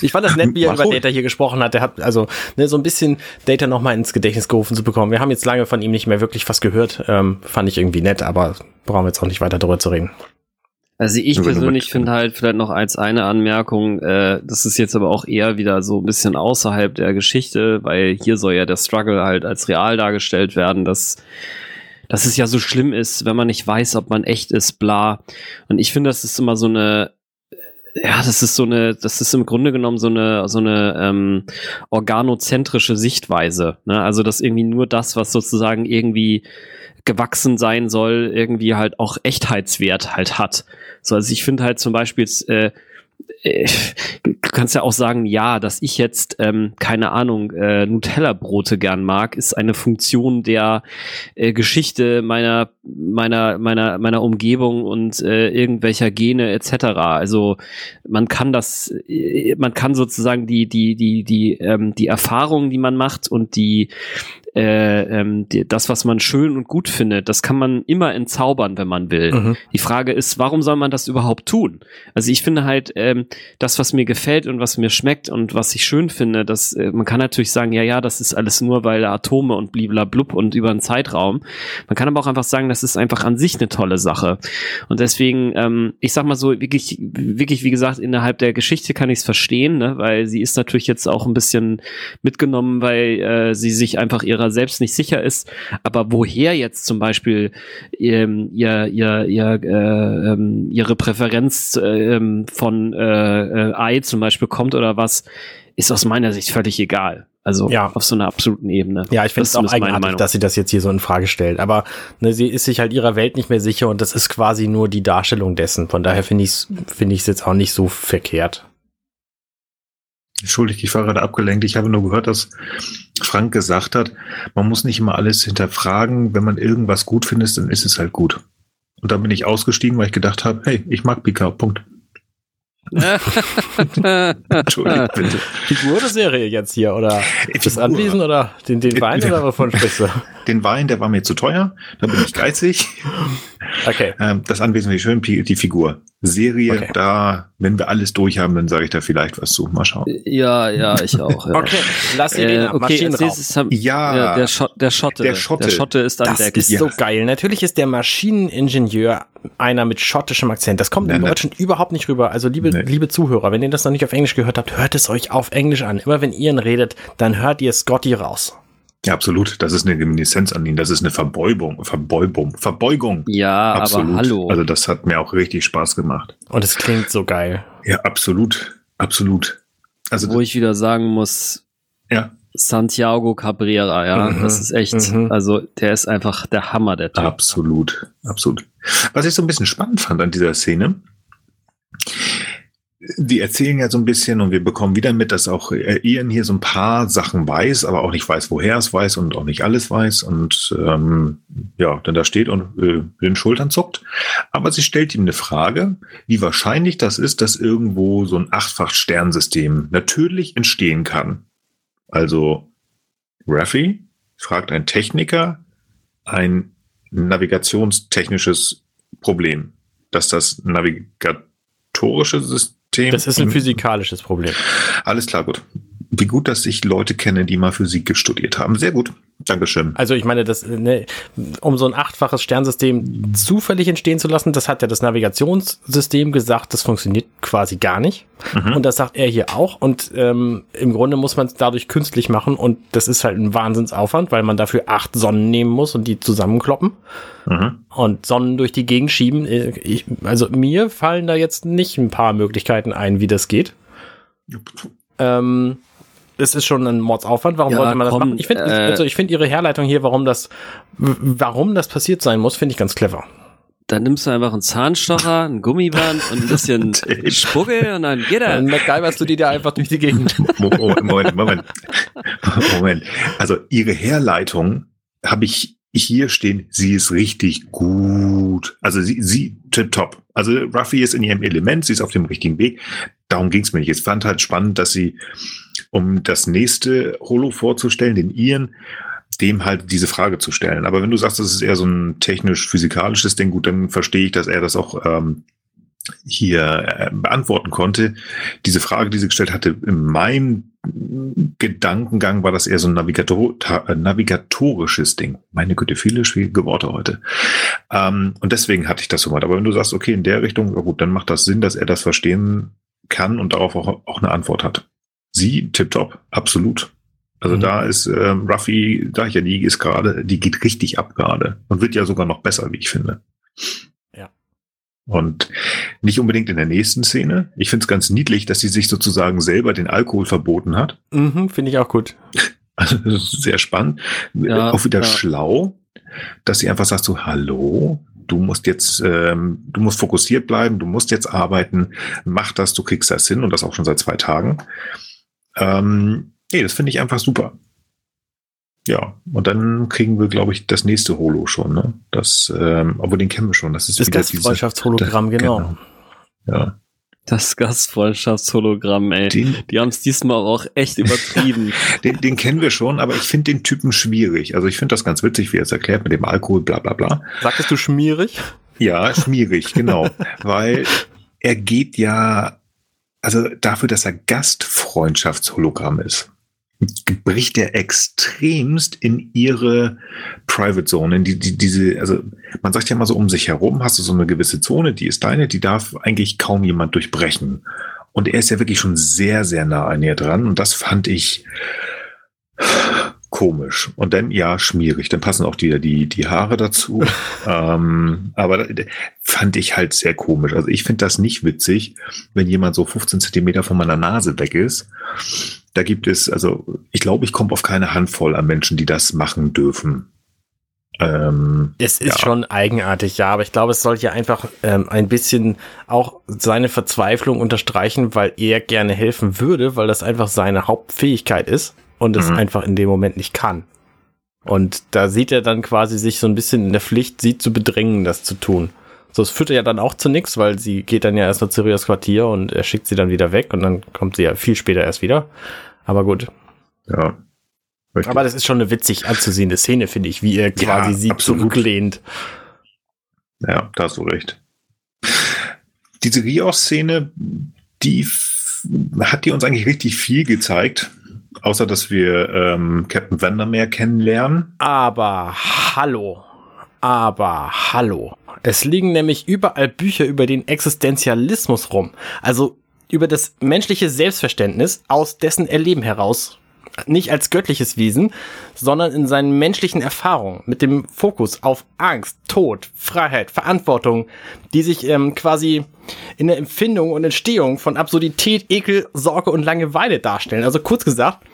Ich fand das nett, wie er über Data hier gesprochen hat. Er hat also ne, so ein bisschen Data nochmal ins Gedächtnis gerufen zu bekommen. Wir haben jetzt lange von ihm nicht mehr wirklich was gehört. Ähm, fand ich irgendwie nett, aber brauchen wir jetzt auch nicht weiter darüber zu reden. Also ich persönlich finde halt vielleicht noch als eine Anmerkung, äh, das ist jetzt aber auch eher wieder so ein bisschen außerhalb der Geschichte, weil hier soll ja der Struggle halt als real dargestellt werden, dass dass es ja so schlimm ist, wenn man nicht weiß, ob man echt ist, bla. Und ich finde, das ist immer so eine, ja, das ist so eine, das ist im Grunde genommen so eine, so eine ähm, organozentrische Sichtweise. Ne? Also, dass irgendwie nur das, was sozusagen irgendwie gewachsen sein soll, irgendwie halt auch Echtheitswert halt hat. So, also ich finde halt zum Beispiel, äh, äh, du kannst ja auch sagen, ja, dass ich jetzt, ähm, keine Ahnung, äh, Nutella-Brote gern mag, ist eine Funktion der äh, Geschichte meiner, meiner, meiner, meiner Umgebung und äh, irgendwelcher Gene etc. Also man kann das, äh, man kann sozusagen die, die, die, die, ähm, die Erfahrungen, die man macht und die äh, ähm, die, das, was man schön und gut findet, das kann man immer entzaubern, wenn man will. Mhm. Die Frage ist, warum soll man das überhaupt tun? Also ich finde halt, ähm, das, was mir gefällt und was mir schmeckt und was ich schön finde, das, äh, man kann natürlich sagen, ja, ja, das ist alles nur, weil Atome und bliblablub und über einen Zeitraum. Man kann aber auch einfach sagen, das ist einfach an sich eine tolle Sache. Und deswegen, ähm, ich sag mal so, wirklich, wirklich, wie gesagt, innerhalb der Geschichte kann ich es verstehen, ne? weil sie ist natürlich jetzt auch ein bisschen mitgenommen, weil äh, sie sich einfach ihrer selbst nicht sicher ist. Aber woher jetzt zum Beispiel ähm, ihr, ihr, ihr, äh, ähm, ihre Präferenz ähm, von äh, äh, Ei zum Beispiel kommt oder was, ist aus meiner Sicht völlig egal. Also Ja. auf so einer absoluten Ebene. Ja, ich finde es auch eigenartig, dass sie das jetzt hier so in Frage stellt. Aber ne, sie ist sich halt ihrer Welt nicht mehr sicher und das ist quasi nur die Darstellung dessen. Von daher finde ich es finde ich es jetzt auch nicht so verkehrt. Entschuldigt, ich war gerade abgelenkt. Ich habe nur gehört, dass Frank gesagt hat, man muss nicht immer alles hinterfragen. Wenn man irgendwas gut findet, dann ist es halt gut. Und dann bin ich ausgestiegen, weil ich gedacht habe, hey, ich mag Picard, Punkt. Entschuldigt, bitte. Figur oder Serie jetzt hier? Oder das. Anwesen oder den, den Wein oder wovon sprichst du? Den Wein, der war mir zu teuer. Da bin ich geizig. Okay. Ähm, das Anwesen ich schön, die Figur. Serie, Okay. da, wenn wir alles durch haben, dann sage ich da vielleicht was zu. Mal schauen. ja, ja, ich auch. Ja. Okay, lass ihn Äh, okay, haben, Ja. ja, der, Schott, der Schotte. Der Schotte. Der Schotte ist an Das Deck. ist Ja. so geil. Natürlich ist der Maschineningenieur einer mit schottischem Akzent. Das kommt Nee, im nee. Deutschen überhaupt nicht rüber. Also liebe, Nee. liebe Zuhörer, wenn ihr das noch nicht auf Englisch gehört habt, hört es euch auf Englisch an. Immer wenn ihr ihn redet, dann hört ihr Scotty raus. Ja, absolut. Das ist eine Reminiszenz an ihn. Das ist eine Verbeugung. Verbeugung. Verbeugung. ja, absolut. aber hallo. Also das hat mir auch richtig Spaß gemacht. Und es klingt so geil. Ja, absolut. Absolut. Also, Wo ich wieder sagen muss, ja, Santiago Cabrera, ja, Mhm, das ist echt, mhm. also der ist einfach der Hammer, der Typ. absolut. Absolut. Was ich so ein bisschen spannend fand an dieser Szene, die erzählen ja so ein bisschen und wir bekommen wieder mit, dass auch äh, Ian hier so ein paar Sachen weiß, aber auch nicht weiß, woher es weiß und auch nicht alles weiß und ähm, ja, dann da steht und äh, den Schultern zuckt. Aber sie stellt ihm eine Frage, wie wahrscheinlich das ist, dass irgendwo so ein Achtfach-Sternsystem natürlich entstehen kann. Also Raffi fragt ein Techniker ein navigationstechnisches Problem, dass das navigatorische System. Das ist ein physikalisches Problem. Alles klar, gut. Wie gut, dass ich Leute kenne, die mal Physik studiert haben. Sehr gut. Dankeschön. Also ich meine, das, ne, um so ein achtfaches Sternsystem zufällig entstehen zu lassen, das hat ja das Navigationssystem gesagt, das funktioniert quasi gar nicht. Mhm. Und das sagt er hier auch. Und ähm, im Grunde muss man es dadurch künstlich machen. Und das ist halt ein Wahnsinnsaufwand, weil man dafür acht Sonnen nehmen muss und die zusammenkloppen. Mhm. Und Sonnen durch die Gegend schieben. Äh, Ich, also mir fallen da jetzt nicht ein paar Möglichkeiten ein, wie das geht. Ähm, es ist schon ein Mordsaufwand. Warum Ja, sollte man das komm, machen? Ich finde, äh, also ich finde ihre Herleitung hier, warum das, warum das passiert sein muss, finde ich ganz clever. Dann nimmst du einfach einen Zahnstocher, ein Gummiband und ein bisschen. Spucke und dann geht er. Dann MacGyverst du die da einfach durch die Gegend. Mo- Mo- Moment, Moment. Moment. Also ihre Herleitung habe ich hier stehen, sie ist richtig gut. Also sie, sie top. Also Ruffy ist in ihrem Element, sie ist auf dem richtigen Weg. Darum ging es mir nicht. Ich fand halt spannend, dass sie, um das nächste Holo vorzustellen, den Ian, dem halt diese Frage zu stellen. Aber wenn du sagst, das ist eher so ein technisch-physikalisches Ding, gut, dann verstehe ich, dass er das auch ähm, hier äh, beantworten konnte. Diese Frage, die sie gestellt hatte, in meinem Gedankengang war das eher so ein Navigator äh, navigatorisches Ding. Meine Güte, viele schwierige Worte heute. Ähm, und deswegen hatte ich das so weit. Aber wenn du sagst, okay, in der Richtung, gut, dann macht das Sinn, dass er das verstehen kann und darauf auch, auch eine Antwort hat. Sie, tipptopp, absolut. Also Mhm. da ist ähm, Ruffy, da ich ja, die ist gerade, die geht richtig ab gerade und wird ja sogar noch besser, wie ich finde. Ja. Und nicht unbedingt in der nächsten Szene. Ich finde es ganz niedlich, dass sie sich sozusagen selber den Alkohol verboten hat. mhm, finde ich auch gut. Also sehr spannend. Ja, auch wieder ja. schlau, dass sie einfach sagt so, hallo, du musst jetzt, ähm, du musst fokussiert bleiben, du musst jetzt arbeiten, mach das, du kriegst das hin und das auch schon seit zwei Tagen. Ähm, nee, das finde ich einfach super. Ja, und dann kriegen wir, glaube ich, das nächste Holo schon, ne? Das, ähm, obwohl den kennen wir schon. Das ist Das Gastfreundschaftshologramm, diese- genau. Ja. Das Gastfreundschaftshologramm, ey. Den, Die haben es diesmal auch echt übertrieben. den, den kennen wir schon, aber ich finde den Typen schwierig. Also ich finde das ganz witzig, wie er es erklärt mit dem Alkohol, bla bla bla. Sagtest du schmierig? Ja, schwierig, genau. Weil er geht ja, also dafür, dass er Gastfreundschaftshologramm ist, bricht er extremst in ihre Private Zone, in die, die, diese, also man sagt ja mal so um sich herum, hast du so eine gewisse Zone, die ist deine, die darf eigentlich kaum jemand durchbrechen. Und er ist ja wirklich schon sehr, sehr nah an ihr dran. Und das fand ich komisch. Und dann, ja, schmierig. Dann passen auch wieder die, die Haare dazu. ähm, aber fand ich halt sehr komisch. Also ich finde das nicht witzig, wenn jemand so 15 Zentimeter von meiner Nase weg ist. Da gibt es, also ich glaube, ich komme auf keine Handvoll an Menschen, die das machen dürfen. Ähm, Es ist Ja. schon eigenartig, ja, aber ich glaube, es soll ja einfach ähm, ein bisschen auch seine Verzweiflung unterstreichen, weil er gerne helfen würde, weil das einfach seine Hauptfähigkeit ist und es Mhm. einfach in dem Moment nicht kann. Und da sieht er dann quasi sich so ein bisschen in der Pflicht, sie zu bedrängen, das zu tun. So, es führt ja dann auch zu nichts, weil sie geht dann ja erst zu Rios Quartier und er schickt sie dann wieder weg und dann kommt sie ja viel später erst wieder. Aber gut. ja. Richtig. Aber das ist schon eine witzig anzusehende Szene, finde ich, wie er quasi sie absolut. zurücklehnt. Ja, da hast du recht. Diese Rios-Szene, die hat die uns eigentlich richtig viel gezeigt. Außer, dass wir ähm, Captain Vandermeer kennenlernen. Aber hallo. Aber hallo. Es liegen nämlich überall Bücher über den Existenzialismus rum. Also über das menschliche Selbstverständnis aus dessen Erleben heraus. Nicht als göttliches Wesen, sondern in seinen menschlichen Erfahrungen mit dem Fokus auf Angst, Tod, Freiheit, Verantwortung, die sich ähm, quasi in der Empfindung und Entstehung von Absurdität, Ekel, Sorge und Langeweile darstellen. Also kurz gesagt,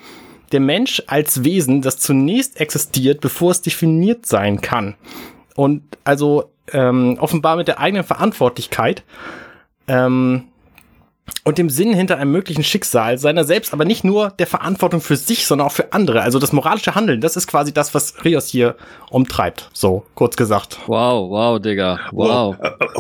der Mensch als Wesen, das zunächst existiert, bevor es definiert sein kann. Und also ähm, offenbar mit der eigenen Verantwortlichkeit ähm, und dem Sinn hinter einem möglichen Schicksal seiner selbst, aber nicht nur der Verantwortung für sich, sondern auch für andere. Also das moralische Handeln, das ist quasi das, was Rios hier umtreibt. So, kurz gesagt. Wow, wow, Digga. Wow.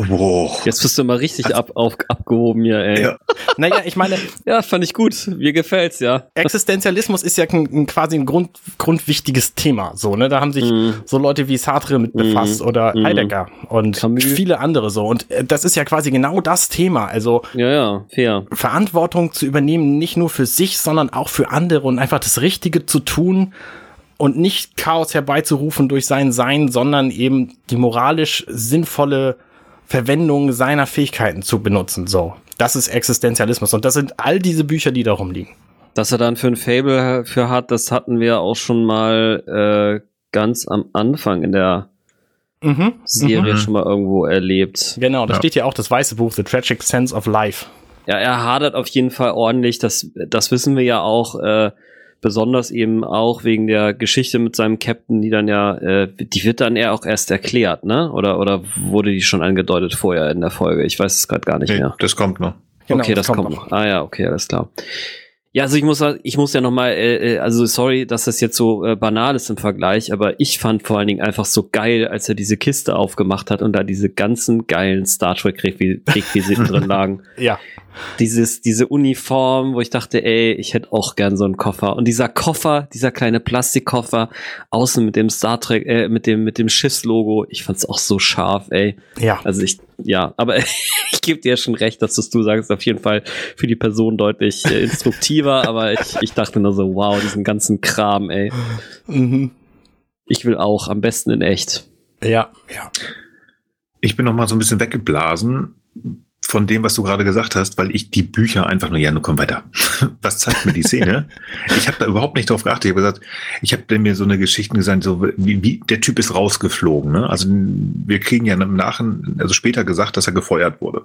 Wow. Jetzt bist du mal richtig ab, auf, abgehoben hier, ey. Ja. Naja, ich meine, Ja, fand ich gut. Mir gefällt's, ja. Existenzialismus ist ja ein, ein quasi ein Grund, grundwichtiges Thema. So, ne? Da haben sich Mhm. so Leute wie Sartre mit befasst oder Mhm. Heidegger und Camus. viele andere so. Und äh, das ist ja quasi genau das Thema. Also Ja, ja, fair. Verantwortung zu übernehmen, nicht nur für sich, sondern auch für andere und einfach das Richtige zu tun und nicht Chaos herbeizurufen durch sein Sein, sondern eben die moralisch sinnvolle Verwendung seiner Fähigkeiten zu benutzen. So, das ist Existenzialismus und das sind all diese Bücher, die darum liegen. Dass er dann für ein Fable für hat, das hatten wir auch schon mal äh, ganz am Anfang in der Mhm. Serie Mhm. schon mal irgendwo erlebt. Genau, da Ja. steht ja auch das weiße Buch, The Tragic Sense of Life. Ja, er hadert auf jeden Fall ordentlich. Das, das wissen wir ja auch. Äh, besonders eben auch wegen der Geschichte mit seinem Captain, die dann ja, äh, die wird dann ja auch erst erklärt, ne? Oder oder wurde die schon angedeutet vorher in der Folge? Ich weiß es gerade gar nicht Nee, mehr. das kommt noch. Genau, okay, das, kommt, noch. Ah ja, okay, alles klar. Ja, also ich muss, ich muss ja noch mal, äh, äh, also sorry, dass das jetzt so äh, banal ist im Vergleich, aber ich fand vor allen Dingen einfach so geil, als er diese Kiste aufgemacht hat und da diese ganzen geilen Star Trek Requisiten drin lagen. Ja. Dieses, diese Uniform, wo ich dachte, ey, ich hätte auch gern so einen Koffer. Und dieser Koffer, dieser kleine Plastikkoffer, außen mit dem Star Trek, äh, mit dem, mit dem Schiffslogo, ich fand's auch so scharf, ey. Ja. Also ich, ja, aber ich gebe dir schon recht, dass das du sagst, auf jeden Fall für die Person deutlich äh, instruktiver, aber ich, ich dachte nur so, wow, diesen ganzen Kram, ey. Mhm. Ich will auch, am besten in echt. Ja. Ja. Ich bin noch mal so ein bisschen weggeblasen von dem, was du gerade gesagt hast, weil ich die Bücher einfach nur, ja, nur komm weiter. Was zeigt mir die Szene? ich habe da überhaupt nicht drauf geachtet. Ich habe gesagt, ich habe mir so eine Geschichte gesagt, so wie, wie der Typ ist rausgeflogen. Ne? Also wir kriegen ja im Nachhinein, also später gesagt, dass er gefeuert wurde.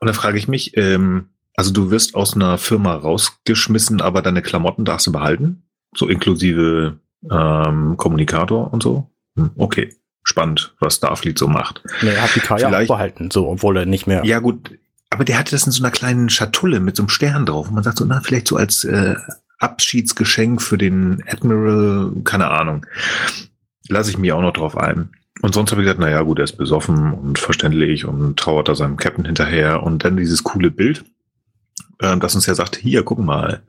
Und dann frage ich mich, ähm, also du wirst aus einer Firma rausgeschmissen, aber deine Klamotten darfst du behalten, so inklusive ähm, Kommunikator und so. Hm, okay, spannend, was Starfleet so macht. Nee, er hat die Kaya auch Vielleicht- behalten, so, obwohl er nicht mehr. Ja, gut. Aber der hatte das in so einer kleinen Schatulle mit so einem Stern drauf. Und man sagt so, na, vielleicht so als äh, Abschiedsgeschenk für den Admiral, keine Ahnung. Lasse ich mir auch noch drauf ein. Und sonst habe ich gesagt, naja, gut, er ist besoffen und verständlich und trauert da seinem Captain hinterher. Und dann dieses coole Bild, äh, das uns ja sagt, hier, guck mal,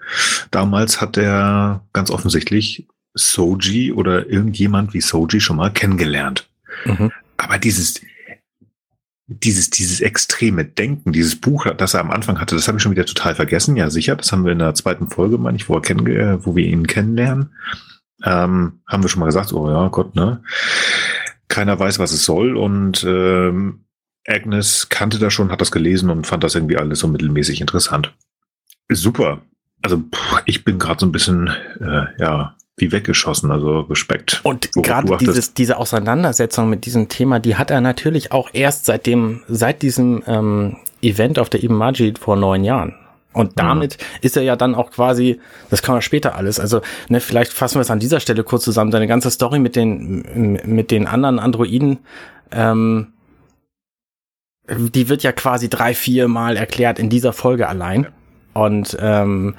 damals hat er ganz offensichtlich Soji oder irgendjemand wie Soji schon mal kennengelernt. Mhm. Aber dieses, dieses, dieses extreme Denken, dieses Buch, das er am Anfang hatte, das habe ich schon wieder total vergessen. Ja, sicher, das haben wir in der zweiten Folge, meine ich, wo, er kenn, äh, wo wir ihn kennenlernen. Ähm, haben wir schon mal gesagt, oh ja, Gott, ne? Keiner weiß, was es soll und ähm, Agnes kannte das schon, hat das gelesen und fand das irgendwie alles so mittelmäßig interessant. Super. Also ich bin gerade so ein bisschen, äh, ja, wie weggeschossen, also Respekt. Und gerade dieses, diese Auseinandersetzung mit diesem Thema, die hat er natürlich auch erst seit dem, seit diesem ähm, Event auf der Ibn Majid vor neun Jahren. Und damit mhm. ist er ja dann auch quasi, das kann man später alles, also ne, vielleicht fassen wir es an dieser Stelle kurz zusammen, seine ganze Story mit den, mit den anderen Androiden, ähm, die wird ja quasi drei, vier Mal erklärt in dieser Folge allein. Und ähm,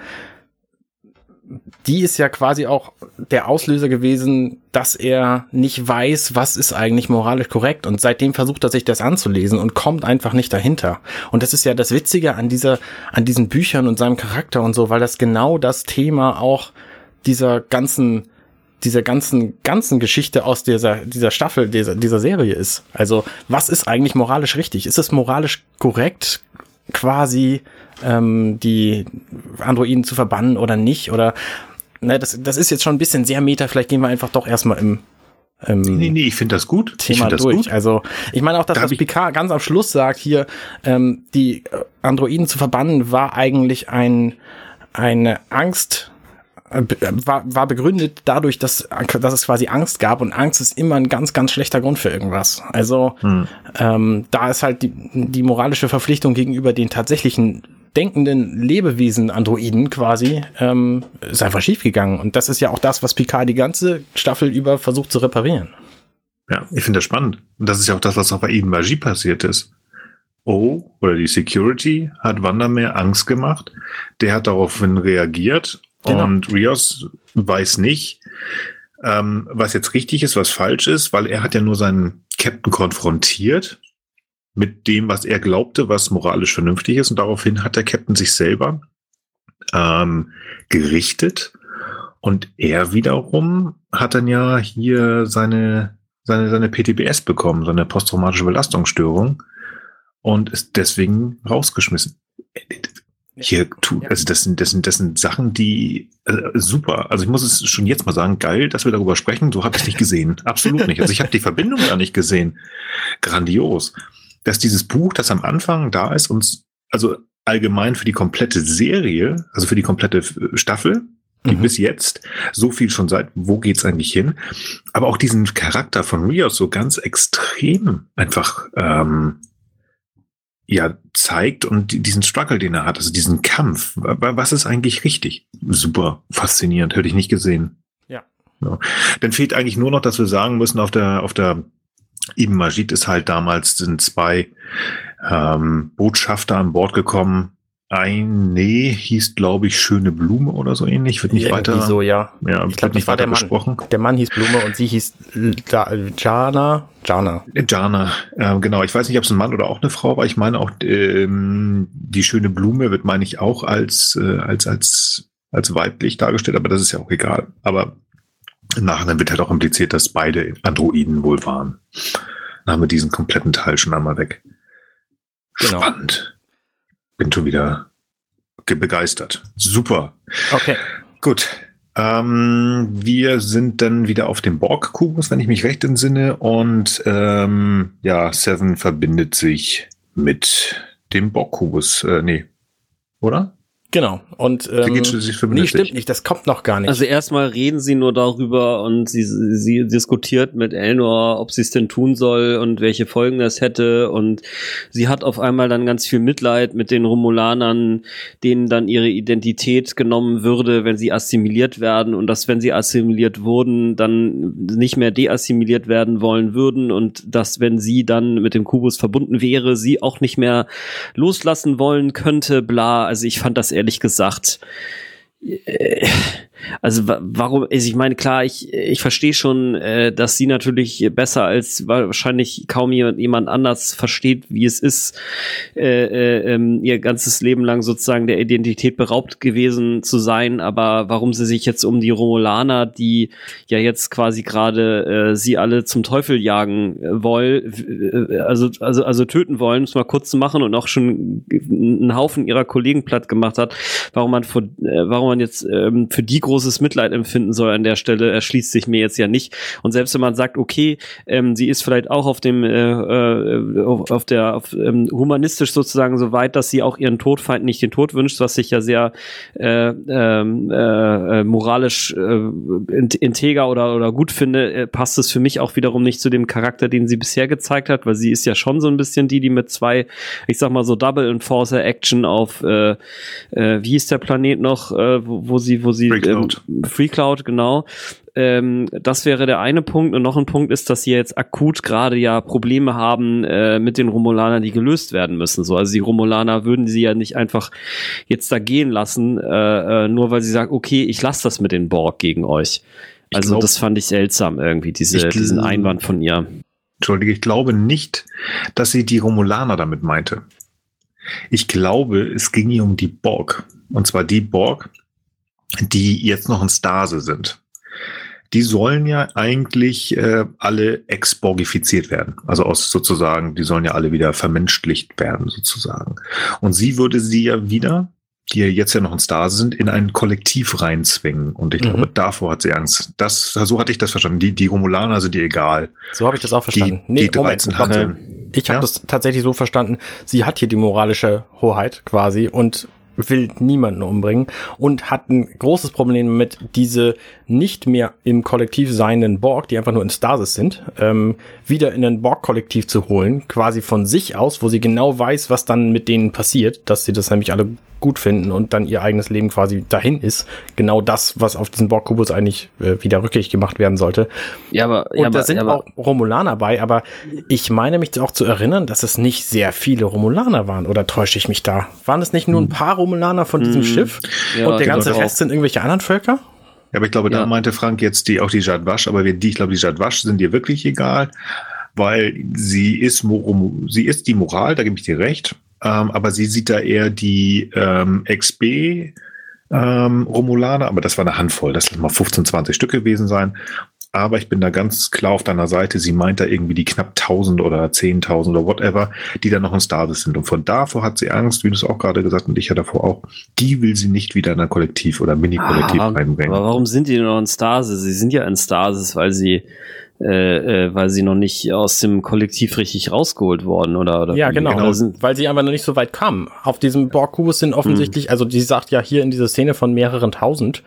die ist ja quasi auch der Auslöser gewesen, dass er nicht weiß, was ist eigentlich moralisch korrekt. Und seitdem versucht er sich das anzulesen und kommt einfach nicht dahinter. Und das ist ja das Witzige an dieser, an diesen Büchern und seinem Charakter und so, weil das genau das Thema auch dieser ganzen, dieser ganzen, ganzen Geschichte aus dieser, dieser Staffel, dieser, dieser Serie ist. Also, was ist eigentlich moralisch richtig? Ist es moralisch korrekt, quasi ähm, die Androiden zu verbannen oder nicht? Oder ne, das, das ist jetzt schon ein bisschen sehr meta, vielleicht gehen wir einfach doch erstmal im ähm, nee, nee, ich finde das gut. Thema das durch. Gut. Also ich meine auch, dass da was Picard ganz am Schluss sagt, hier ähm, die Androiden zu verbannen, war eigentlich ein eine Angst äh, war, war begründet dadurch, dass, dass es quasi Angst gab und Angst ist immer ein ganz, ganz schlechter Grund für irgendwas. Also hm. ähm, da ist halt die, die moralische Verpflichtung gegenüber den tatsächlichen denkenden Lebewesen, Androiden quasi, ähm, ist einfach schiefgegangen. Und das ist ja auch das, was Picard die ganze Staffel über versucht zu reparieren. Ja, ich finde das spannend. Und das ist ja auch das, was auch bei Eden Magie passiert ist. O oder die Security hat Wandermeer Angst gemacht. Der hat daraufhin reagiert Genau. Und Rios weiß nicht, ähm, was jetzt richtig ist, was falsch ist, weil er hat ja nur seinen Captain konfrontiert mit dem, was er glaubte, was moralisch vernünftig ist. Und daraufhin hat der Captain sich selber ähm, gerichtet. Und er wiederum hat dann ja hier seine, seine, seine PTBS bekommen, seine posttraumatische Belastungsstörung und ist deswegen rausgeschmissen hier tu, also das sind, das sind, das sind Sachen, die äh, super. Also ich muss es schon jetzt mal sagen, geil, dass wir darüber sprechen. So habe ich es nicht gesehen. Absolut nicht. Also ich habe die Verbindung gar nicht gesehen. Grandios. Dass dieses Buch, das am Anfang da ist, uns, also allgemein für die komplette Serie, also für die komplette Staffel, die mhm. bis jetzt so viel schon seit, wo geht's eigentlich hin? Aber auch diesen Charakter von Rios so ganz extrem einfach ähm, ja zeigt und diesen Struggle, den er hat, also diesen Kampf. Was ist eigentlich richtig? Super, faszinierend, hätte ich nicht gesehen. Ja. ja. Dann fehlt eigentlich nur noch, dass wir sagen müssen, auf der, auf der Ibn Majid ist halt damals sind zwei ähm, Botschafter an Bord gekommen, ein Nee hieß, glaube ich, schöne Blume oder so ähnlich. Wird nicht ja, weiter. so, ja. Ja, ich glaube nicht weiter der besprochen. Mann. Der Mann hieß Blume und sie hieß Jana. Jana. Jana, äh, genau. Ich weiß nicht, ob es ein Mann oder auch eine Frau war. Ich meine auch, ähm, die schöne Blume wird, meine ich, auch als, äh, als, als, als weiblich dargestellt, aber das ist ja auch egal. Aber nachher wird halt auch impliziert, dass beide Androiden wohl waren. Dann haben wir diesen kompletten Teil schon einmal weg. Genau. Spannend bin schon wieder begeistert. Super. Okay. Gut. Ähm, wir sind dann wieder auf dem Borg-Kubus, wenn ich mich recht entsinne. Und ähm, ja, Seven verbindet sich mit dem Borg-Kubus. Äh, nee. Oder? Genau. Und ähm, nee, stimmt nicht, das kommt noch gar nicht. Also erstmal reden sie nur darüber und sie, sie diskutiert mit Elnor, ob sie es denn tun soll und welche Folgen das hätte. Und sie hat auf einmal dann ganz viel Mitleid mit den Romulanern, denen dann ihre Identität genommen würde, wenn sie assimiliert werden und dass, wenn sie assimiliert wurden, dann nicht mehr deassimiliert werden wollen würden und dass, wenn sie dann mit dem Kubus verbunden wäre, sie auch nicht mehr loslassen wollen könnte, bla. Also ich fand das ehrlich gesagt, also warum, also ich meine, klar, ich, ich verstehe schon, äh, dass sie natürlich besser als wahrscheinlich kaum jemand, jemand anders versteht, wie es ist, äh, äh, ähm, ihr ganzes Leben lang sozusagen der Identität beraubt gewesen zu sein. Aber warum sie sich jetzt um die Romulaner, die ja jetzt quasi gerade äh, sie alle zum Teufel jagen äh, wollen, äh, also, also, also töten wollen, es mal kurz zu machen und auch schon einen Haufen ihrer Kollegen platt gemacht hat, warum man, vor, äh, warum man jetzt ähm, für die großes Mitleid empfinden soll an der Stelle, erschließt sich mir jetzt ja nicht. Und selbst wenn man sagt, okay, ähm, sie ist vielleicht auch auf dem, äh, äh, auf, auf der, auf, ähm, humanistisch sozusagen so weit, dass sie auch ihren Todfeind nicht den Tod wünscht, was ich ja sehr äh, ähm, äh, äh, moralisch äh, integer oder, oder gut finde, äh, passt es für mich auch wiederum nicht zu dem Charakter, den sie bisher gezeigt hat, weil sie ist ja schon so ein bisschen die, die mit zwei, ich sag mal so Double Enforcer Action auf, äh, äh, wie hieß der Planet noch, äh, wo, wo sie, wo sie Free Cloud, ähm, Free Cloud genau. Ähm, das wäre der eine Punkt. Und noch ein Punkt ist, dass sie jetzt akut gerade ja Probleme haben äh, mit den Romulanern, die gelöst werden müssen. So, also die Romulaner würden sie ja nicht einfach jetzt da gehen lassen, äh, äh, nur weil sie sagen, okay, ich lasse das mit den Borg gegen euch. Also glaub, das fand ich seltsam irgendwie, diese, diesen Einwand von ihr. Entschuldige, ich glaube nicht, dass sie die Romulaner damit meinte. Ich glaube, es ging ihr um die Borg. Und zwar die Borg, die jetzt noch in Stase sind. Die sollen ja eigentlich äh, alle exborgifiziert werden. Also aus sozusagen, die sollen ja alle wieder vermenschlicht werden, sozusagen. Und sie würde sie ja wieder, die ja jetzt ja noch in Stase sind, in ein Kollektiv reinzwingen. Und ich mhm. glaube, davor hat sie Angst. Das, so hatte ich das verstanden. Die, die Romulaner sind ihr egal. So habe ich das auch verstanden. Die, nee, die 13 Moment, Ich habe ja? das tatsächlich so verstanden. Sie hat hier die moralische Hoheit quasi und will niemanden umbringen und hat ein großes Problem mit diese nicht mehr im Kollektiv seienden Borg, die einfach nur in Stasis sind, ähm, wieder in ein Borg-Kollektiv zu holen, quasi von sich aus, wo sie genau weiß, was dann mit denen passiert, dass sie das nämlich alle gut finden und dann ihr eigenes Leben quasi dahin ist. Genau das, was auf diesen Borg-Kubus eigentlich äh, wieder rückgängig gemacht werden sollte. Ja, aber, und ja, da sind aber, auch Romulaner bei, aber ich meine mich auch zu erinnern, dass es nicht sehr viele Romulaner waren. Oder täusche ich mich da? Waren es nicht nur ein hm. paar Romulaner von diesem hm. Schiff? Ja, und der ganze Rest sind irgendwelche anderen Völker? Ja, aber ich glaube, ja. da meinte Frank jetzt die, auch die Jadwasch, aber die, ich glaube, die Jadwasch sind dir wirklich egal, weil sie ist, sie ist die Moral, da gebe ich dir recht, ähm, aber sie sieht da eher die ähm, XB ähm, Romulaner, aber das war eine Handvoll, das mal 15, 20 Stück gewesen sein. Aber ich bin da ganz klar auf deiner Seite. Sie meint da irgendwie die knapp 1000 oder 10.000 oder whatever, die da noch in Stasis sind. Und von davor hat sie Angst, wie du es auch gerade gesagt und ich ja davor auch. Die will sie nicht wieder in ein Kollektiv oder Mini-Kollektiv ah, reinbringen. Aber warum sind die noch in Stasis? Sie sind ja in Stasis, weil sie äh, äh, weil sie noch nicht aus dem Kollektiv richtig rausgeholt worden oder, oder ja genau, genau. Sind, weil sie einfach noch nicht so weit kamen. Auf diesem Borg-Kubus sind offensichtlich, mhm. also die sagt ja hier in dieser Szene von mehreren tausend,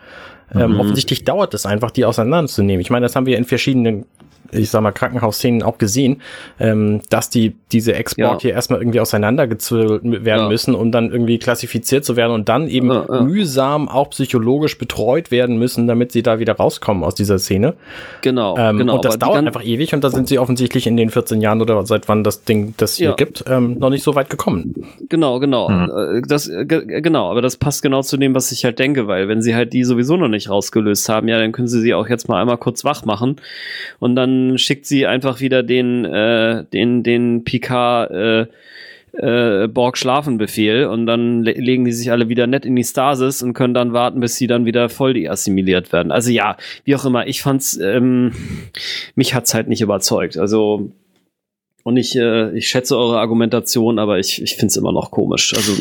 ähm, mhm. offensichtlich dauert es einfach, die auseinanderzunehmen. Ich meine, das haben wir in verschiedenen ich sag mal, Krankenhausszenen auch gesehen, ähm, dass die diese Export ja. hier erstmal irgendwie auseinandergezählt werden ja. müssen, um dann irgendwie klassifiziert zu werden und dann eben ja, mühsam auch psychologisch betreut werden müssen, damit sie da wieder rauskommen aus dieser Szene. Genau, ähm, genau. Und das dauert einfach ewig und da sind sie offensichtlich in den 14 Jahren oder seit wann das Ding das hier gibt, ähm, noch nicht so weit gekommen. Genau, genau. Mhm. Das, genau, aber das passt genau zu dem, was ich halt denke, weil wenn sie halt die sowieso noch nicht rausgelöst haben, ja, dann können sie sie auch jetzt mal einmal kurz wach machen und dann schickt sie einfach wieder den, äh, den, den Picard äh, äh, Borg Schlafenbefehl und dann le legen die sich alle wieder nett in die Stasis und können dann warten, bis sie dann wieder voll deassimiliert werden. Also ja, wie auch immer, ich fand's, ähm, mich hat's halt nicht überzeugt. Also und ich, äh, ich schätze eure Argumentation, aber ich, ich finde es immer noch komisch. Also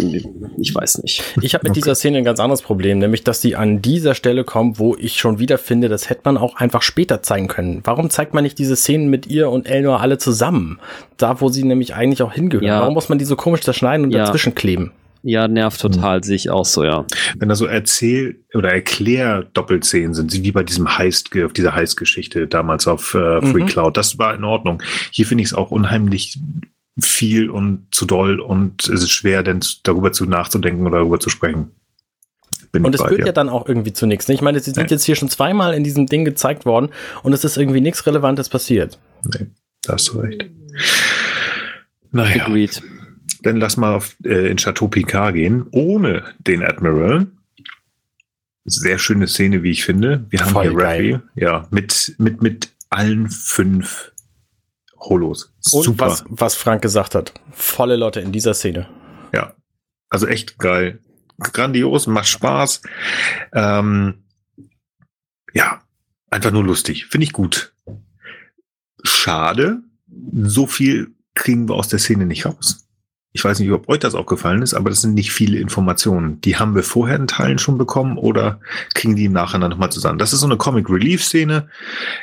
ich weiß nicht. Ich habe mit okay. dieser Szene ein ganz anderes Problem, nämlich dass sie an dieser Stelle kommt, wo ich schon wieder finde, das hätte man auch einfach später zeigen können. Warum zeigt man nicht diese Szenen mit ihr und Elnor alle zusammen? Da, wo sie nämlich eigentlich auch hingehören. Ja. Warum muss man die so komisch zerschneiden und ja. dazwischen kleben? Ja, nervt total, mhm. sehe ich auch so, ja. Wenn da so Erzähl- oder Erklär-Doppelszenen sind, wie bei diesem Heist, auf dieser Heist-Geschichte damals auf äh, Free mhm. Cloud, das war in Ordnung. Hier finde ich es auch unheimlich viel und zu doll und es ist schwer, denn darüber zu nachzudenken oder darüber zu sprechen. Bin und es führt ja dann auch irgendwie zu nichts. Ne? Ich meine, sie sind ja. jetzt hier schon zweimal in diesem Ding gezeigt worden und es ist irgendwie nichts Relevantes passiert. Nee, da hast du recht. Naja. Agreed. Dann lass mal auf, äh, in Chateau Picard gehen, ohne den Admiral. Sehr schöne Szene, wie ich finde. Wir haben Voll hier. Raffi, ja, mit, mit, mit allen fünf Holos. Und Super. was, was Frank gesagt hat. Volle Leute in dieser Szene. Ja. Also echt geil. Grandios, macht Spaß. Ähm, ja, einfach nur lustig. Finde ich gut. Schade, so viel kriegen wir aus der Szene nicht raus. Ich weiß nicht, ob euch das aufgefallen ist, aber das sind nicht viele Informationen. Die haben wir vorher in Teilen schon bekommen oder kriegen die im Nachhinein nochmal zusammen. Das ist so eine Comic Relief Szene.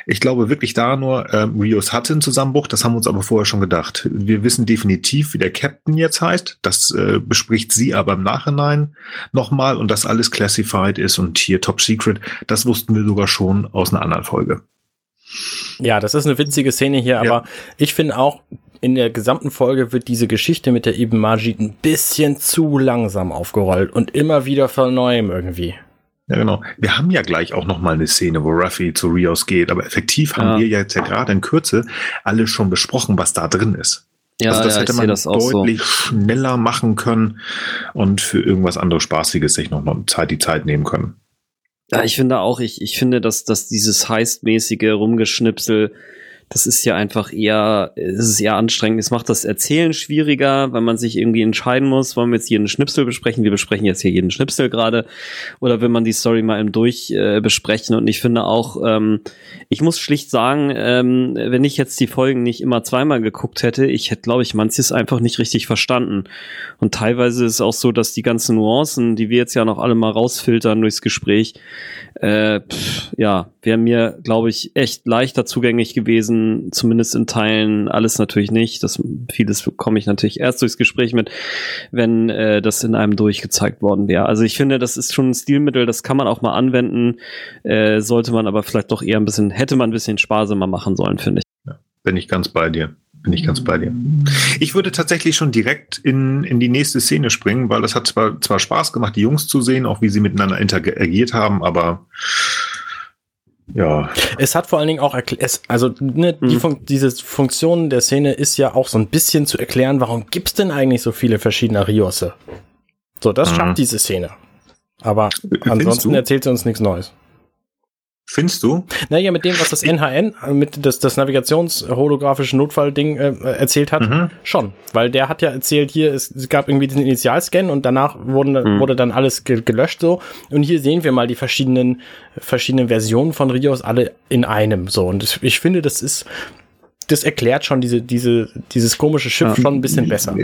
Ich glaube wirklich da nur, ähm, Rios hatte einen Zusammenbruch, das haben wir uns aber vorher schon gedacht. Wir wissen definitiv, wie der Captain jetzt heißt. Das äh, bespricht sie aber im Nachhinein nochmal und dass alles classified ist und hier Top Secret, das wussten wir sogar schon aus einer anderen Folge. Ja, das ist eine witzige Szene hier, Ja. aber ich finde auch, in der gesamten Folge wird diese Geschichte mit der Ibn Majid ein bisschen zu langsam aufgerollt und immer wieder von neuem irgendwie. Ja, genau. Wir haben ja gleich auch noch mal eine Szene, wo Ruffy zu Rios geht, aber effektiv haben Ja. wir jetzt ja gerade in Kürze alles schon besprochen, was da drin ist. Ja, also das ja, hätte man das auch so. deutlich schneller machen können und für irgendwas anderes Spaßiges sich noch mal Zeit, die Zeit nehmen können. Ja, ich finde auch, ich, ich finde, dass, dass dieses heistmäßige Rumgeschnipsel, das ist ja einfach eher, es ist eher anstrengend. Es macht das Erzählen schwieriger, weil man sich irgendwie entscheiden muss, wollen wir jetzt jeden Schnipsel besprechen? Wir besprechen jetzt hier jeden Schnipsel gerade. Oder will man die Story mal im Durch äh, besprechen? Und ich finde auch, ähm, ich muss schlicht sagen, ähm, wenn ich jetzt die Folgen nicht immer zweimal geguckt hätte, ich hätte, glaube ich, manches einfach nicht richtig verstanden. Und teilweise ist es auch so, dass die ganzen Nuancen, die wir jetzt ja noch alle mal rausfiltern durchs Gespräch, äh, pff, ja, wäre mir, glaube ich, echt leichter zugänglich gewesen, zumindest in Teilen, alles natürlich nicht. Das vieles bekomme ich natürlich erst durchs Gespräch mit, wenn äh, das in einem durchgezeigt worden wäre. Also ich finde, das ist schon ein Stilmittel, das kann man auch mal anwenden, äh, sollte man aber vielleicht doch eher ein bisschen, hätte man ein bisschen sparsamer machen sollen, finde ich. Bin ich ganz bei dir. Bin ich ganz bei dir. Ich würde tatsächlich schon direkt in, in die nächste Szene springen, weil das hat zwar, zwar Spaß gemacht, die Jungs zu sehen, auch wie sie miteinander interagiert haben, aber ja, Es hat vor allen Dingen auch erklärt, also ne, die Mhm. Fun diese Funktion der Szene ist ja auch so ein bisschen zu erklären, warum gibt's denn eigentlich so viele verschiedene Riosse? So, das Mhm. schafft diese Szene. Aber Findest ansonsten du? erzählt sie uns nichts Neues. Findest du? Naja, mit dem, was das NHN, äh, mit das, das Navigations-holographische Notfallding äh, erzählt hat, Mhm. schon. Weil der hat ja erzählt, hier, es, es gab irgendwie diesen Initialscan und danach wurden, Mhm. wurde dann alles ge gelöscht so. Und hier sehen wir mal die verschiedenen, verschiedenen Versionen von Rios alle in einem so. Und das, ich finde, das ist, das erklärt schon diese, diese, dieses komische Schiff Ja. schon ein bisschen besser.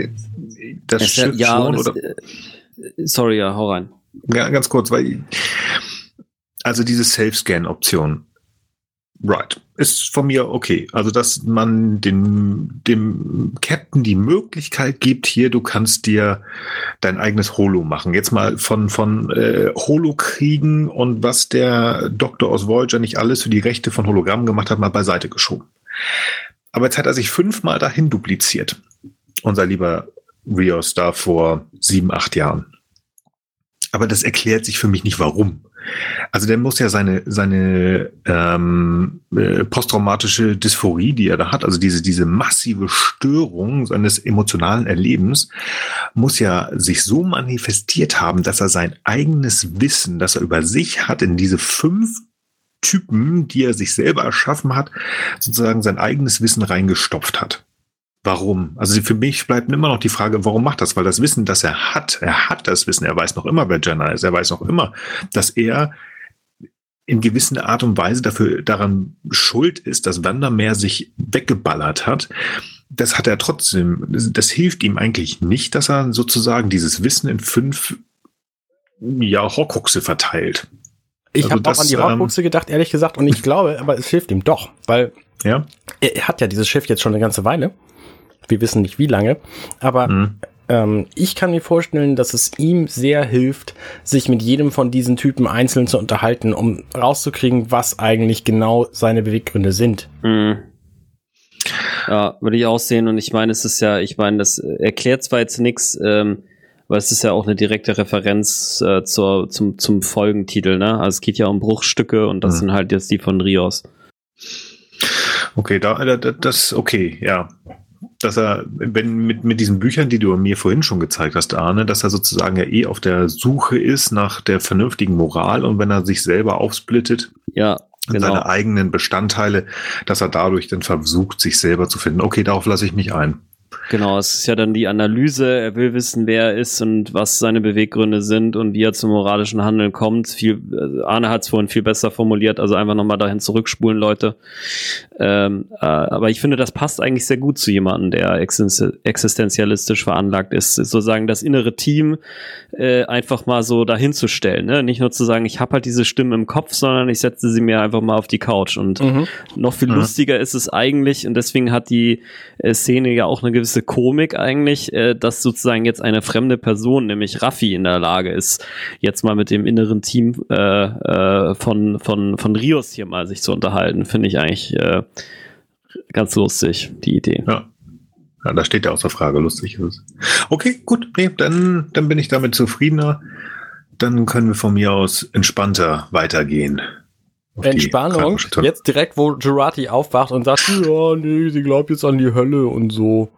Das Es- Schiff ja, schon, es, oder? äh, sorry, ja, hau rein. Ja, ganz kurz, weil also diese Safe-Scan-Option, right, ist von mir okay. Also, dass man dem, dem Captain die Möglichkeit gibt, hier, du kannst dir dein eigenes Holo machen. Jetzt mal von, von äh, Holo-Kriegen und was der Doktor aus Voyager nicht alles für die Rechte von Hologrammen gemacht hat, mal beiseite geschoben. Aber jetzt hat er sich fünfmal dahin dupliziert. Unser lieber Rios da vor sieben, acht Jahren. Aber das erklärt sich für mich nicht, warum. Also der muss ja seine, seine ähm, äh, posttraumatische Dysphorie, die er da hat, also diese, diese massive Störung seines emotionalen Erlebens, muss ja sich so manifestiert haben, dass er sein eigenes Wissen, das er über sich hat, in diese fünf Typen, die er sich selber erschaffen hat, sozusagen sein eigenes Wissen reingestopft hat. Warum? Also für mich bleibt immer noch die Frage, warum macht das? Weil das Wissen, das er hat, er hat das Wissen, er weiß noch immer, wer Jenna ist, er weiß noch immer, dass er in gewisser Art und Weise dafür daran schuld ist, dass Wandermeer sich weggeballert hat. Das hat er trotzdem, das, hilft ihm eigentlich nicht, dass er sozusagen dieses Wissen in fünf ja, Horcruxe verteilt. Ich Also habe auch an die ähm, Horcruxe gedacht, ehrlich gesagt, und ich glaube, aber es hilft ihm doch, weil Ja. er, er hat ja dieses Schiff jetzt schon eine ganze Weile. Wir wissen nicht wie lange, aber Mhm. ähm, ich kann mir vorstellen, dass es ihm sehr hilft, sich mit jedem von diesen Typen einzeln zu unterhalten, um rauszukriegen, was eigentlich genau seine Beweggründe sind. Mhm. Ja, würde ich auch sehen. Und ich meine, es ist ja, ich meine, das erklärt zwar jetzt nichts, ähm, aber es ist ja auch eine direkte Referenz äh, zur, zum, zum Folgentitel, ne? Also es geht ja um Bruchstücke und das Mhm. sind halt jetzt die von Rios. Okay, da, da, da- das, okay, ja. Dass er, wenn mit, mit diesen Büchern, die du mir vorhin schon gezeigt hast, Arne, dass er sozusagen ja eh auf der Suche ist nach der vernünftigen Moral und wenn er sich selber aufsplittet, Ja, in genau. seine eigenen Bestandteile, dass er dadurch dann versucht, sich selber zu finden. Okay, darauf lasse ich mich ein. Genau, es ist ja dann die Analyse, er will wissen, wer er ist und was seine Beweggründe sind und wie er zum moralischen Handeln kommt. Viel, äh, Arne hat es vorhin viel besser formuliert, also einfach nochmal dahin zurückspulen, Leute. Ähm, äh, aber ich finde, das passt eigentlich sehr gut zu jemandem, der existen- existenzialistisch veranlagt ist. Sozusagen das innere Team äh, einfach mal so dahinzustellen. Ne? Nicht nur zu sagen, ich habe halt diese Stimmen im Kopf, sondern ich setze sie mir einfach mal auf die Couch. Und Mhm. noch viel Mhm. lustiger ist es eigentlich, und deswegen hat die äh, Szene ja auch eine gewisse Komik eigentlich, äh, dass sozusagen jetzt eine fremde Person, nämlich Raffi, in der Lage ist, jetzt mal mit dem inneren Team äh, äh, von, von, von Rios hier mal sich zu unterhalten. Finde ich eigentlich äh, ganz lustig, die Idee. Ja. Ja, da steht ja außer Frage, lustig ist es. Okay, gut, nee, dann, dann bin ich damit zufriedener. Dann können wir von mir aus entspannter weitergehen. Entspannung. Jetzt direkt, wo Jurati aufwacht und sagt, ja, nee, sie glaubt jetzt an die Hölle und so.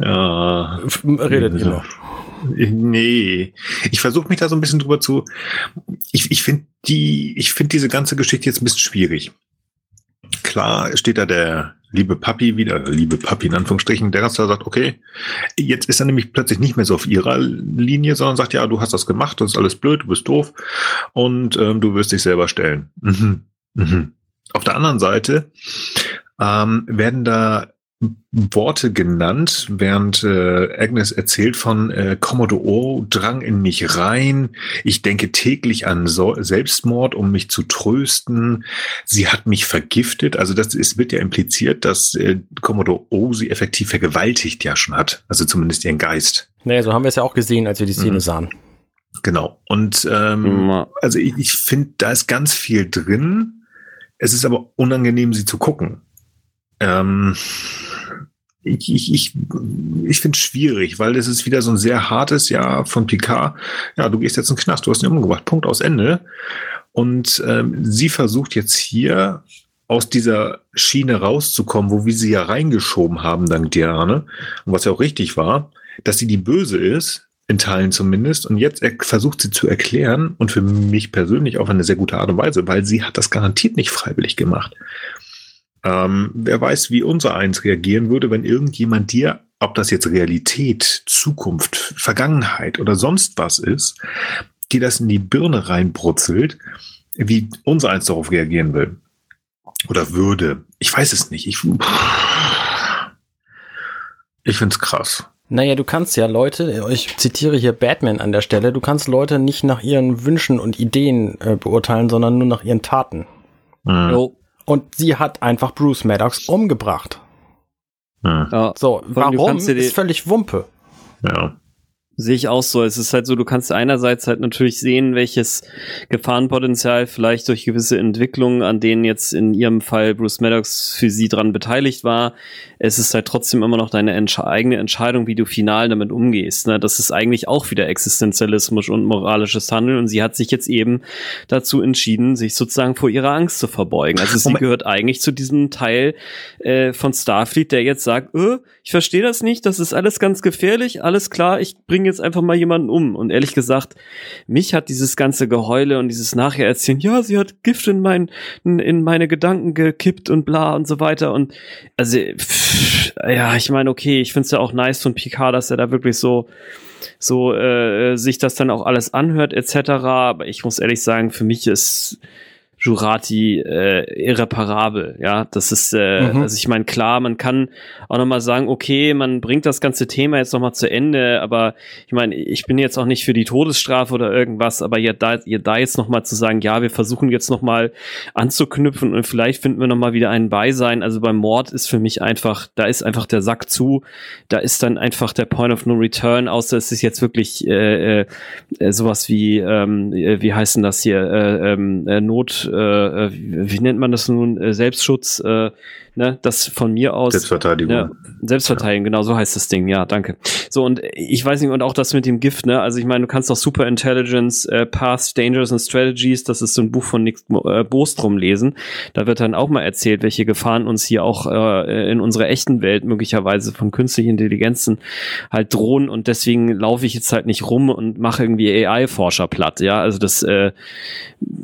Ja. Redet ihr noch. Nee, ich versuche mich da so ein bisschen drüber zu. Ich, ich finde die, ich finde diese ganze Geschichte jetzt ein bisschen schwierig. Klar steht da der liebe Papi wieder, liebe Papi in Anführungsstrichen, der ganz klar sagt, okay, jetzt ist er nämlich plötzlich nicht mehr so auf ihrer Linie, sondern sagt, ja, du hast das gemacht, das ist alles blöd, du bist doof und ähm, du wirst dich selber stellen. Mhm. Mhm. Auf der anderen Seite ähm, werden da Worte genannt, während äh, Agnes erzählt von äh, Commodore O drang in mich rein. Ich denke täglich an so Selbstmord, um mich zu trösten. Sie hat mich vergiftet. Also das ist, wird ja impliziert, dass äh, Commodore O sie effektiv vergewaltigt ja schon hat. Also zumindest ihren Geist. Naja, so haben wir es ja auch gesehen, als wir die Szene Mhm. sahen. Genau. Und ähm, also ich, ich finde, da ist ganz viel drin. Es ist aber unangenehm, sie zu gucken. Ähm, ich ich, ich, ich finde es schwierig, weil es ist wieder so ein sehr hartes Jahr von Picard. Ja, du gehst jetzt in den Knast, du hast ihn umgebracht. Punkt aus Ende. Und ähm, sie versucht jetzt hier aus dieser Schiene rauszukommen, wo wir sie ja reingeschoben haben, dank Diane, und was ja auch richtig war, dass sie die Böse ist, in Teilen zumindest. Und jetzt er versucht sie zu erklären und für mich persönlich auf eine sehr gute Art und Weise, weil sie hat das garantiert nicht freiwillig gemacht. Ähm, wer weiß, wie unser eins reagieren würde, wenn irgendjemand dir, ob das jetzt Realität, Zukunft, Vergangenheit oder sonst was ist, dir das in die Birne reinbrutzelt, wie unser eins darauf reagieren will. Oder würde. Ich weiß es nicht. Ich, ich finde es krass. Naja, du kannst ja Leute, ich zitiere hier Batman an der Stelle, du kannst Leute nicht nach ihren Wünschen und Ideen äh, beurteilen, sondern nur nach ihren Taten. Hm, Jo. Und sie hat einfach Bruce Maddox umgebracht. hm, Ja. So, warum ist völlig Wumpe. ja. Sehe ich auch so. Es ist halt so, du kannst einerseits halt natürlich sehen, welches Gefahrenpotenzial vielleicht durch gewisse Entwicklungen, an denen jetzt in ihrem Fall Bruce Maddox für sie dran beteiligt war. Es ist halt trotzdem immer noch deine Entsche eigene Entscheidung, wie du final damit umgehst. Ne? Das ist eigentlich auch wieder Existenzialismus und moralisches Handeln. Und sie hat sich jetzt eben dazu entschieden, sich sozusagen vor ihrer Angst zu verbeugen. Also sie Moment. gehört eigentlich zu diesem Teil äh, von Starfleet, der jetzt sagt, äh, ich verstehe das nicht, das ist alles ganz gefährlich, alles klar, ich bringe jetzt einfach mal jemanden um. Und ehrlich gesagt, mich hat dieses ganze Geheule und dieses Nachhererzählen, ja, sie hat Gift in, mein, in, in meine Gedanken gekippt und bla und so weiter. Und also, pff, ja, ich meine, okay, ich finde es ja auch nice von Picard, dass er da wirklich so so äh, sich das dann auch alles anhört etc. Aber ich muss ehrlich sagen, für mich ist Jurati äh, irreparabel. Ja, das ist, äh, Mhm. also ich meine, klar, man kann auch nochmal sagen, okay, man bringt das ganze Thema jetzt nochmal zu Ende, aber ich meine, ich bin jetzt auch nicht für die Todesstrafe oder irgendwas, aber ihr da, ihr da jetzt nochmal zu sagen, ja, wir versuchen jetzt nochmal anzuknüpfen und vielleicht finden wir nochmal wieder einen Beisein. Also beim Mord ist für mich einfach, da ist einfach der Sack zu, da ist dann einfach der Point of No Return, außer es ist jetzt wirklich äh, äh, sowas wie, ähm, äh, wie heißt denn das hier, äh, ähm, äh, Not, äh, äh, wie, wie nennt man das nun, äh, Selbstschutz, äh, ne, das von mir aus. Selbstverteidigung. Ja, Selbstverteidigung, genau so heißt das Ding, ja, danke. So, und ich weiß nicht, und auch das mit dem Gift, ne? Also ich meine, du kannst doch Super Intelligence, äh, Paths, Dangers and Strategies, das ist so ein Buch von Nick äh, Bostrom lesen. Da wird dann auch mal erzählt, welche Gefahren uns hier auch äh, in unserer echten Welt möglicherweise von künstlichen Intelligenzen halt drohen und deswegen laufe ich jetzt halt nicht rum und mache irgendwie AI-Forscher platt, ja. Also das, äh,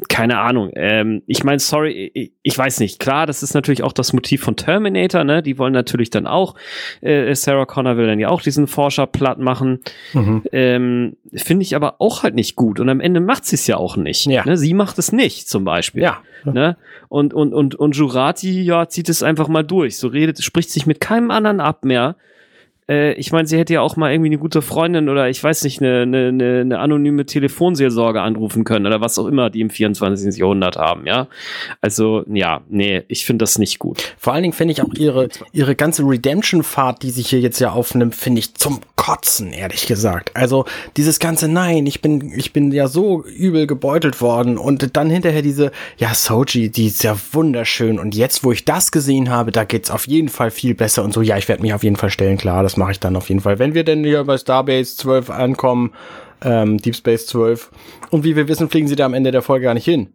keine Ahnung. Ähm, ich meine, sorry, ich, ich weiß nicht. Klar, das ist natürlich auch das Motiv von Terminator, ne? Die wollen natürlich dann auch, äh, Sarah Connor will dann ja auch diesen Forscher platt machen. Mhm. Ähm, Finde ich aber auch halt nicht gut. Und am Ende macht sie es ja auch nicht. Ja. Ne? Sie macht es nicht, zum Beispiel. Ja. Ne? Und, und, und, und Jurati, ja, zieht es einfach mal durch. So redet, spricht sich mit keinem anderen ab mehr äh, ich meine, sie hätte ja auch mal irgendwie eine gute Freundin oder ich weiß nicht, eine, eine, eine anonyme Telefonseelsorge anrufen können oder was auch immer die im 24. Jahrhundert haben, ja. Also, ja, nee, ich finde das nicht gut. Vor allen Dingen finde ich auch ihre, ihre ganze Redemption-Fahrt, die sich hier jetzt ja aufnimmt, finde ich zum Kotzen, ehrlich gesagt. Also, dieses ganze Nein, ich bin, ich bin ja so übel gebeutelt worden und dann hinterher diese, ja, Soji, die ist ja wunderschön und jetzt, wo ich das gesehen habe, da geht's auf jeden Fall viel besser und so, ja, ich werde mich auf jeden Fall stellen, klar, das mache ich dann auf jeden Fall. Wenn wir denn hier bei Starbase 12 ankommen, ähm, Deep Space 12. Und wie wir wissen, fliegen sie da am Ende der Folge gar nicht hin.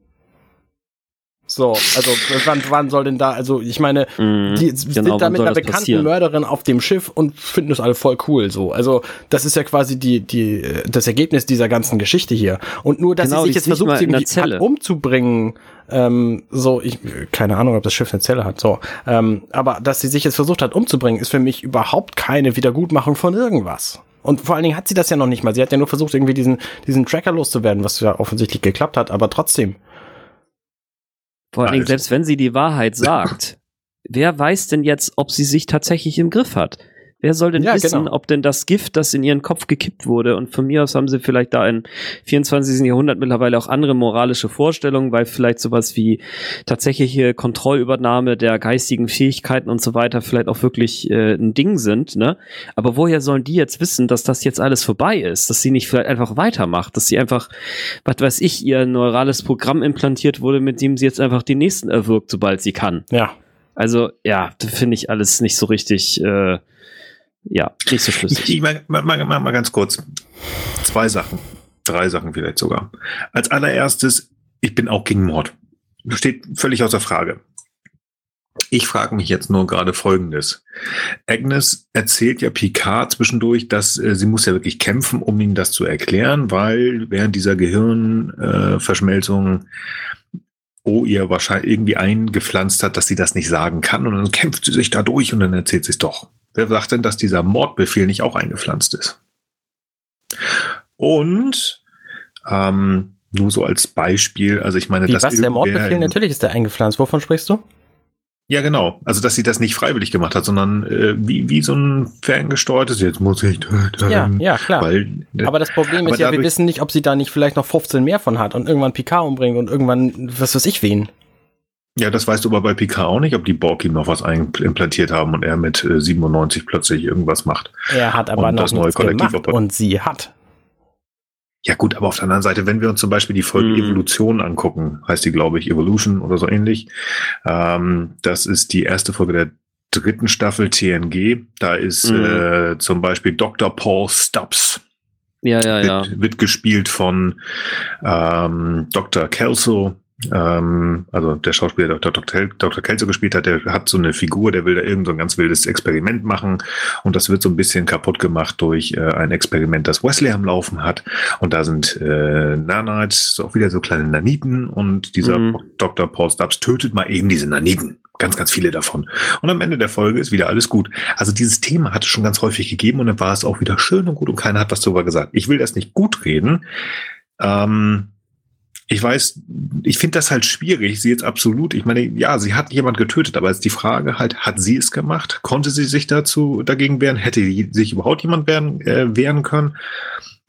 So, also wann, wann soll denn da, also ich meine, mm, die genau, sind da mit einer bekannten passieren? Mörderin auf dem Schiff und finden das alle voll cool so. Also das ist ja quasi die, die, das Ergebnis dieser ganzen Geschichte hier. Und nur, dass genau, sie sich jetzt versucht, sie umzubringen, ähm, so, ich, keine Ahnung, ob das Schiff eine Zelle hat, so. Ähm, aber dass sie sich jetzt versucht hat umzubringen, ist für mich überhaupt keine Wiedergutmachung von irgendwas. Und vor allen Dingen hat sie das ja noch nicht mal. Sie hat ja nur versucht, irgendwie diesen, diesen Tracker loszuwerden, was ja offensichtlich geklappt hat, aber trotzdem. Vor allen Dingen, selbst wenn sie die Wahrheit sagt, wer weiß denn jetzt, ob sie sich tatsächlich im Griff hat? Wer soll denn ja, wissen, genau. ob denn das Gift, das in ihren Kopf gekippt wurde, und von mir aus haben sie vielleicht da im 24. Jahrhundert mittlerweile auch andere moralische Vorstellungen, weil vielleicht sowas wie tatsächliche Kontrollübernahme der geistigen Fähigkeiten und so weiter vielleicht auch wirklich äh, ein Ding sind, ne? Aber woher sollen die jetzt wissen, dass das jetzt alles vorbei ist, dass sie nicht vielleicht einfach weitermacht, dass sie einfach, was weiß ich, ihr neurales Programm implantiert wurde, mit dem sie jetzt einfach die nächsten erwirkt, sobald sie kann. Ja. Also, ja, finde ich alles nicht so richtig, äh, ja, nicht so schlüssig. Ich, mal, mal, mal, mal ganz kurz. Zwei Sachen. Drei Sachen vielleicht sogar. Als allererstes, ich bin auch gegen Mord. Steht völlig außer Frage. Ich frage mich jetzt nur gerade Folgendes. Agnes erzählt ja Picard zwischendurch, dass äh, sie muss ja wirklich kämpfen, um ihm das zu erklären, weil während dieser Gehirnverschmelzung äh, O ihr wahrscheinlich irgendwie eingepflanzt hat, dass sie das nicht sagen kann und dann kämpft sie sich da durch und dann erzählt sie es doch. Wer sagt denn, dass dieser Mordbefehl nicht auch eingepflanzt ist? Und ähm, nur so als Beispiel, also ich meine, Wie, was, der Mordbefehl, natürlich ist der eingepflanzt. Wovon sprichst du? Ja, genau. Also, dass sie das nicht freiwillig gemacht hat, sondern äh, wie, wie so ein ferngesteuertes, jetzt muss ich töten. Ja, ja, klar. Weil, äh, aber das Problem aber ist ja, wir wissen nicht, ob sie da nicht vielleicht noch 15 mehr von hat und irgendwann Picard umbringt und irgendwann, was weiß ich wen. Ja, das weißt du aber bei Picard auch nicht, ob die Borg ihm noch was implantiert haben und er mit äh, 97 plötzlich irgendwas macht. Er hat aber noch das neue Kollektiv gemacht und sie hat. Ja gut, aber auf der anderen Seite, wenn wir uns zum Beispiel die Folge hm. Evolution angucken, heißt die, glaube ich, Evolution oder so ähnlich. Ähm, das ist die erste Folge der dritten Staffel TNG. Da ist hm. äh, zum Beispiel Dr. Paul Stubbs. Ja, ja, wird, ja. Wird gespielt von ähm, Dr. Kelso, ähm, also der Schauspieler, der Dr. Dr. Kelso gespielt hat, der hat so eine Figur, der will da irgend so ein ganz wildes Experiment machen und das wird so ein bisschen kaputt gemacht durch äh, ein Experiment, das Wesley am Laufen hat und da sind äh, Nanites, auch wieder so kleine Naniten und dieser mhm. Dr. Paul Stubbs tötet mal eben diese Naniten. Ganz, ganz viele davon. Und am Ende der Folge ist wieder alles gut. Also dieses Thema hat es schon ganz häufig gegeben und dann war es auch wieder schön und gut und keiner hat was darüber gesagt. Ich will das nicht gut reden. Ähm, ich weiß, ich finde das halt schwierig, sie jetzt absolut, ich meine, ja, sie hat jemand getötet, aber jetzt die Frage halt, hat sie es gemacht? Konnte sie sich dazu dagegen wehren? Hätte sich überhaupt jemand wehren, äh, wehren können?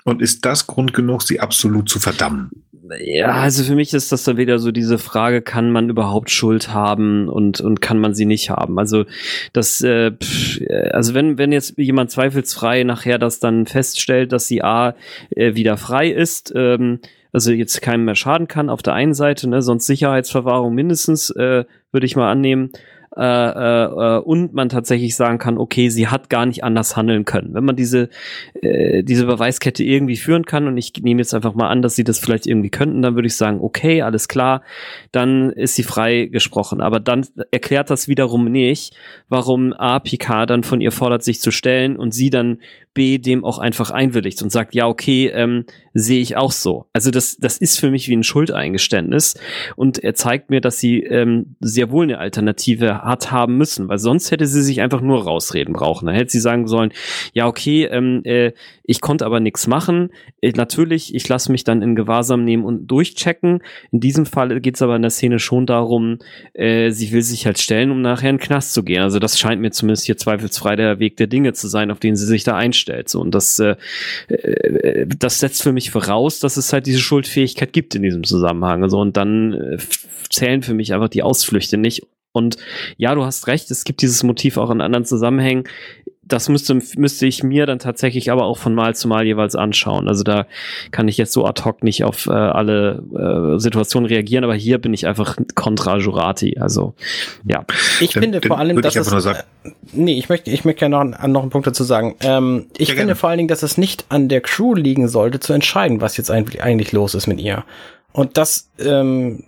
Und ist das Grund genug, sie absolut zu verdammen? Ja, also für mich ist das dann wieder so diese Frage, kann man überhaupt Schuld haben und, und kann man sie nicht haben? Also das, äh, pff, also wenn, wenn jetzt jemand zweifelsfrei nachher das dann feststellt, dass sie A äh, wieder frei ist, ähm, also jetzt keinem mehr schaden kann auf der einen Seite, ne, sonst Sicherheitsverwahrung mindestens, äh, würde ich mal annehmen. Äh, äh, und man tatsächlich sagen kann, okay, sie hat gar nicht anders handeln können. Wenn man diese, äh, diese Beweiskette irgendwie führen kann und ich nehme jetzt einfach mal an, dass sie das vielleicht irgendwie könnten, dann würde ich sagen, okay, alles klar, dann ist sie frei gesprochen. Aber dann erklärt das wiederum nicht, warum A, Picard dann von ihr fordert, sich zu stellen und sie dann B dem auch einfach einwilligt und sagt, ja, okay, ähm, sehe ich auch so. Also das, das ist für mich wie ein Schuldeingeständnis und er zeigt mir, dass sie ähm, sehr wohl eine Alternative hat haben müssen, weil sonst hätte sie sich einfach nur rausreden brauchen. Dann hätte sie sagen sollen, ja, okay, ähm, äh, ich konnte aber nichts machen. Äh, natürlich, ich lasse mich dann in Gewahrsam nehmen und durchchecken. In diesem Fall geht es aber in der Szene schon darum, äh, sie will sich halt stellen, um nachher in den Knast zu gehen. Also das scheint mir zumindest hier zweifelsfrei der Weg der Dinge zu sein, auf den sie sich da einstellt. So, und das, äh, äh, das setzt für mich voraus, dass es halt diese Schuldfähigkeit gibt in diesem Zusammenhang. Also, und dann äh, zählen für mich einfach die Ausflüchte nicht. Und ja, du hast recht, es gibt dieses Motiv auch in anderen Zusammenhängen das müsste, müsste ich mir dann tatsächlich aber auch von Mal zu Mal jeweils anschauen. Also da kann ich jetzt so ad hoc nicht auf äh, alle äh, Situationen reagieren, aber hier bin ich einfach kontra Jurati. Also ja. Ich finde vor allem, dass es, äh, nee, ich möchte, ich möchte gerne noch, noch einen Punkt dazu sagen. Ähm, ich ja, finde gerne. vor allen Dingen, dass es nicht an der Crew liegen sollte, zu entscheiden, was jetzt eigentlich, eigentlich los ist mit ihr. Und das ähm,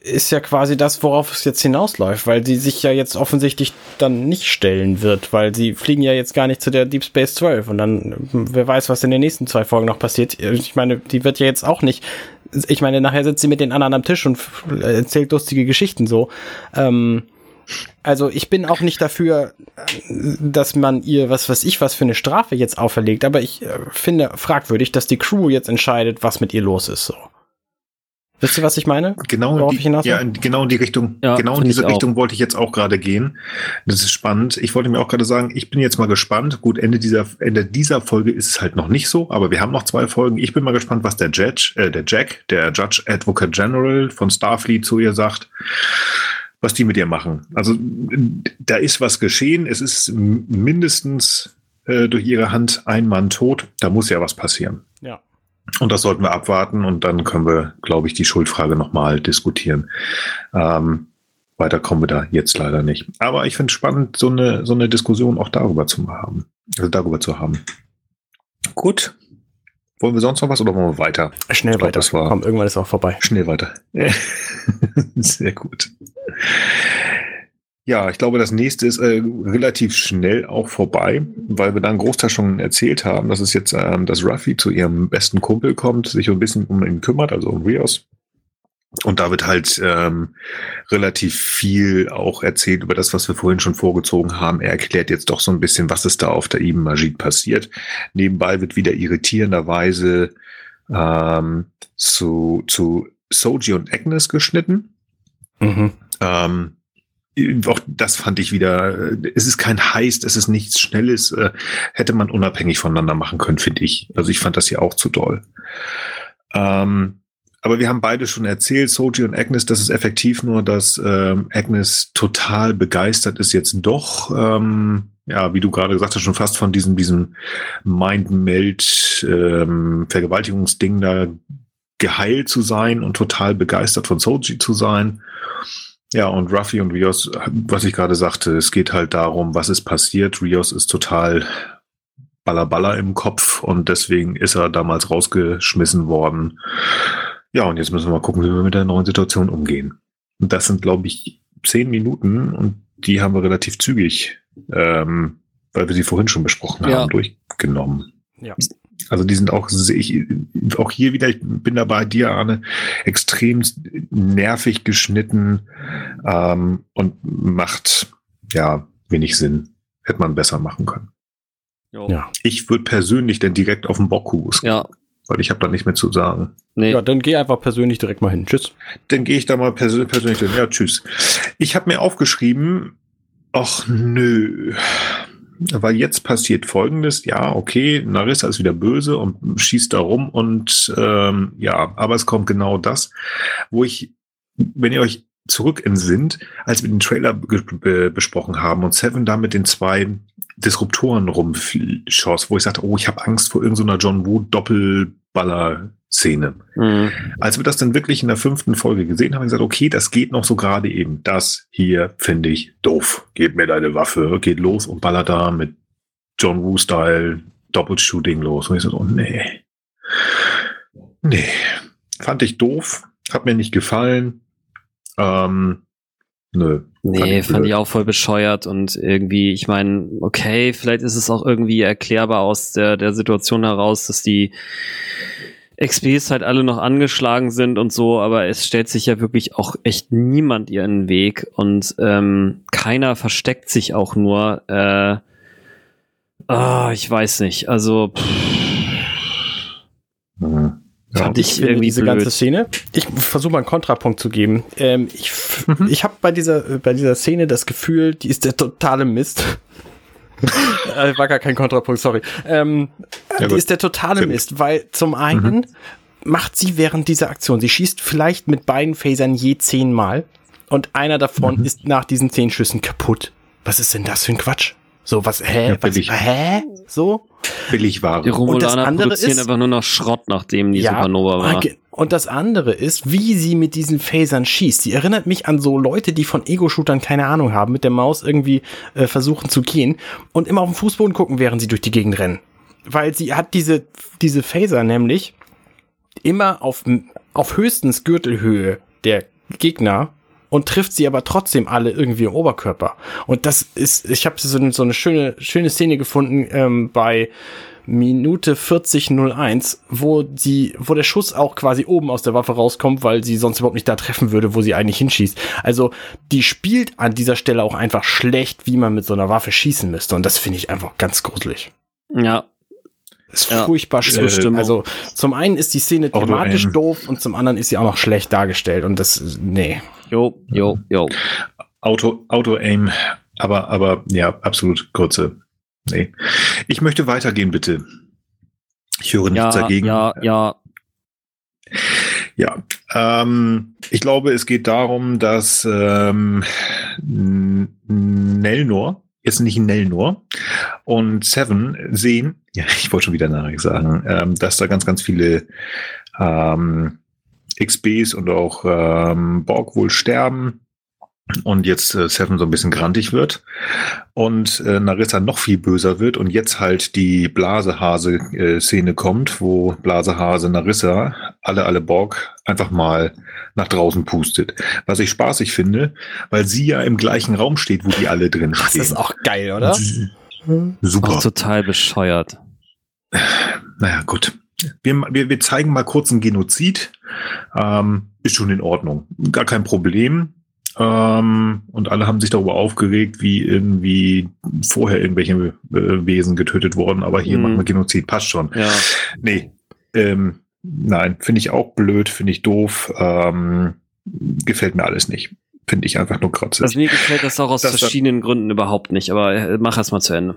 ist ja quasi das, worauf es jetzt hinausläuft, weil sie sich ja jetzt offensichtlich dann nicht stellen wird, weil sie fliegen ja jetzt gar nicht zu der Deep Space 12 und dann, wer weiß, was in den nächsten zwei Folgen noch passiert. Ich meine, die wird ja jetzt auch nicht, ich meine, nachher sitzt sie mit den anderen am Tisch und erzählt lustige Geschichten so. Ähm, also ich bin auch nicht dafür, dass man ihr was was ich was für eine Strafe jetzt auferlegt, aber ich äh, finde fragwürdig, dass die Crew jetzt entscheidet, was mit ihr los ist so. Wisst ihr, was ich meine? Genau, die, ja, genau in die Richtung, ja, genau in diese Richtung auch. wollte ich jetzt auch gerade gehen. Das ist spannend. Ich wollte mir auch gerade sagen, ich bin jetzt mal gespannt. Gut, Ende dieser, Ende dieser Folge ist es halt noch nicht so, aber wir haben noch zwei Folgen. Ich bin mal gespannt, was der Judge, äh, der Jack, der Judge Advocate General von Starfleet zu ihr sagt, was die mit ihr machen. Also, da ist was geschehen. Es ist mindestens äh, durch ihre Hand ein Mann tot. Da muss ja was passieren. Ja. Und das sollten wir abwarten und dann können wir, glaube ich, die Schuldfrage nochmal diskutieren. Ähm, weiter kommen wir da jetzt leider nicht. Aber ich finde es spannend, so eine, so eine Diskussion auch darüber zu haben. Also darüber zu haben. Gut. Wollen wir sonst noch was oder wollen wir weiter? Schnell glaub, weiter. Das war Komm, irgendwann ist auch vorbei. Schnell weiter. Sehr gut. Ja, ich glaube, das nächste ist äh, relativ schnell auch vorbei, weil wir da einen Großteil schon erzählt haben, dass es jetzt, ähm, dass Ruffy zu ihrem besten Kumpel kommt, sich ein bisschen um ihn kümmert, also um Rios. Und da wird halt ähm, relativ viel auch erzählt über das, was wir vorhin schon vorgezogen haben. Er erklärt jetzt doch so ein bisschen, was ist da auf der Ibn Majid passiert. Nebenbei wird wieder irritierenderweise ähm, zu, zu Soji und Agnes geschnitten. Mhm. Ähm, auch das fand ich wieder, äh, es ist kein Heist, es ist nichts Schnelles, äh, hätte man unabhängig voneinander machen können, finde ich. Also ich fand das hier auch zu doll. Ähm, aber wir haben beide schon erzählt, Soji und Agnes, das ist effektiv nur, dass ähm, Agnes total begeistert ist jetzt doch, ähm, ja, wie du gerade gesagt hast, schon fast von diesem, diesem Mind-Meld ähm, da geheilt zu sein und total begeistert von Soji zu sein. Ja, und Ruffy und Rios, was ich gerade sagte, es geht halt darum, was ist passiert. Rios ist total ballerballer im Kopf und deswegen ist er damals rausgeschmissen worden. Ja, und jetzt müssen wir mal gucken, wie wir mit der neuen Situation umgehen. Und das sind, glaube ich, zehn Minuten und die haben wir relativ zügig, ähm, weil wir sie vorhin schon besprochen ja. haben, durchgenommen. Ja. Also die sind auch, ich, auch hier wieder, ich bin da bei dir, Arne, extrem nervig geschnitten ähm, und macht ja wenig Sinn. Hätte man besser machen können. Ja. Ich würde persönlich dann direkt auf den Bockhus ja. weil ich habe da nicht mehr zu sagen. Nee. Ja, dann geh einfach persönlich direkt mal hin. Tschüss. Dann gehe ich da mal persönlich, persönlich hin. Ja, tschüss. Ich habe mir aufgeschrieben, ach nö, weil jetzt passiert Folgendes, ja, okay, Narissa ist wieder böse und schießt da rum und ähm, ja, aber es kommt genau das, wo ich, wenn ihr euch zurück entsinnt, als wir den Trailer besprochen haben und Seven da mit den zwei Disruptoren rumschoss, wo ich sagte, oh, ich habe Angst vor irgendeiner John Woo Doppel Baller-Szene. Mhm. Als wir das dann wirklich in der fünften Folge gesehen haben, haben wir gesagt, okay, das geht noch so gerade eben. Das hier finde ich doof. Gib mir deine Waffe, geht los und ballert da mit John Woo-Style Doppelshooting los. Und ich so, oh, nee. Nee. Fand ich doof. Hat mir nicht gefallen. Ähm, nö. Nee, fand ich auch voll bescheuert und irgendwie, ich meine, okay, vielleicht ist es auch irgendwie erklärbar aus der, der Situation heraus, dass die XPs halt alle noch angeschlagen sind und so, aber es stellt sich ja wirklich auch echt niemand ihren Weg und ähm, keiner versteckt sich auch nur. Äh, ah, ich weiß nicht, also pff, Mhm. Ja. fand ich, finde irgendwie diese blöd. ganze Szene. Ich versuche mal einen Kontrapunkt zu geben. Ähm, ich Mhm. ich habe bei dieser, äh, bei dieser Szene das Gefühl, die ist der totale Mist. Äh, war gar kein Kontrapunkt, sorry. Ähm, Ja, die ist der totale. Mist, weil zum einen Mhm. macht sie während dieser Aktion, sie schießt vielleicht mit beiden Phasern je zehnmal und einer davon Mhm. ist nach diesen zehn Schüssen kaputt. Was ist denn das für ein Quatsch? So, was, hä? Ja, was, hä? So? Billig Ware. Die Romulaner andere produzieren ist- einfach nur noch Schrott, nachdem die Supernova war. Und das andere ist, wie sie mit diesen Phasern schießt. Sie erinnert mich an so Leute, die von Ego-Shootern keine Ahnung haben, mit der Maus irgendwie äh, versuchen zu gehen und immer auf den Fußboden gucken, während sie durch die Gegend rennen. Weil sie hat diese, diese Phaser nämlich immer auf, auf höchstens Gürtelhöhe der Gegner und trifft sie aber trotzdem alle irgendwie im Oberkörper. Und das ist, ich habe so, so eine schöne, schöne Szene gefunden ähm, bei Minute 40.01, wo die, wo der Schuss auch quasi oben aus der Waffe rauskommt, weil sie sonst überhaupt nicht da treffen würde, wo sie eigentlich hinschießt. Also die spielt an dieser Stelle auch einfach schlecht, wie man mit so einer Waffe schießen müsste. Und das finde ich einfach ganz gruselig. Ja, Ist Ja, furchtbar schlimm. Zustimmung. Also zum einen ist die Szene Auto thematisch aim. doof und zum anderen ist sie auch noch schlecht dargestellt. Und das, nee. jo, jo, jo. Auto, Auto-Aim, aber, aber ja, absolut kurze. Nee. Ich möchte weitergehen, bitte. Ich höre nichts Ja, dagegen. ja, ja. Ja, ähm, ich glaube, es geht darum, dass ähm, Nelnor, jetzt nicht Nelnor, und Seven sehen, ja, ich wollte schon wieder Nachricht sagen, ähm, dass da ganz, ganz viele ähm, XBs und auch ähm, Borg wohl sterben und jetzt äh, Seven so ein bisschen grantig wird und äh, Narissa noch viel böser wird und jetzt halt die Blasehase-Szene kommt, wo Blasehase Narissa alle, alle Borg einfach mal nach draußen pustet. Was ich spaßig finde, weil sie ja im gleichen Raum steht, wo die alle drin Das stehen. ist auch geil, oder? Super. Auch total bescheuert. Naja, gut. Wir, wir, wir zeigen mal kurz einen Genozid. Ähm, ist schon in Ordnung. Gar kein Problem. Ähm, und alle haben sich darüber aufgeregt, wie irgendwie vorher irgendwelche äh, Wesen getötet wurden. Aber hier Mhm. machen wir Genozid. Passt schon. Ja. Nee. Ähm, nein, finde ich auch blöd, finde ich doof. Ähm, gefällt mir alles nicht. Finde ich einfach nur kratzig. Also mir gefällt das auch aus Das- verschiedenen Gründen überhaupt nicht, aber äh, mach erst mal zu Ende.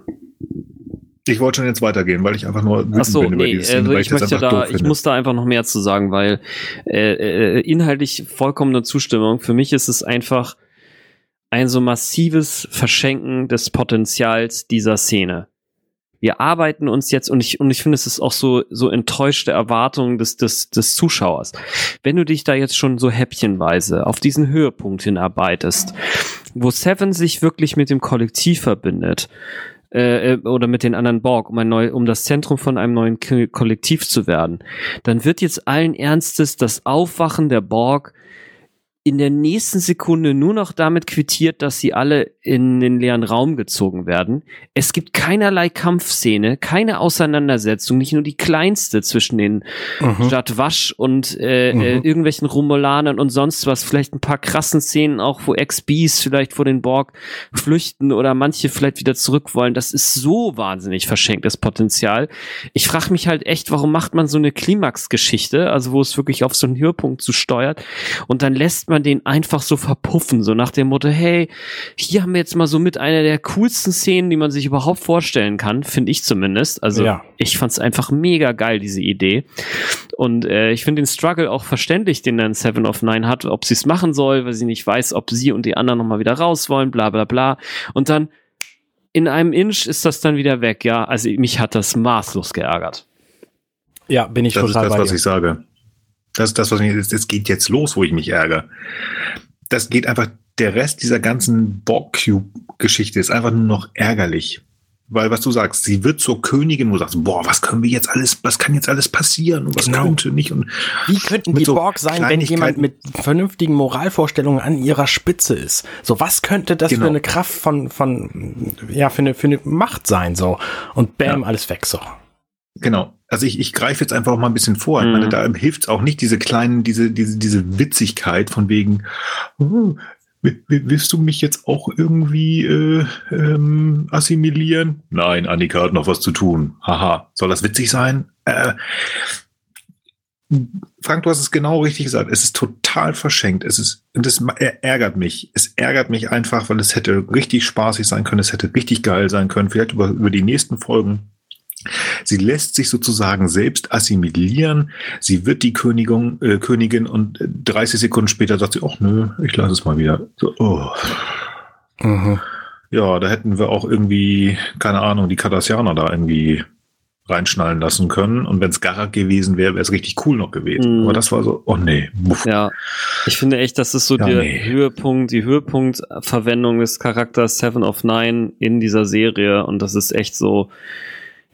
Ich wollte schon jetzt weitergehen, weil ich einfach nur wütend so, bin über nee, diese Szene, also weil ich das möchte da, ich muss da einfach noch mehr zu sagen, weil äh, äh, inhaltlich vollkommene Zustimmung. Für mich ist es einfach ein so massives Verschenken des Potenzials dieser Szene. Wir arbeiten uns jetzt und ich und ich finde es ist auch so so enttäuschte Erwartungen des des des Zuschauers. Wenn du dich da jetzt schon so häppchenweise auf diesen Höhepunkt hinarbeitest, wo Seven sich wirklich mit dem Kollektiv verbindet, äh, äh, oder mit den anderen Borg, um ein neu, um das Zentrum von einem neuen K Kollektiv zu werden, dann wird jetzt allen Ernstes das Aufwachen der Borg in der nächsten Sekunde nur noch damit quittiert, dass sie alle in den leeren Raum gezogen werden. Es gibt keinerlei Kampfszene, keine Auseinandersetzung, nicht nur die kleinste zwischen den Mhm. statt Wasch und äh, Mhm. äh, irgendwelchen Romulanern und sonst was. Vielleicht ein paar krassen Szenen auch, wo XBs vielleicht vor den Borg flüchten oder manche vielleicht wieder zurück wollen. Das ist so wahnsinnig verschenktes Potenzial. Ich frage mich halt echt, warum macht man so eine Klimax-Geschichte, also wo es wirklich auf so einen Höhepunkt zu steuert und dann lässt man den einfach so verpuffen, so nach dem Motto, hey, hier haben wir jetzt mal so mit einer der coolsten Szenen, die man sich überhaupt vorstellen kann, finde ich zumindest. Also Ja. ich fand's einfach mega geil, diese Idee. Und äh, ich finde den Struggle auch verständlich, den dann Seven of Nine hat, ob sie es machen soll, weil sie nicht weiß, ob sie und die anderen nochmal wieder raus wollen, bla bla bla. Und dann in einem Inch ist das dann wieder weg, ja. Also mich hat das maßlos geärgert. Ja, bin ich Das ist total das, bei was dir. ich sage. Das ist das, was ich, es geht jetzt los, wo ich mich ärgere. Das geht einfach, der Rest dieser ganzen Borg-Cube-Geschichte ist einfach nur noch ärgerlich. Weil, was du sagst, sie wird zur Königin, wo du sagst, boah, was können wir jetzt alles, was kann jetzt alles passieren und was Genau. könnte nicht und Wie könnten die so Borg sein, wenn jemand mit vernünftigen Moralvorstellungen an ihrer Spitze ist? So, was könnte das Genau. für eine Kraft von, von, ja, für eine, für eine Macht sein, so? Und bam, Ja. alles weg, so. Genau. Also ich, ich greife jetzt einfach mal ein bisschen vor. Ich Mhm. meine, da hilft es auch nicht diese kleinen, diese, diese, diese Witzigkeit von wegen, oh, wi- wi- willst du mich jetzt auch irgendwie äh, ähm, assimilieren? Nein, Annika hat noch was zu tun. Haha. Soll das witzig sein? Äh, Frank, du hast es genau richtig gesagt. Es ist total verschenkt. Es ist, und er- ärgert mich. Es ärgert mich einfach, weil es hätte richtig spaßig sein können. Es hätte richtig geil sein können. Vielleicht über, über die nächsten Folgen. Sie lässt sich sozusagen selbst assimilieren. Sie wird die Königin, äh, Königin und äh, 30 Sekunden später sagt sie, ach nö, ich lasse es mal wieder. So, oh. Mhm. Ja, da hätten wir auch irgendwie, keine Ahnung, die Cardassianer da irgendwie reinschnallen lassen können. Und wenn es Garak gewesen wäre, wäre es richtig cool noch gewesen. Mhm. Aber das war so, oh nee. Buff. Ja, ich finde echt, das ist so Ja, der nee. Höhepunkt, die Höhepunktverwendung des Charakters Seven of Nine in dieser Serie und das ist echt so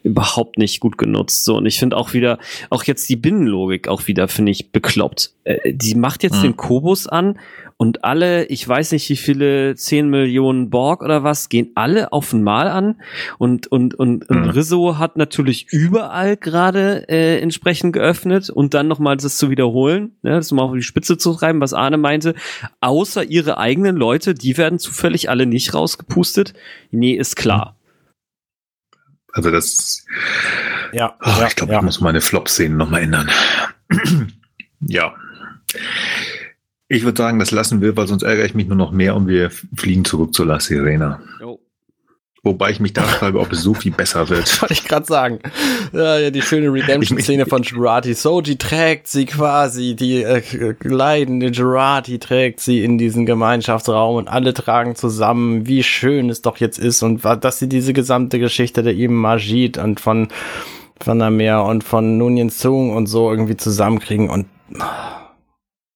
überhaupt nicht gut genutzt. So und ich finde auch wieder, auch jetzt die Binnenlogik auch wieder finde ich bekloppt. Äh, die macht jetzt Mhm. den Kobus an und alle, ich weiß nicht wie viele 10 Millionen Borg oder was, gehen alle auf einmal an und und und, und Mhm. Rizzo hat natürlich überall gerade äh, entsprechend geöffnet und dann nochmal das zu wiederholen, ne, das mal auf die Spitze zu treiben, was Arne meinte, außer ihre eigenen Leute, die werden zufällig alle nicht rausgepustet. Nee, ist klar. Also das, Ja, ach, ja, ich glaube, ja. ich muss meine Flop-Szenen nochmal ändern. ja. Ich würde sagen, das lassen wir, weil sonst ärgere ich mich nur noch mehr und wir fliegen zurück zu La Sirena. Wobei ich mich da frage, ob es so viel besser wird. Wollte ich gerade sagen. Ja, ja, die schöne Redemption-Szene von Jurati. Soji trägt sie quasi, die äh, leidende Jurati trägt sie in diesen Gemeinschaftsraum und alle tragen zusammen, wie schön es doch jetzt ist und dass sie diese gesamte Geschichte der Ibn Majid und von von Namer und von Nunien Sung und so irgendwie zusammenkriegen und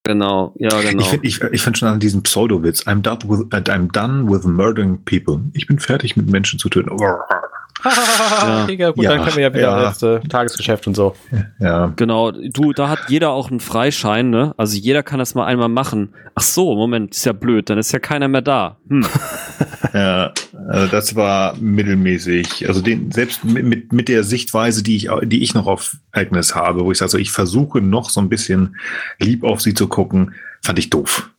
Genau, ja, genau. Ich finde ich, ich find schon an diesen Pseudo-Witz. I'm I'm done with murdering people. Ich bin fertig mit Menschen zu töten. ja. Digga, gut, Ja, dann können wir ja wieder ja. das äh, Tagesgeschäft und so. Ja, Genau, du, da hat jeder auch einen Freischein, ne? Also jeder kann das mal einmal machen. Ach so, Moment, ist ja blöd, dann ist ja keiner mehr da. Hm. ja also das war mittelmäßig. Also den, selbst mit, mit, mit der Sichtweise, die ich, die ich noch auf Agnes habe, wo ich sage, so, ich versuche noch so ein bisschen lieb auf sie zu gucken, fand ich doof.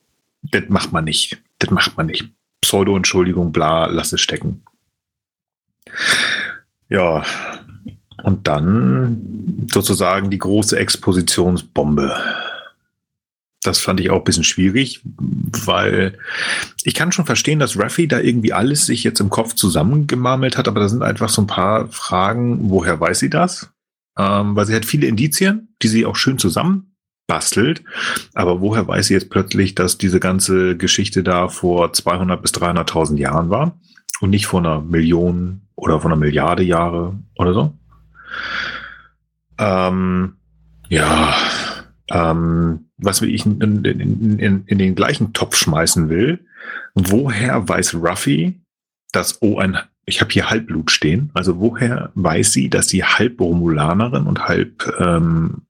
Das macht man nicht. Das macht man nicht. Pseudo-Entschuldigung, bla, lass es stecken. Ja, und dann sozusagen die große Expositionsbombe. Das fand ich auch ein bisschen schwierig, weil ich kann schon verstehen, dass Raffi da irgendwie alles sich jetzt im Kopf zusammengemamelt hat, aber da sind einfach so ein paar Fragen, woher weiß sie das? Ähm, weil sie hat viele Indizien, die sie auch schön zusammenbastelt, aber woher weiß sie jetzt plötzlich, dass diese ganze Geschichte da vor 200 bis 300.000 Jahren war und nicht vor einer Million oder vor einer Milliarde Jahre oder so? Ähm, ja, ähm, was ich in, in, in, in den gleichen Topf schmeißen will, woher weiß Ruffy, dass oh ein ich habe hier Halbblut stehen, also woher weiß sie, dass sie halb Romulanerin und halb ähm,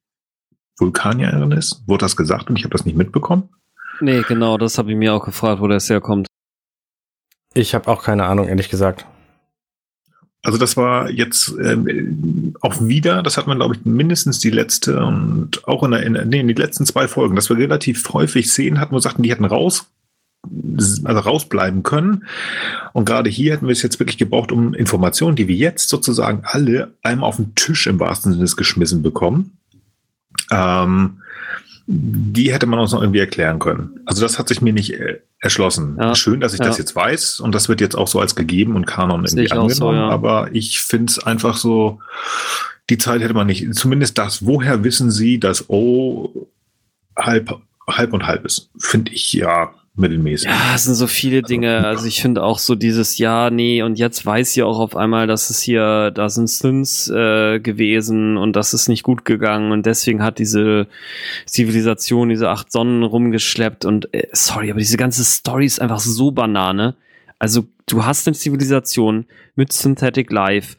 Vulkanierin ist? Wurde das gesagt und ich habe das nicht mitbekommen? Nee, genau, das habe ich mir auch gefragt, wo das herkommt. Ich habe auch keine Ahnung, ehrlich gesagt. Also das war jetzt ähm, auch wieder, das hat man glaube ich mindestens die letzte und auch in, der, in, nee, in die letzten zwei Folgen, dass wir relativ häufig Szenen hatten, wo sagten, die hätten raus, also rausbleiben können. Und gerade hier hätten wir es jetzt wirklich gebraucht, um Informationen, die wir jetzt sozusagen alle einmal auf den Tisch im wahrsten Sinne geschmissen bekommen. Ähm, die hätte man uns noch irgendwie erklären können. Also das hat sich mir nicht äh, erschlossen. Ja. Schön, dass ich Ja. das jetzt weiß und das wird jetzt auch so als gegeben und Kanon Sehe irgendwie auch so, angenommen. ja. Aber ich finde es einfach so, die Zeit hätte man nicht. Zumindest das, woher wissen Sie, dass O halb, halb und halb ist? Finde ich ja, mittelmäßig. Ja, es sind so viele Dinge. Also ich finde auch so dieses Ja, nee, und jetzt weiß sie auch auf einmal, dass es hier, da sind Sins äh, gewesen und das ist nicht gut gegangen und deswegen hat diese Zivilisation diese acht Sonnen rumgeschleppt und äh, sorry, aber diese ganze Story ist einfach so Banane. Also du hast eine Zivilisation mit Synthetic Life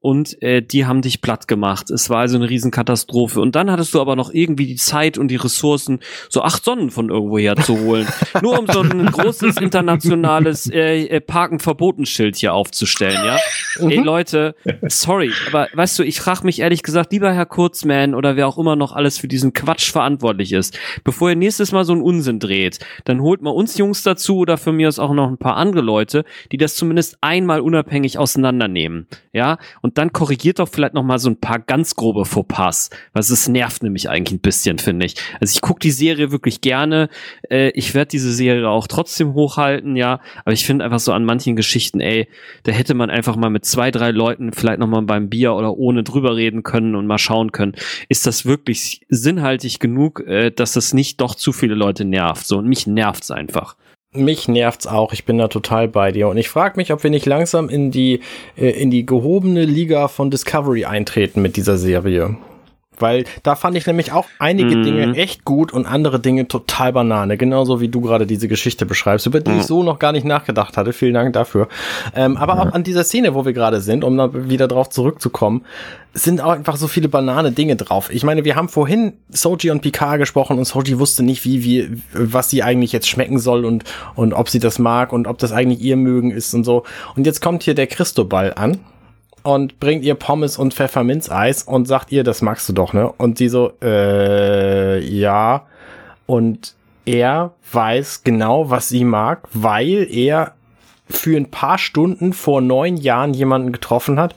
und äh, die haben dich platt gemacht. Es war also eine Riesenkatastrophe. Und dann hattest du aber noch irgendwie die Zeit und die Ressourcen, so acht Sonnen von irgendwoher zu holen. Nur um so ein großes internationales äh, äh, Parken-Verbotenschild hier aufzustellen, ja? Mhm. Ey, Leute, sorry, aber weißt du, ich frage mich ehrlich gesagt, lieber Herr Kurzmann oder wer auch immer noch alles für diesen Quatsch verantwortlich ist, bevor ihr nächstes Mal so einen Unsinn dreht, dann holt mal uns Jungs dazu oder für mir ist auch noch ein paar andere Leute, die das zumindest einmal unabhängig auseinandernehmen, ja? Und und dann korrigiert doch vielleicht noch mal so ein paar ganz grobe Fauxpas, was es nervt nämlich eigentlich ein bisschen, finde ich. Also ich gucke die Serie wirklich gerne, äh, ich werde diese Serie auch trotzdem hochhalten, ja, aber ich finde einfach so an manchen Geschichten, ey, da hätte man einfach mal mit zwei, drei Leuten vielleicht noch mal beim Bier oder ohne drüber reden können und mal schauen können, ist das wirklich sinnhaltig genug, äh, dass das nicht doch zu viele Leute nervt, so und mich nervt's einfach. Mich nervt's auch. Ich bin da total bei dir. Und ich frage mich, ob wir nicht langsam in die, äh, in die gehobene Liga von Discovery eintreten mit dieser Serie. Weil da fand ich nämlich auch einige mhm. Dinge echt gut und andere Dinge total banane. Genauso wie du gerade diese Geschichte beschreibst, über die mhm. ich so noch gar nicht nachgedacht hatte. Vielen Dank dafür. Ähm, aber ja. auch an dieser Szene, wo wir gerade sind, um da wieder drauf zurückzukommen, sind auch einfach so viele banane Dinge drauf. Ich meine, wir haben vorhin Soji und Picard gesprochen und Soji wusste nicht, wie, wie, was sie eigentlich jetzt schmecken soll und, und ob sie das mag und ob das eigentlich ihr mögen ist und so. Und jetzt kommt hier der Christobal an und bringt ihr Pommes und Pfefferminzeis und sagt ihr, das magst du doch, ne? Und sie so, äh, ja. Und er weiß genau, was sie mag, weil er für ein paar Stunden vor neun Jahren jemanden getroffen hat,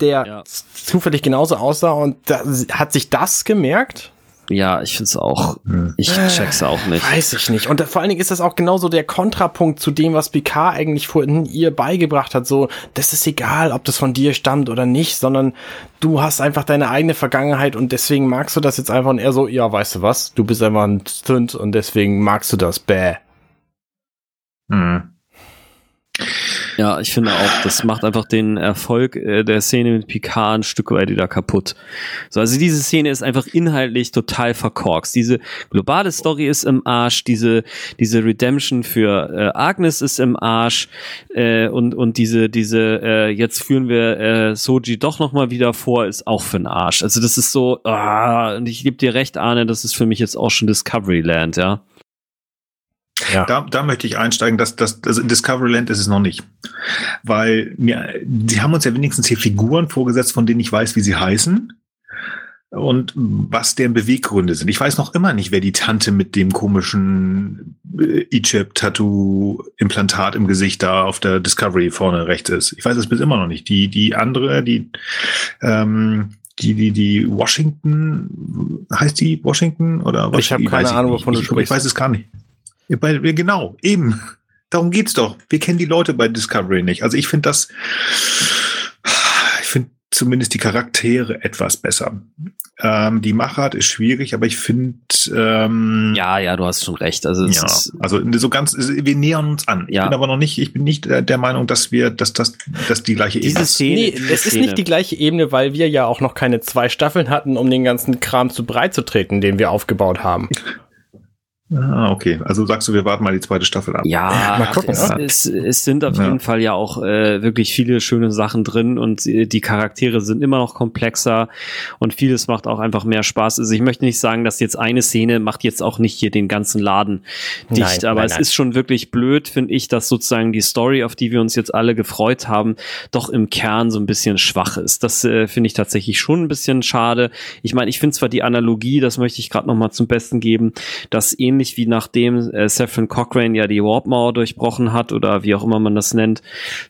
der ja. zufällig genauso aussah und da, hat sich das gemerkt ja, ich finde es auch, hm. ich check's auch nicht. Weiß ich nicht. Und vor allen Dingen ist das auch genauso der Kontrapunkt zu dem, was Picard eigentlich vorhin ihr beigebracht hat. So, das ist egal, ob das von dir stammt oder nicht, sondern du hast einfach deine eigene Vergangenheit und deswegen magst du das jetzt einfach. Und er so, ja, weißt du was, du bist einfach ein Stünd und deswegen magst du das. Bäh. Hm. Ja, ich finde auch, das macht einfach den Erfolg äh, der Szene mit Picard ein Stück weit wieder kaputt. So, also diese Szene ist einfach inhaltlich total verkorkst. Diese globale Story ist im Arsch, diese, diese Redemption für äh, Agnes ist im Arsch äh, und, und diese, diese, äh, jetzt führen wir äh, Soji doch nochmal wieder vor, ist auch für den Arsch. Also das ist so, ah, und ich gebe dir recht, Arne, das ist für mich jetzt auch schon Discovery Land, ja. Ja. Da, da möchte ich einsteigen, dass das also Discovery Land ist es noch nicht. Weil mir, sie haben uns ja wenigstens hier Figuren vorgesetzt, von denen ich weiß, wie sie heißen und was deren Beweggründe sind. Ich weiß noch immer nicht, wer die Tante mit dem komischen äh, Egypt-Tattoo-Implantat im Gesicht da auf der Discovery vorne rechts ist. Ich weiß es bis immer noch nicht. Die, die andere, die, ähm, die, die, die Washington, heißt die Washington oder was? Ich habe keine Ahnung, wovon du sprichst. Ich weiß es gar nicht. Bei, genau, eben. Darum geht's doch. Wir kennen die Leute bei Discovery nicht. Also ich finde das, ich finde zumindest die Charaktere etwas besser. Ähm, die Machart ist schwierig, aber ich finde ähm, ja, ja, du hast schon recht. Also ja, also so ganz, wir nähern uns an. Ja. Ich bin aber noch nicht, ich bin nicht der Meinung, dass wir, dass das, dass die gleiche Ebene. ist. nee, es ist nicht die gleiche Ebene, weil wir ja auch noch keine zwei Staffeln hatten, um den ganzen Kram zu breit zu treten, den wir aufgebaut haben. Ah, okay. Also sagst du, wir warten mal die zweite Staffel ab. Ja, mal gucken, es, es, es, sind auf ja. jeden Fall ja auch äh, wirklich viele schöne Sachen drin und die Charaktere sind immer noch komplexer und vieles macht auch einfach mehr Spaß. Also ich möchte nicht sagen, dass jetzt eine Szene macht jetzt auch nicht hier den ganzen Laden dicht, nein, aber nein, es nein. ist schon wirklich blöd, finde ich, dass sozusagen die Story, auf die wir uns jetzt alle gefreut haben, doch im Kern so ein bisschen schwach ist. Das äh, finde ich tatsächlich schon ein bisschen schade. Ich meine, ich finde zwar die Analogie, das möchte ich gerade noch mal zum Besten geben, dass ähnlich ähnlich wie nachdem äh, Saffron Cochrane ja die Warpmauer durchbrochen hat oder wie auch immer man das nennt,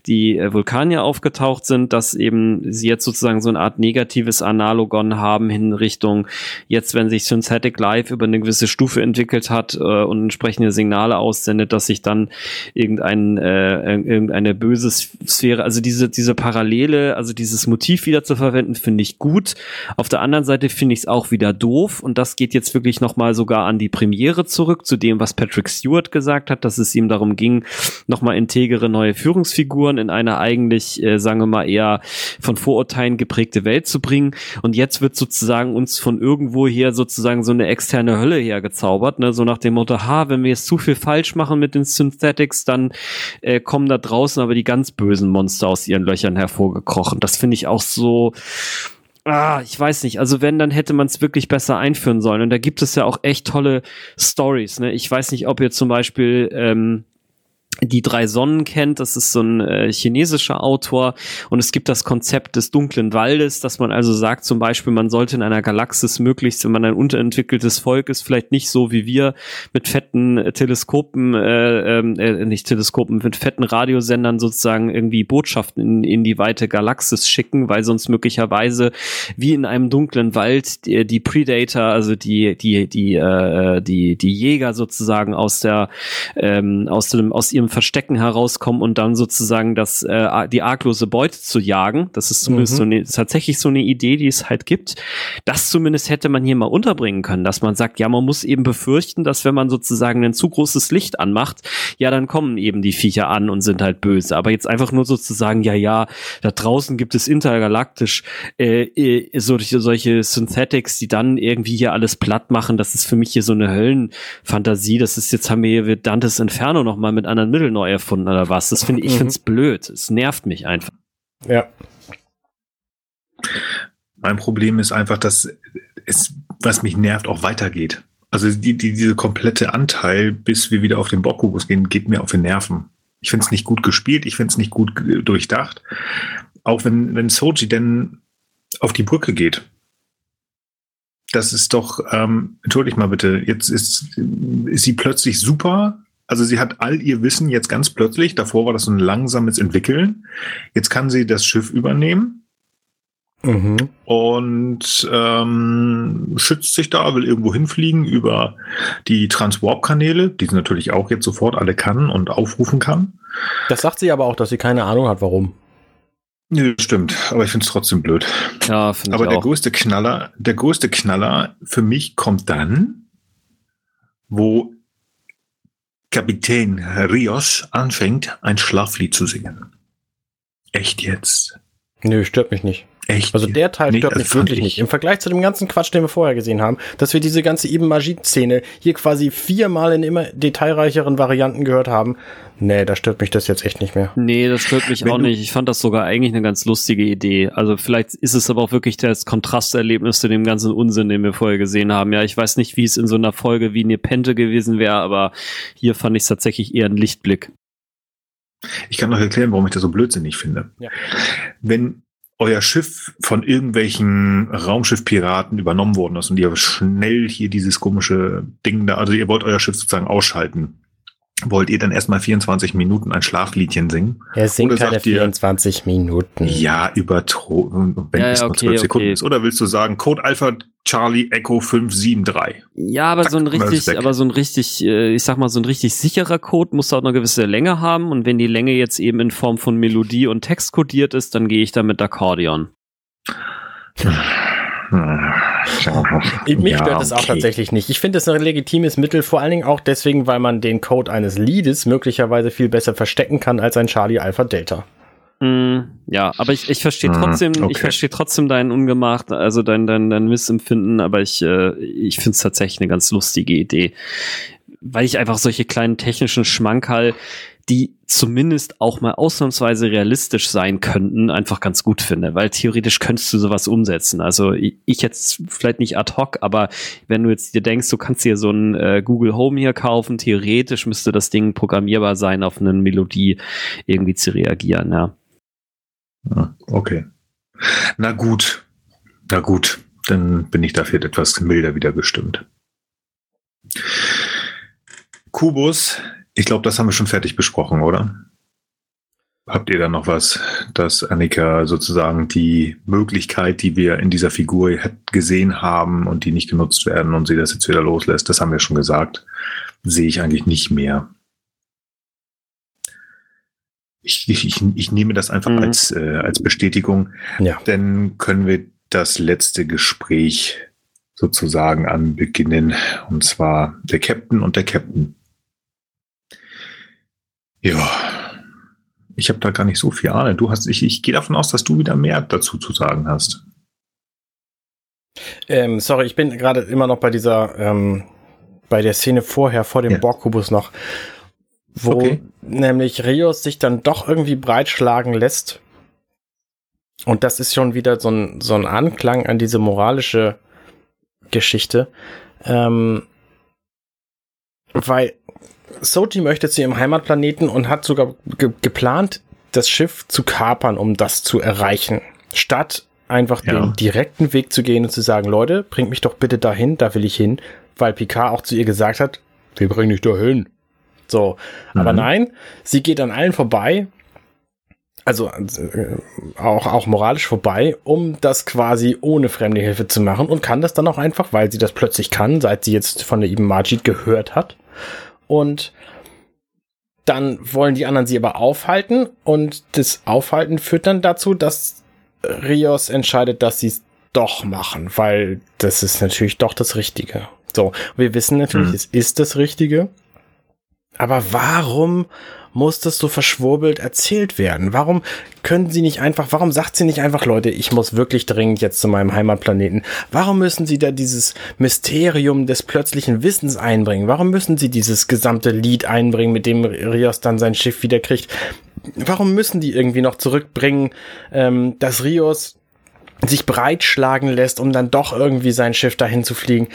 die äh, Vulkanier aufgetaucht sind, dass eben sie jetzt sozusagen so eine Art negatives Analogon haben in Richtung jetzt, wenn sich Synthetic Life über eine gewisse Stufe entwickelt hat äh, und entsprechende Signale aussendet, dass sich dann irgendein, äh, irgendeine böse Sphäre, also diese, diese Parallele, also dieses Motiv wieder zu verwenden, finde ich gut. Auf der anderen Seite finde ich es auch wieder doof und das geht jetzt wirklich nochmal sogar an die Premiere zu zurück zu dem, was Patrick Stewart gesagt hat, dass es ihm darum ging, nochmal integere neue Führungsfiguren in eine eigentlich, äh, sagen wir mal, eher von Vorurteilen geprägte Welt zu bringen. Und jetzt wird sozusagen uns von irgendwo hier sozusagen so eine externe Hölle hergezaubert, ne? so nach dem Motto, ha, wenn wir jetzt zu viel falsch machen mit den Synthetics, dann äh, kommen da draußen aber die ganz bösen Monster aus ihren Löchern hervorgekrochen. Das finde ich auch so, ah, ich weiß nicht. Also wenn, dann hätte man es wirklich besser einführen sollen. Und da gibt es ja auch echt tolle Stories. Ne? Ich weiß nicht, ob ihr zum Beispiel ähm, die drei Sonnen kennt. Das ist so ein äh, chinesischer Autor und es gibt das Konzept des dunklen Waldes, dass man also sagt, zum Beispiel, man sollte in einer Galaxis möglichst, wenn man ein unterentwickeltes Volk ist, vielleicht nicht so wie wir mit fetten äh, Teleskopen, äh, ähm, äh, nicht Teleskopen, mit fetten Radiosendern sozusagen irgendwie Botschaften in, in die weite Galaxis schicken, weil sonst möglicherweise wie in einem dunklen Wald die, die Predator, also die die die äh, die die Jäger sozusagen aus der ähm, aus dem aus ihrem Verstecken herauskommen und dann sozusagen das, äh, die arglose Beute zu jagen. Das ist zumindest mhm. so eine, tatsächlich so eine Idee, die es halt gibt. Das zumindest hätte man hier mal unterbringen können, dass man sagt, ja, man muss eben befürchten, dass wenn man sozusagen ein zu großes Licht anmacht, ja, dann kommen eben die Viecher an und sind halt böse. Aber jetzt einfach nur sozusagen, ja, ja, da draußen gibt es intergalaktisch äh, äh, solche, solche Synthetics, die dann irgendwie hier alles platt machen. Das ist für mich hier so eine Höllenfantasie. Das ist jetzt haben wir hier Dantes Inferno noch mal mit anderen Mitteln neu erfunden oder was. Das finde ich, mhm. finde es blöd. Es nervt mich einfach. Ja. Mein Problem ist einfach, dass es, was mich nervt, auch weitergeht. Also die, die, diese komplette Anteil, bis wir wieder auf den Bockkubus gehen, geht mir auf den Nerven. Ich finde es nicht gut gespielt, ich finde es nicht gut durchdacht. Auch wenn, wenn Soji denn auf die Brücke geht. Das ist doch, ähm, entschuldigt mal bitte, jetzt ist, ist sie plötzlich super also sie hat all ihr Wissen jetzt ganz plötzlich, davor war das so ein langsames Entwickeln. Jetzt kann sie das Schiff übernehmen mhm. und ähm, schützt sich da, will irgendwo hinfliegen über die Transwarp-Kanäle, die sie natürlich auch jetzt sofort alle kann und aufrufen kann. Das sagt sie aber auch, dass sie keine Ahnung hat, warum. Nee, stimmt, aber ich finde es trotzdem blöd. Ja, finde ich Aber der auch. größte Knaller, der größte Knaller für mich kommt dann, wo Kapitän Rios anfängt, ein Schlaflied zu singen. Echt jetzt? Nö, stört mich nicht. Echt? Also der Teil stört nee, mich wirklich nicht. Im Vergleich zu dem ganzen Quatsch, den wir vorher gesehen haben, dass wir diese ganze Ibn Majid-Szene hier quasi viermal in immer detailreicheren Varianten gehört haben. Nee, da stört mich das jetzt echt nicht mehr. Nee, das stört mich Wenn auch nicht. Ich fand das sogar eigentlich eine ganz lustige Idee. Also vielleicht ist es aber auch wirklich das Kontrasterlebnis zu dem ganzen Unsinn, den wir vorher gesehen haben. Ja, ich weiß nicht, wie es in so einer Folge wie Nepente gewesen wäre, aber hier fand ich es tatsächlich eher ein Lichtblick. Ich kann noch erklären, warum ich das so blödsinnig finde. Ja. Wenn euer Schiff von irgendwelchen Raumschiffpiraten übernommen worden ist und ihr schnell hier dieses komische Ding da, also ihr wollt euer Schiff sozusagen ausschalten. Wollt ihr dann erstmal 24 Minuten ein Schlafliedchen singen? Er singt keine 24 ihr, Minuten. Ja, über wenn ja, es nur okay, 12 Sekunden okay. ist. Oder willst du sagen, Code Alpha Charlie Echo 573? Ja, aber Zack, so ein richtig, aber so ein richtig, äh, ich sag mal, so ein richtig sicherer Code muss auch eine gewisse Länge haben. Und wenn die Länge jetzt eben in Form von Melodie und Text kodiert ist, dann gehe ich da mit Akkordeon. Mich stört das auch tatsächlich nicht. Ich finde es ein legitimes Mittel, vor allen Dingen auch deswegen, weil man den Code eines Liedes möglicherweise viel besser verstecken kann als ein Charlie Alpha Delta. Mm, ja, aber ich, ich verstehe hm, trotzdem, okay. ich verstehe trotzdem deinen Ungemacht, also dein, dein, dein Missempfinden, aber ich, äh, ich finde es tatsächlich eine ganz lustige Idee. Weil ich einfach solche kleinen technischen Schmankerl, die zumindest auch mal ausnahmsweise realistisch sein könnten, einfach ganz gut finde, weil theoretisch könntest du sowas umsetzen. Also ich, jetzt vielleicht nicht ad hoc, aber wenn du jetzt dir denkst, du kannst dir so ein äh, Google Home hier kaufen, theoretisch müsste das Ding programmierbar sein, auf eine Melodie irgendwie zu reagieren, ja. ja okay. Na gut. Na gut. Dann bin ich dafür etwas milder wieder gestimmt. Kubus ich glaube, das haben wir schon fertig besprochen, oder? Habt ihr da noch was, dass Annika sozusagen die Möglichkeit, die wir in dieser Figur gesehen haben und die nicht genutzt werden und sie das jetzt wieder loslässt, das haben wir schon gesagt, sehe ich eigentlich nicht mehr. Ich, ich, ich nehme das einfach mhm. als, äh, als Bestätigung. Ja. Dann können wir das letzte Gespräch sozusagen anbeginnen. Und zwar der Captain und der Captain. Ja, ich habe da gar nicht so viel Ahnung. Du hast, ich, ich gehe davon aus, dass du wieder mehr dazu zu sagen hast. Ähm, sorry, ich bin gerade immer noch bei dieser, ähm, bei der Szene vorher, vor dem ja. Borgkubus noch, wo okay. nämlich Rios sich dann doch irgendwie breitschlagen lässt. Und das ist schon wieder so ein, so ein Anklang an diese moralische Geschichte. Ähm, weil Soji möchte zu ihrem Heimatplaneten und hat sogar ge geplant, das Schiff zu kapern, um das zu erreichen. Statt einfach ja. den direkten Weg zu gehen und zu sagen, Leute, bringt mich doch bitte dahin, da will ich hin, weil Picard auch zu ihr gesagt hat, wir bringen dich dahin. So, mhm. aber nein, sie geht an allen vorbei, also äh, auch, auch moralisch vorbei, um das quasi ohne fremde Hilfe zu machen und kann das dann auch einfach, weil sie das plötzlich kann, seit sie jetzt von der Ibn Majid gehört hat. Und dann wollen die anderen sie aber aufhalten und das Aufhalten führt dann dazu, dass Rios entscheidet, dass sie es doch machen, weil das ist natürlich doch das Richtige. So, wir wissen natürlich, mhm. es ist das Richtige. Aber warum muss das so verschwurbelt erzählt werden? Warum können sie nicht einfach, warum sagt sie nicht einfach, Leute, ich muss wirklich dringend jetzt zu meinem Heimatplaneten? Warum müssen sie da dieses Mysterium des plötzlichen Wissens einbringen? Warum müssen sie dieses gesamte Lied einbringen, mit dem Rios dann sein Schiff wieder kriegt? Warum müssen die irgendwie noch zurückbringen, ähm, dass Rios sich breitschlagen lässt, um dann doch irgendwie sein Schiff dahin zu fliegen?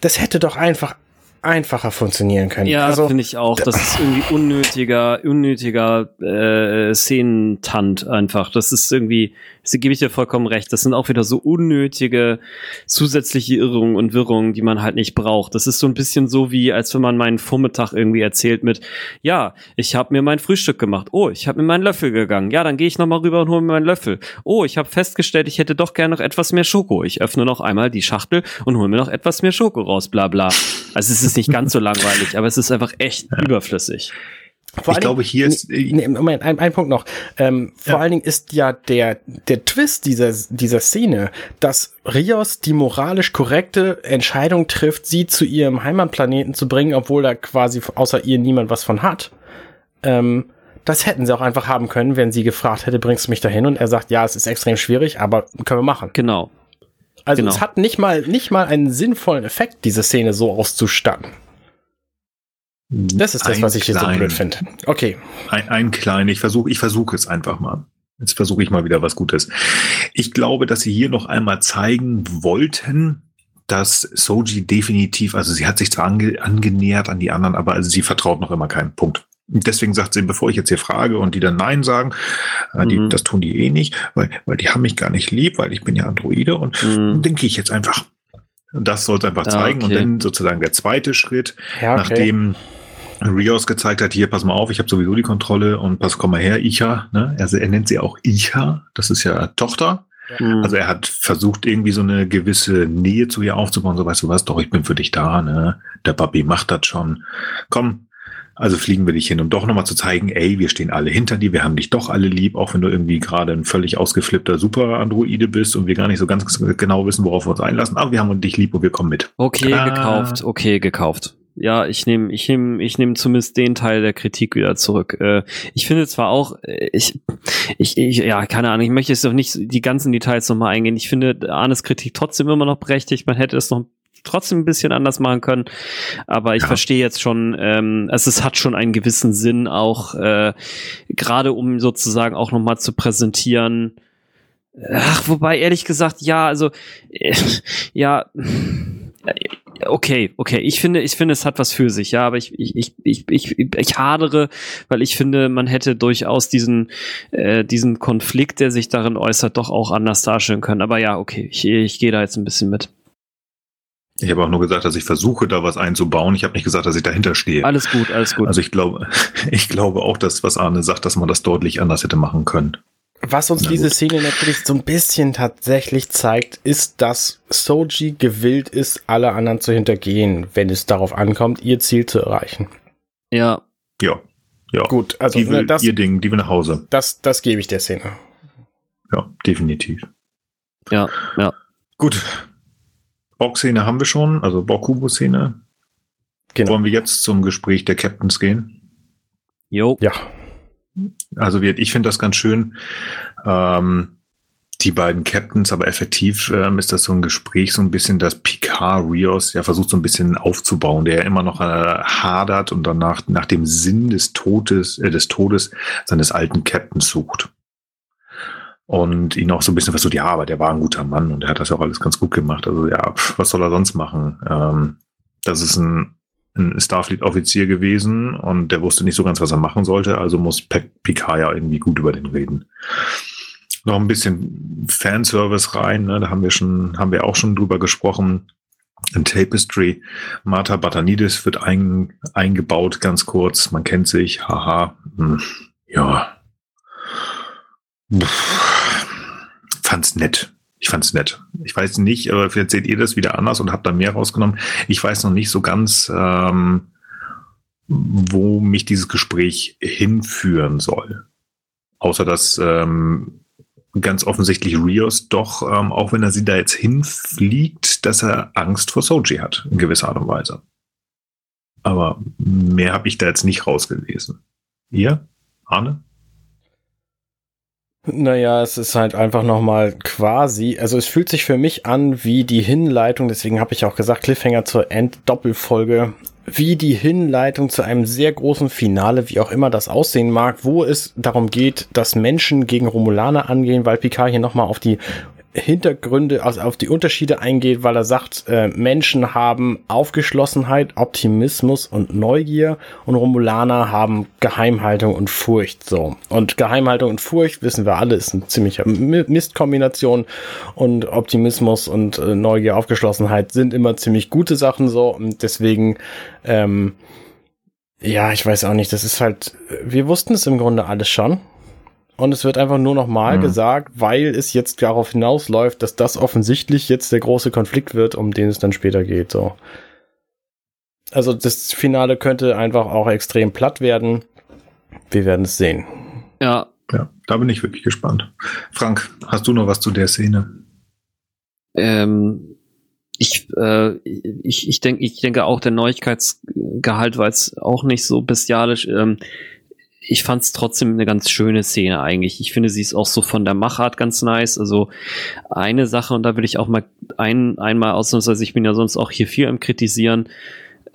Das hätte doch einfach einfacher funktionieren können. Ja, also, finde ich auch. Das ist irgendwie unnötiger, unnötiger äh, Szenentant einfach. Das ist irgendwie, das gebe ich dir vollkommen recht. Das sind auch wieder so unnötige zusätzliche Irrungen und Wirrungen, die man halt nicht braucht. Das ist so ein bisschen so wie, als wenn man meinen Vormittag irgendwie erzählt mit, ja, ich habe mir mein Frühstück gemacht. Oh, ich habe mir meinen Löffel gegangen. Ja, dann gehe ich noch mal rüber und hole mir meinen Löffel. Oh, ich habe festgestellt, ich hätte doch gerne noch etwas mehr Schoko. Ich öffne noch einmal die Schachtel und hole mir noch etwas mehr Schoko raus. Bla bla. Also es ist nicht ganz so langweilig, aber es ist einfach echt ja. überflüssig. Vor ich glaube, hier ist. Nee, Moment, ein, ein Punkt noch. Ähm, vor ja. allen Dingen ist ja der, der Twist dieser, dieser Szene, dass Rios die moralisch korrekte Entscheidung trifft, sie zu ihrem Heimatplaneten zu bringen, obwohl da quasi außer ihr niemand was von hat. Ähm, das hätten sie auch einfach haben können, wenn sie gefragt hätte, bringst du mich dahin? Und er sagt, ja, es ist extrem schwierig, aber können wir machen. Genau. Also genau. es hat nicht mal, nicht mal einen sinnvollen Effekt, diese Szene so auszustatten. Das ist das, ein was ich hier so blöd finde. Okay. Ein, ein klein, ich versuche ich versuche es einfach mal. Jetzt versuche ich mal wieder was Gutes. Ich glaube, dass sie hier noch einmal zeigen wollten, dass Soji definitiv, also sie hat sich zwar ange, angenähert an die anderen, aber also sie vertraut noch immer keinen Punkt. Deswegen sagt sie, bevor ich jetzt hier frage und die dann Nein sagen, äh, die, mhm. das tun die eh nicht, weil, weil die haben mich gar nicht lieb, weil ich bin ja Androide und mhm. denke ich jetzt einfach. Das sollte einfach zeigen. Okay. Und dann sozusagen der zweite Schritt, ja, okay. nachdem Rios gezeigt hat, hier, pass mal auf, ich habe sowieso die Kontrolle und pass, komm mal her, Icha. Ne? Also er nennt sie auch Icha, das ist ja Tochter. Mhm. Also er hat versucht, irgendwie so eine gewisse Nähe zu ihr aufzubauen. So, weißt du was, doch, ich bin für dich da. Ne? Der Papi macht das schon. Komm, also fliegen wir dich hin, um doch nochmal zu zeigen, ey, wir stehen alle hinter dir, wir haben dich doch alle lieb, auch wenn du irgendwie gerade ein völlig ausgeflippter Super-Androide bist und wir gar nicht so ganz genau wissen, worauf wir uns einlassen, aber wir haben dich lieb und wir kommen mit. Okay, ah. gekauft, okay, gekauft ja, ich nehme, ich nehme, ich nehme zumindest den Teil der Kritik wieder zurück. Äh, ich finde zwar auch, äh, ich, ich, ich, ja, keine Ahnung, ich möchte jetzt doch nicht die ganzen Details nochmal eingehen. Ich finde Arnes Kritik trotzdem immer noch berechtigt. Man hätte es noch trotzdem ein bisschen anders machen können. Aber ich ja. verstehe jetzt schon, ähm, also es hat schon einen gewissen Sinn, auch äh, gerade um sozusagen auch nochmal zu präsentieren. Ach, wobei ehrlich gesagt, ja, also äh, ja okay, okay. Ich finde, ich finde, es hat was für sich, ja, aber ich, ich, ich, ich, ich, ich hadere, weil ich finde, man hätte durchaus diesen, äh, diesen Konflikt, der sich darin äußert, doch auch anders darstellen können. Aber ja, okay, ich, ich gehe da jetzt ein bisschen mit. Ich habe auch nur gesagt, dass ich versuche, da was einzubauen. Ich habe nicht gesagt, dass ich dahinter stehe. Alles gut, alles gut. Also ich glaube, ich glaube auch, dass was Arne sagt, dass man das deutlich anders hätte machen können. Was uns diese Szene natürlich so ein bisschen tatsächlich zeigt, ist, dass Soji gewillt ist, alle anderen zu hintergehen, wenn es darauf ankommt, ihr Ziel zu erreichen. Ja. Ja. Ja. Gut, also die will, ne, das, ihr Ding, die will nach Hause. Das, das gebe ich der Szene. Ja, definitiv. Ja, ja. Gut. Borg-Szene haben wir schon, also Borg-Kubo-Szene. Genau. Wollen wir jetzt zum Gespräch der Captains gehen? Jo. Ja. Also wir, ich finde das ganz schön. Ähm, die beiden Captains, aber effektiv ähm, ist das so ein Gespräch, so ein bisschen, dass Picard Rios ja versucht so ein bisschen aufzubauen, der immer noch äh, hadert und danach nach dem Sinn des Todes, äh, des Todes seines alten Captains sucht. Und ihn auch so ein bisschen versucht, ja, aber der war ein guter Mann und er hat das auch alles ganz gut gemacht. Also ja, pf, was soll er sonst machen? Ähm, das ist ein, ein Starfleet-Offizier gewesen und der wusste nicht so ganz, was er machen sollte, also muss Pe Picard ja irgendwie gut über den reden noch ein bisschen Fanservice rein. Ne? Da haben wir schon, haben wir auch schon drüber gesprochen. In Tapestry. Martha Batanidis wird ein, eingebaut, ganz kurz. Man kennt sich. Haha. Hm. Ja. Pff. Fand's nett. Ich fand's nett. Ich weiß nicht, aber vielleicht seht ihr das wieder anders und habt da mehr rausgenommen. Ich weiß noch nicht so ganz, ähm, wo mich dieses Gespräch hinführen soll. Außer dass ähm, ganz offensichtlich Rios doch, ähm, auch wenn er sie da jetzt hinfliegt, dass er Angst vor Soji hat, in gewisser Art und Weise. Aber mehr habe ich da jetzt nicht rausgelesen. Ihr? Arne? Naja, es ist halt einfach nochmal quasi, also es fühlt sich für mich an wie die Hinleitung, deswegen habe ich auch gesagt, Cliffhanger zur End-Doppelfolge, wie die Hinleitung zu einem sehr großen Finale, wie auch immer das aussehen mag, wo es darum geht, dass Menschen gegen Romulaner angehen, weil Picard hier nochmal auf die Hintergründe, also auf die Unterschiede eingeht, weil er sagt, äh, Menschen haben Aufgeschlossenheit, Optimismus und Neugier und Romulaner haben Geheimhaltung und Furcht. So. Und Geheimhaltung und Furcht, wissen wir alle, ist eine ziemliche Mistkombination und Optimismus und äh, Neugier, Aufgeschlossenheit sind immer ziemlich gute Sachen so und deswegen ähm, ja, ich weiß auch nicht, das ist halt, wir wussten es im Grunde alles schon. Und es wird einfach nur noch mal Mhm. gesagt, weil es jetzt darauf hinausläuft, dass das offensichtlich jetzt der große Konflikt wird, um den es dann später geht. So. Also das Finale könnte einfach auch extrem platt werden. Wir werden es sehen. Ja, Ja, da bin ich wirklich gespannt. Frank, hast du noch was zu der Szene? ähm, ich, äh, ich, ich, denk, ich denke auch, der Neuigkeitsgehalt war jetzt auch nicht so bestialisch. Ähm, ich fand es trotzdem eine ganz schöne Szene eigentlich. Ich finde, sie ist auch so von der Machart ganz nice. Also eine Sache, und da will ich auch mal ein, einmal ausnahmsweise, ich bin ja sonst auch hier viel am Kritisieren,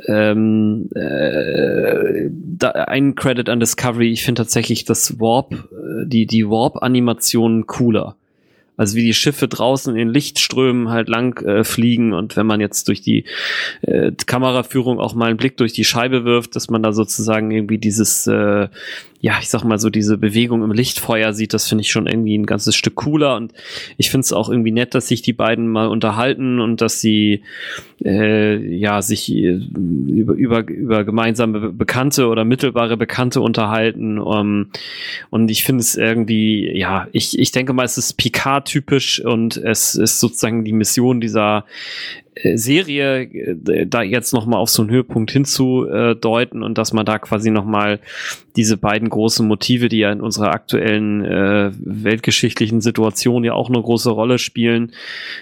ähm, äh, da, ein Credit an Discovery, ich finde tatsächlich das Warp, äh, die, die Warp-Animationen cooler. Also wie die Schiffe draußen in Lichtströmen halt lang äh, fliegen und wenn man jetzt durch die äh, Kameraführung auch mal einen Blick durch die Scheibe wirft, dass man da sozusagen irgendwie dieses, äh, ja, ich sag mal so diese Bewegung im Lichtfeuer sieht, das finde ich schon irgendwie ein ganzes Stück cooler. Und ich finde es auch irgendwie nett, dass sich die beiden mal unterhalten und dass sie äh, ja sich äh, über, über, über gemeinsame Bekannte oder mittelbare Bekannte unterhalten. Um, und ich finde es irgendwie, ja, ich, ich denke mal, es ist Picard-typisch und es ist sozusagen die Mission dieser Serie, äh, da jetzt noch mal auf so einen Höhepunkt hinzudeuten und dass man da quasi noch mal diese beiden großen Motive, die ja in unserer aktuellen äh, weltgeschichtlichen Situation ja auch eine große Rolle spielen,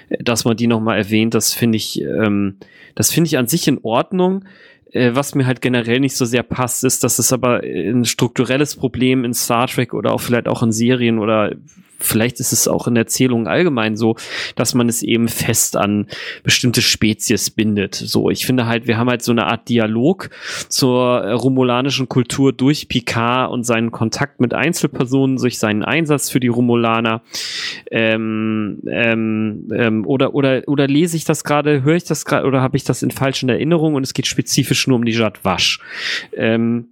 äh, dass man die noch mal erwähnt, das finde ich, ähm, das finde ich an sich in Ordnung. Äh, Was mir halt generell nicht so sehr passt, ist, dass es aber ein strukturelles Problem in Star Trek oder auch vielleicht auch in Serien oder vielleicht ist es auch in Erzählungen allgemein so, dass man es eben fest an bestimmte Spezies bindet. So, ich finde halt, wir haben halt so eine Art Dialog zur äh, romulanischen Kultur durch Picard und seinen Kontakt mit Einzelpersonen, durch seinen Einsatz für die Romulaner. Ähm, ähm, ähm, oder, oder, oder lese ich das gerade, höre ich das gerade oder habe ich das in falschen Erinnerungen und es geht spezifisch nur um die Jad Wasch. Ähm,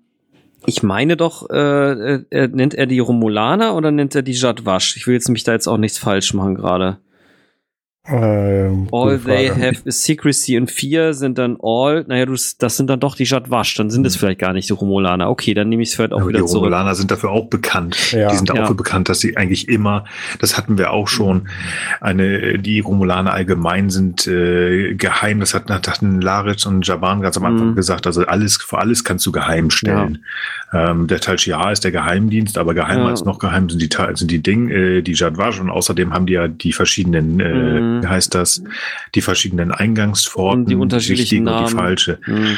ich meine doch, äh, äh, nennt er die Romulaner oder nennt er die Jadwasch? Ich will jetzt mich da jetzt auch nichts falsch machen gerade. Ähm, All they Frage. have is secrecy und vier sind dann all, naja, du, das sind dann doch die Jadwasch, dann sind es vielleicht gar nicht die Romulaner. Okay, dann nehme ich es vielleicht auch Aber die wieder zurück. Romulaner sind dafür auch bekannt. Ja. die sind Ja. auch bekannt, dass sie eigentlich immer, das hatten wir auch schon, eine, die Romulaner allgemein sind äh, geheim. Das hatten, hatten Laritz und Jaban ganz am Anfang Mhm. gesagt. Also alles, vor alles kannst du geheim stellen. Ähm, der Tal Shiar ist der Geheimdienst, aber geheimer Ja. als noch geheim sind die, sind die Ding, äh, die Jadwasch und außerdem haben die ja die verschiedenen äh, Mhm. Wie heißt das, die verschiedenen Eingangspforten, Und die unterschiedlichen richtige und die falsche. Mhm.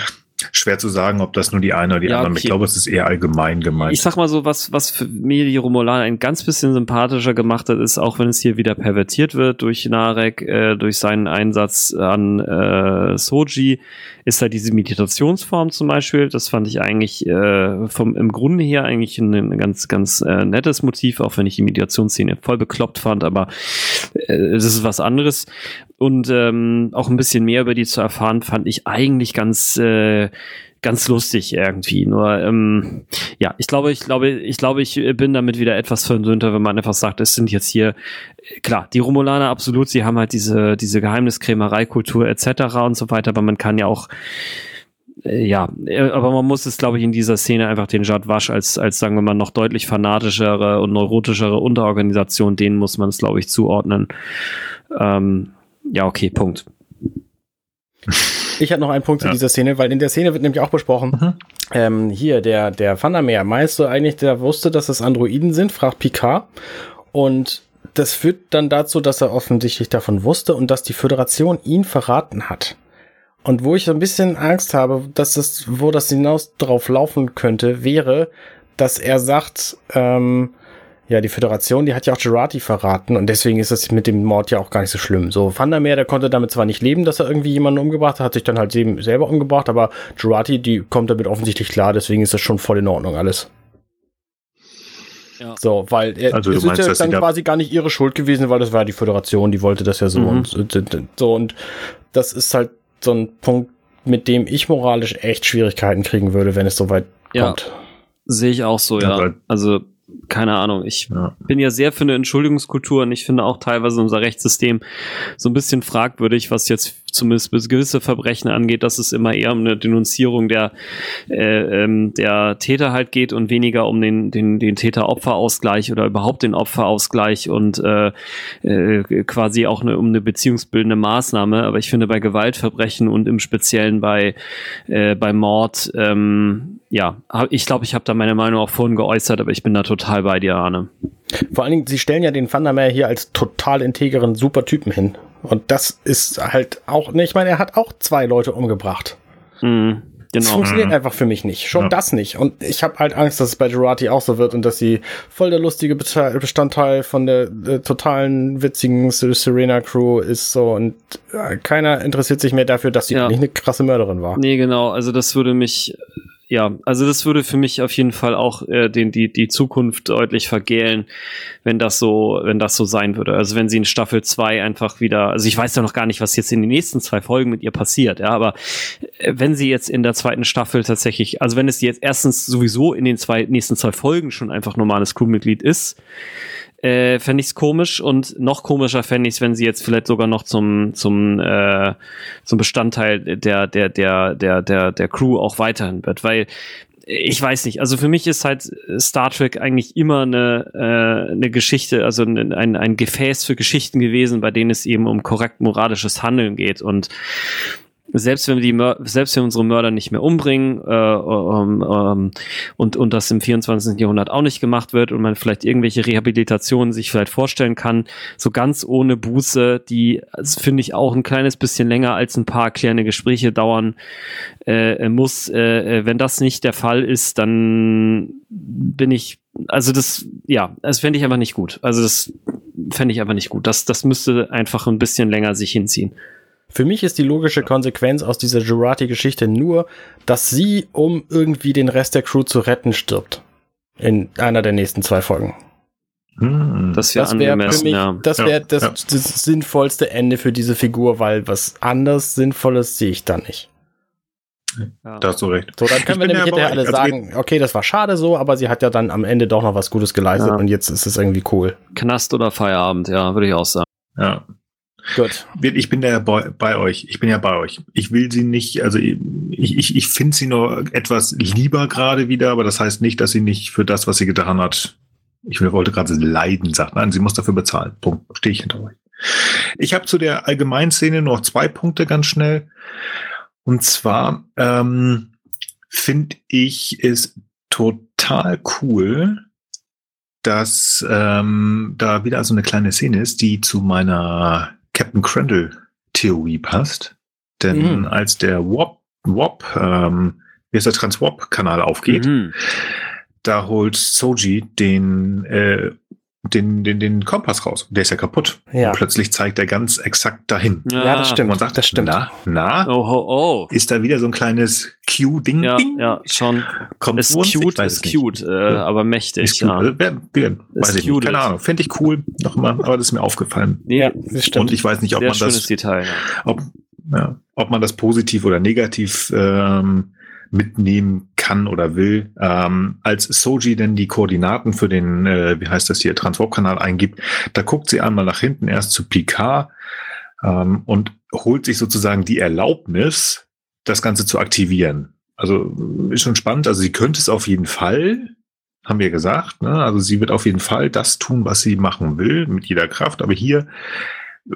Schwer zu sagen, ob das nur die eine oder die Ja, andere. Ich okay. glaube, es ist eher allgemein gemeint. Ich sag mal so, was, was für mir die Romulaner ein ganz bisschen sympathischer gemacht hat, ist, auch wenn es hier wieder pervertiert wird durch Narek, äh, durch seinen Einsatz an äh, Soji, ist halt diese Meditationsform zum Beispiel. Das fand ich eigentlich äh, vom im Grunde her eigentlich ein, ein ganz, ganz äh, nettes Motiv, auch wenn ich die Meditationsszene voll bekloppt fand, aber äh, das ist was anderes. Und ähm, auch ein bisschen mehr über die zu erfahren, fand ich eigentlich ganz äh, ganz lustig irgendwie. Nur ähm, ja, ich glaube, ich glaube, ich glaube, ich bin damit wieder etwas versöhnter, wenn man einfach sagt, es sind jetzt hier klar die Romulaner absolut. Sie haben halt diese diese Geheimniskrämerei-Kultur etc. und so weiter, aber man kann ja auch äh, ja, äh, aber man muss es, glaube ich, in dieser Szene einfach den Jad Wasch als, als, sagen wir mal, noch deutlich fanatischere und neurotischere Unterorganisation, denen muss man es, glaube ich, zuordnen. Ähm, ja, okay, Punkt. Ich hatte noch einen Punkt zu Ja. dieser Szene, weil in der Szene wird nämlich auch besprochen, Mhm. ähm, hier, der, der Vandermeer, meinst du eigentlich, der wusste, dass es Androiden sind? fragt Picard. Und das führt dann dazu, dass er offensichtlich davon wusste und dass die Föderation ihn verraten hat. Und wo ich so ein bisschen Angst habe, dass das, wo das hinaus drauf laufen könnte, wäre, dass er sagt, ähm, ja, die Föderation, die hat ja auch Gerati verraten und deswegen ist das mit dem Mord ja auch gar nicht so schlimm. So, Vandermeer, der konnte damit zwar nicht leben, dass er irgendwie jemanden umgebracht hat, hat sich dann halt eben selber umgebracht, aber Gerati, die kommt damit offensichtlich klar, deswegen ist das schon voll in Ordnung alles. Ja. So, weil er, Also du es ist meinst, ja dass sie dann da- quasi gar nicht ihre Schuld gewesen, weil das war die Föderation, die wollte das ja so Mhm. und so und das ist halt so ein Punkt, mit dem ich moralisch echt Schwierigkeiten kriegen würde, wenn es so weit Ja. kommt. Sehe ich auch so, Ja, ja. Also, keine Ahnung. Ich Ja. bin ja sehr für eine Entschuldigungskultur und ich finde auch teilweise unser Rechtssystem so ein bisschen fragwürdig, was jetzt zumindest gewisse Verbrechen angeht, dass es immer eher um eine Denunzierung der, äh, ähm, der Täter halt geht und weniger um den, den, den Täter-Opfer-Ausgleich oder überhaupt den Opferausgleich und äh, äh, quasi auch eine, um eine beziehungsbildende Maßnahme. Aber ich finde bei Gewaltverbrechen und im Speziellen bei, äh, bei Mord, ähm, ja, ich glaube, ich habe da meine Meinung auch vorhin geäußert, aber ich bin da total bei dir, Arne. Vor allen Dingen, sie stellen ja den Vandermeer hier als total integeren super Typen hin. Und das ist halt auch, ne, ich meine, er hat auch zwei Leute umgebracht. Mhm, Das genau. funktioniert einfach für mich nicht. Schon Ja. das nicht. Und ich habe halt Angst, dass es bei Gerati auch so wird und dass sie voll der lustige Bestandteil von der äh, totalen witzigen Serena Crew ist so und äh, keiner interessiert sich mehr dafür, dass sie Ja. eigentlich eine krasse Mörderin war. Nee, genau. Also das würde mich, ja, also das würde für mich auf jeden Fall auch äh, den, die, die Zukunft deutlich vergällen, wenn das so, wenn das so sein würde. Also wenn sie in Staffel 2 einfach wieder, also ich weiß ja noch gar nicht, was jetzt in den nächsten zwei Folgen mit ihr passiert, ja, aber äh, wenn sie jetzt in der zweiten Staffel tatsächlich, also wenn es jetzt erstens sowieso in den zwei, nächsten zwei Folgen schon einfach normales Crewmitglied ist, äh, fände ich es komisch und noch komischer fände ich es, wenn sie jetzt vielleicht sogar noch zum, zum, äh, zum Bestandteil der, der, der, der, der, der Crew auch weiterhin wird, weil ich weiß nicht, also für mich ist halt Star Trek eigentlich immer eine, äh, eine Geschichte, also ein, ein, ein Gefäß für Geschichten gewesen, bei denen es eben um korrekt moralisches Handeln geht. Und selbst wenn wir die Mör selbst wenn unsere Mörder nicht mehr umbringen äh, ähm, ähm, und und das im 24. Jahrhundert auch nicht gemacht wird und man vielleicht irgendwelche Rehabilitationen sich vielleicht vorstellen kann, so ganz ohne Buße, die also finde ich auch ein kleines bisschen länger als ein paar kleine Gespräche dauern äh, muss. Äh, äh, wenn das nicht der Fall ist, dann bin ich also das ja, das fände ich einfach nicht gut. Also das fände ich einfach nicht gut. Das das müsste einfach ein bisschen länger sich hinziehen. Für mich ist die logische Konsequenz aus dieser Jurati-Geschichte nur, dass sie, um irgendwie den Rest der Crew zu retten, stirbt. In einer der nächsten zwei Folgen. Hm. Das wäre wäre für mich, ja. das Ja, wäre das, ja. das sinnvollste Ende für diese Figur, weil was anderes Sinnvolles sehe ich da nicht. Ja. da hast du recht. So, dann können wir Ich bin nämlich hinterher alle. Also sagen, okay, das war schade so, aber sie hat ja dann am Ende doch noch was Gutes geleistet Ja. und jetzt ist es irgendwie cool. Knast oder Feierabend, ja, würde ich auch sagen. Ja. Gut. Ich bin ja bei, bei euch. Ich bin ja bei euch. Ich will sie nicht, also ich, ich, ich finde sie nur etwas lieber gerade wieder, aber das heißt nicht, dass sie nicht für das, was sie getan hat, ich wollte gerade leiden, sagt. Nein, sie muss dafür bezahlen. Punkt. Stehe ich hinter euch. Ich habe zu der Allgemeinszene noch zwei Punkte ganz schnell. Und zwar ähm, finde ich es total cool, dass ähm, da wieder so eine kleine Szene ist, die zu meiner Captain Crandall-Theorie passt. Denn Mhm. als der WAP, WAP ähm, wie ist der Transwarp-Kanal aufgeht, Mhm. da holt Soji den, äh, den, den, den Kompass raus. Der ist ja kaputt. Ja. Und plötzlich zeigt er ganz exakt dahin. Ja, das stimmt. Und man sagt, das stimmt. na, na, Oh, oh, oh. ist da wieder so ein kleines Q-Ding? Ja, Ding? ja, schon. Kommt Ist cute, ist cute, äh, aber mächtig, Ist cute. ja. Wer, weiß ich nicht. Keine Ahnung. Finde ich cool. Noch immer. Aber das ist mir aufgefallen. Ja, das stimmt. Und ich weiß nicht, ob sehr man schönes das, Detail. Ja. ob, ja, ob man das positiv oder negativ ähm, mitnehmen kann oder will. Ähm, als Soji denn die Koordinaten für den, äh, wie heißt das hier, Transwarp-Kanal eingibt, da guckt sie einmal nach hinten erst zu Picard ähm, und holt sich sozusagen die Erlaubnis, das Ganze zu aktivieren. Also ist schon spannend. Also sie könnte es auf jeden Fall, haben wir gesagt. Ne? Also sie wird auf jeden Fall das tun, was sie machen will, mit jeder Kraft. Aber hier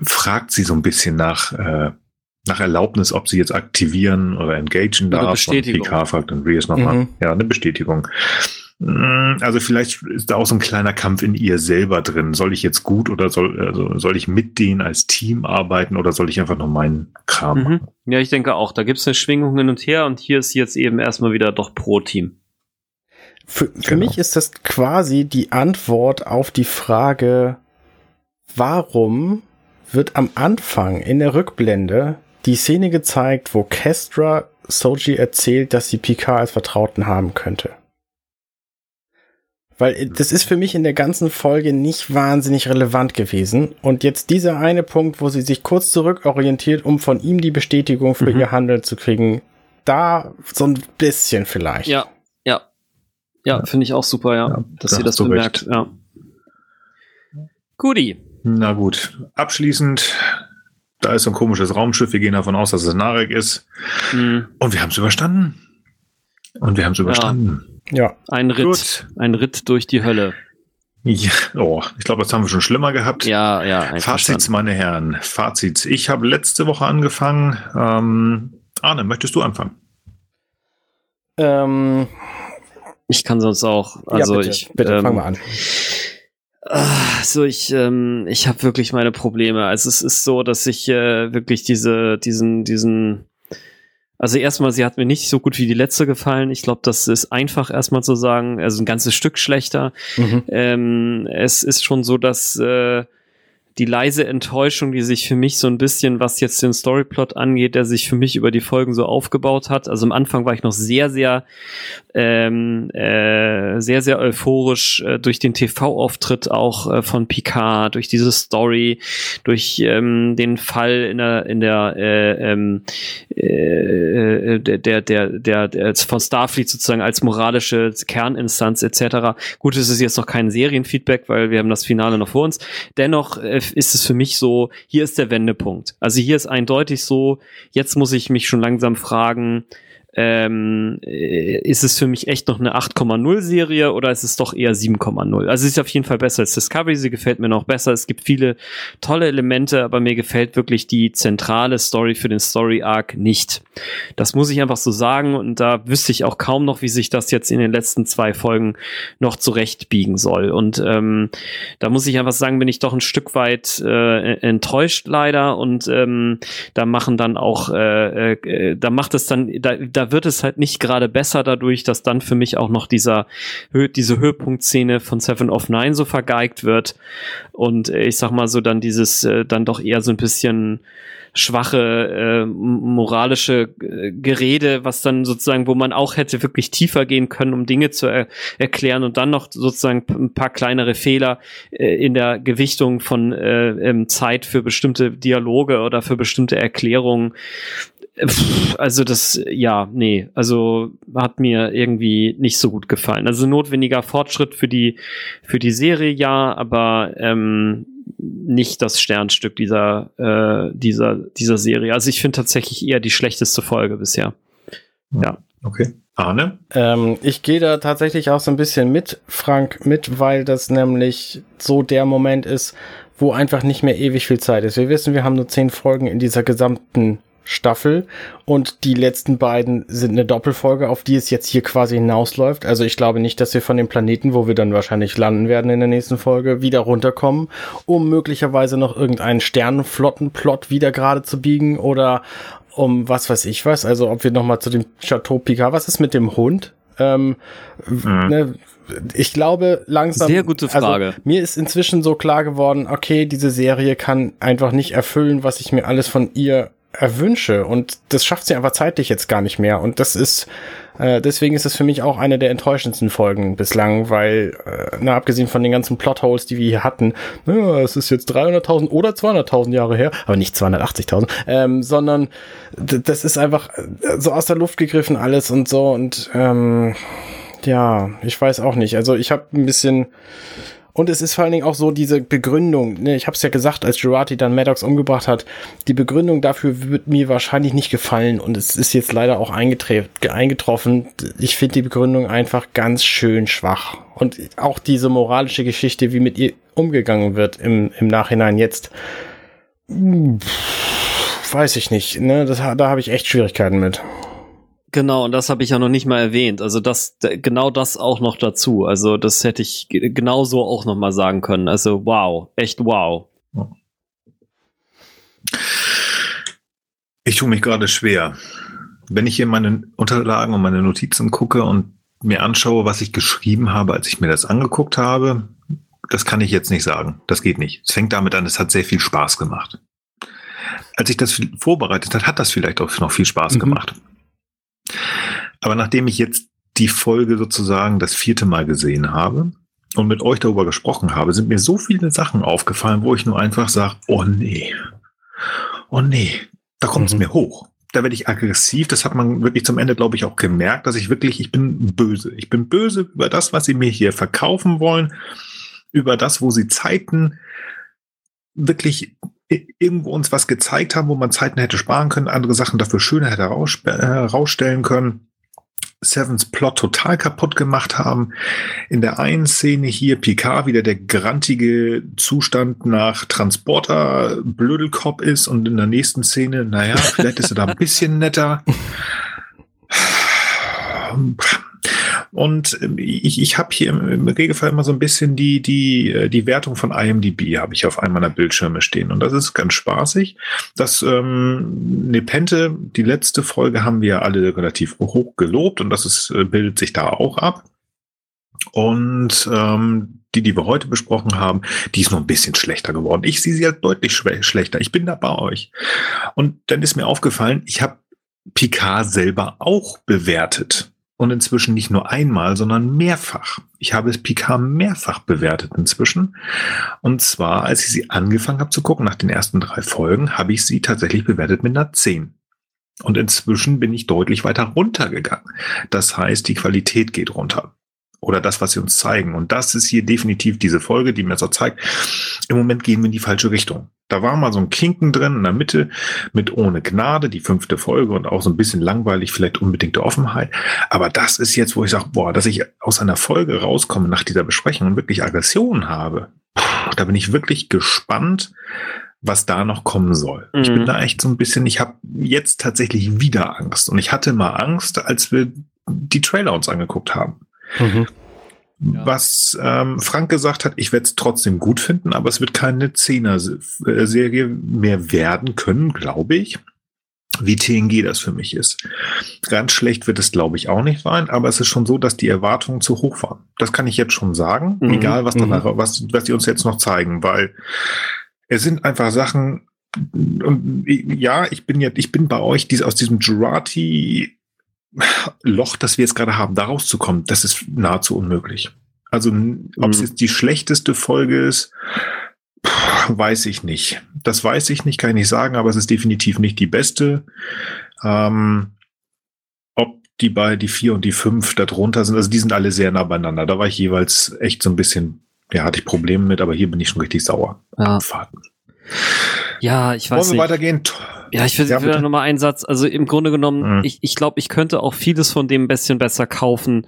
fragt sie so ein bisschen nach, äh, nach Erlaubnis, ob sie jetzt aktivieren oder engagen Eine darf. Bestätigung. Und PK fragt dann Rios nochmal. Mhm. Ja, eine Bestätigung. Mm, Also vielleicht ist da auch so ein kleiner Kampf in ihr selber drin. Soll ich jetzt gut oder soll, also soll ich mit denen als Team arbeiten oder soll ich einfach nur meinen Kram machen? Mhm. Ja, ich denke auch. Da gibt es eine Schwingung hin und her und hier ist jetzt eben erstmal wieder doch pro Team. Für, für Genau. mich ist das quasi die Antwort auf die Frage, warum wird am Anfang in der Rückblende die Szene gezeigt, wo Kestra Soji erzählt, dass sie Picard als Vertrauten haben könnte. Weil äh, das ist für mich in der ganzen Folge nicht wahnsinnig relevant gewesen. Und jetzt dieser eine Punkt, wo sie sich kurz zurückorientiert, um von ihm die Bestätigung für Mhm. ihr Handeln zu kriegen, da so ein bisschen vielleicht. Ja, ja. Ja, finde ich auch super, ja, Ja, dass da sie das bemerkt. recht. Ja. Guti. Na gut. Abschließend, da ist so ein komisches Raumschiff. Wir gehen davon aus, dass es Narek ist. Hm, Und wir haben es überstanden. Und wir haben es überstanden. Ja. Ein Ritt. Gut. Ein Ritt durch die Hölle. Ja. Oh, ich glaube, das haben wir schon schlimmer gehabt. Ja, ja, Fazits, einverstanden. meine Herren. Fazits. Ich habe letzte Woche angefangen. Ähm, Arne, möchtest du anfangen? Ähm, Ich kann sonst auch. Also ja, bitte, ich. bitte ähm, fang mal an. Ah, So, ich, ähm, ich habe wirklich meine Probleme. Also es ist so, dass ich äh, wirklich diese, diesen, diesen, also erstmal, sie hat mir nicht so gut wie die letzte gefallen. Ich glaube, das ist einfach erstmal zu sagen, also ein ganzes Stück schlechter. Mhm. Ähm, es ist schon so, dass äh, die leise Enttäuschung, die sich für mich so ein bisschen, was jetzt den Storyplot angeht, der sich für mich über die Folgen so aufgebaut hat. Also am Anfang war ich noch sehr, sehr, ähm, äh, sehr, sehr euphorisch äh, durch den TV-Auftritt auch äh, von Picard, durch diese Story, durch ähm, den Fall in der, in der, äh, ähm, äh, der, der, der, der, der von Starfleet sozusagen als moralische Kerninstanz etc. Gut, es ist jetzt noch kein Serienfeedback, weil wir haben das Finale noch vor uns. Dennoch äh, ist es für mich so, hier ist der Wendepunkt. Also hier ist eindeutig so, jetzt muss ich mich schon langsam fragen, ähm, äh, ist es für mich echt noch eine 8,0 Serie oder ist es doch eher 7,0? Also es ist auf jeden Fall besser als Discovery, sie gefällt mir noch besser. Es gibt viele tolle Elemente, aber mir gefällt wirklich die zentrale Story für den Story Arc nicht. Das muss ich einfach so sagen und da wüsste ich auch kaum noch, wie sich das jetzt in den letzten zwei Folgen noch zurechtbiegen soll. Und ähm, da muss ich einfach sagen, bin ich doch ein Stück weit äh, enttäuscht leider und ähm, da machen dann auch, äh, äh, da macht es dann, da, da wird es halt nicht gerade besser dadurch, dass dann für mich auch noch dieser diese Höhepunktszene von Seven of Nine so vergeigt wird und äh, ich sag mal so dann dieses äh, dann doch eher so ein bisschen schwache äh, moralische äh, Gerede, was dann sozusagen, wo man auch hätte wirklich tiefer gehen können, um Dinge zu er erklären und dann noch sozusagen ein paar kleinere Fehler äh, in der Gewichtung von äh, ähm, Zeit für bestimmte Dialoge oder für bestimmte Erklärungen. Also das, ja, nee, also hat mir irgendwie nicht so gut gefallen. Also notwendiger Fortschritt für die für die Serie ja, aber ähm, nicht das Sternstück dieser äh, dieser dieser Serie. Also ich finde tatsächlich eher die schlechteste Folge bisher. Okay. Arne? Ähm, ich gehe da tatsächlich auch so ein bisschen mit, Frank, mit, weil das nämlich so der Moment ist, wo einfach nicht mehr ewig viel Zeit ist. Wir wissen, wir haben nur zehn Folgen in dieser gesamten Staffel und die letzten beiden sind eine Doppelfolge, auf die es jetzt hier quasi hinausläuft. Also ich glaube nicht, dass wir von dem Planeten, wo wir dann wahrscheinlich landen werden in der nächsten Folge, wieder runterkommen, um möglicherweise noch irgendeinen Sternenflottenplot wieder gerade zu biegen oder um was weiß ich was. Also ob wir nochmal zu dem Chateau Picard, was ist mit dem Hund? Ähm, mhm. ne, ich glaube langsam. Sehr gute also Frage. Also, mir ist inzwischen so klar geworden, okay, diese Serie kann einfach nicht erfüllen, was ich mir alles von ihr erwünsche. Und das schafft sie einfach zeitlich jetzt gar nicht mehr. Und das ist, äh, deswegen ist es für mich auch eine der enttäuschendsten Folgen bislang, weil, äh, na, abgesehen von den ganzen Plotholes, die wir hier hatten, na, es ist jetzt 300.000 oder 200.000 Jahre her, aber nicht 280.000, ähm, sondern das ist einfach äh, so aus der Luft gegriffen alles und so und, ähm, ja, ich weiß auch nicht. Also ich habe ein bisschen und es ist vor allen Dingen auch so diese Begründung, ne, ich habe es ja gesagt, als Girardi dann Maddox umgebracht hat, die Begründung dafür wird mir wahrscheinlich nicht gefallen und es ist jetzt leider auch eingetroffen. Ich finde die Begründung einfach ganz schön schwach. Und auch diese moralische Geschichte, wie mit ihr umgegangen wird im, im Nachhinein jetzt, weiß ich nicht. Ne? Das, da habe ich echt Schwierigkeiten mit. Genau, und das habe ich ja noch nicht mal erwähnt. Also das, genau das auch noch dazu. Also das hätte ich genauso auch noch mal sagen können. Also wow, echt wow. Ich tue mich gerade schwer. Wenn ich hier meine Unterlagen und meine Notizen gucke und mir anschaue, was ich geschrieben habe, als ich mir das angeguckt habe, das kann ich jetzt nicht sagen. Das geht nicht. Es fängt damit an, es hat sehr viel Spaß gemacht. Als ich das vorbereitet hat, hat das vielleicht auch noch viel Spaß mhm. gemacht. Aber nachdem ich jetzt die Folge sozusagen das vierte Mal gesehen habe und mit euch darüber gesprochen habe, sind mir so viele Sachen aufgefallen, wo ich nur einfach sage, oh nee, oh nee, da kommt es mhm. mir hoch. Da werde ich aggressiv. Das hat man wirklich zum Ende, glaube ich, auch gemerkt, dass ich wirklich, ich bin böse. Ich bin böse über das, was sie mir hier verkaufen wollen, über das, wo sie Zeiten wirklich irgendwo uns was gezeigt haben, wo man Zeiten hätte sparen können, andere Sachen dafür schöner hätte herausstellen können. Sevens Plot total kaputt gemacht haben. In der einen Szene hier Picard wieder der grantige Zustand nach Transporter Blödelkopf ist und in der nächsten Szene, naja, vielleicht ist er da ein bisschen netter. Und ähm, ich, ich habe hier im, Regelfall immer so ein bisschen die, die, äh, die Wertung von IMDb habe ich auf einem meiner Bildschirme stehen. Und das ist ganz spaßig. Das ähm, Nepente, die letzte Folge haben wir alle relativ hoch gelobt und das ist, äh, bildet sich da auch ab. Und ähm, die, die wir heute besprochen haben, die ist noch ein bisschen schlechter geworden. Ich sehe sie halt deutlich schlechter. Ich bin da bei euch. Und dann ist mir aufgefallen, ich habe Picard selber auch bewertet und inzwischen nicht nur einmal, sondern mehrfach. Ich habe es Picard mehrfach bewertet inzwischen. Und zwar, als ich sie angefangen habe zu gucken, nach den ersten drei Folgen, habe ich sie tatsächlich bewertet mit einer 10. Und inzwischen bin ich deutlich weiter runtergegangen. Das heißt, die Qualität geht runter oder das, was sie uns zeigen. Und das ist hier definitiv diese Folge, die mir so zeigt, im Moment gehen wir in die falsche Richtung. Da war mal so ein Kinken drin in der Mitte mit ohne Gnade, die fünfte Folge und auch so ein bisschen langweilig, vielleicht unbedingte Offenheit. Aber das ist jetzt, wo ich sage, boah, dass ich aus einer Folge rauskomme nach dieser Besprechung und wirklich Aggression habe. Da bin ich wirklich gespannt, was da noch kommen soll. Mhm. Ich bin mhm. da echt so ein bisschen, ich habe jetzt tatsächlich wieder Angst. Und ich hatte mal Angst, als wir die Trailer uns angeguckt haben. Mhm. Ja. Was ähm, Frank gesagt hat, ich werde es trotzdem gut finden, aber es wird keine Zehner-Serie mehr werden können, glaube ich, wie TNG das für mich ist. Ganz schlecht wird es, glaube ich, auch nicht sein, aber es ist schon so, dass die Erwartungen zu hoch waren. Das kann ich jetzt schon sagen, mhm. egal was, danach, mhm. was, was die uns jetzt noch zeigen, weil es sind einfach Sachen, und ja, ich bin ja, ich bin bei euch diese, aus diesem Jurati Loch, das wir jetzt gerade haben, da rauszukommen, das ist nahezu unmöglich. Also, ob es mhm. jetzt die schlechteste Folge ist, weiß ich nicht. Das weiß ich nicht, kann ich nicht sagen, aber es ist definitiv nicht die beste. Ähm, ob die bei die vier und die fünf darunter sind, also die sind alle sehr nah beieinander. Da war ich jeweils echt so ein bisschen, ja, hatte ich Probleme mit, aber hier bin ich schon richtig sauer. Ja. Ja, ich weiß Wollen wir nicht. weitergehen? Ja, ich will, ja, will noch mal einen Satz. Also im Grunde genommen, mhm. ich, ich glaube, ich könnte auch vieles von dem ein bisschen besser kaufen,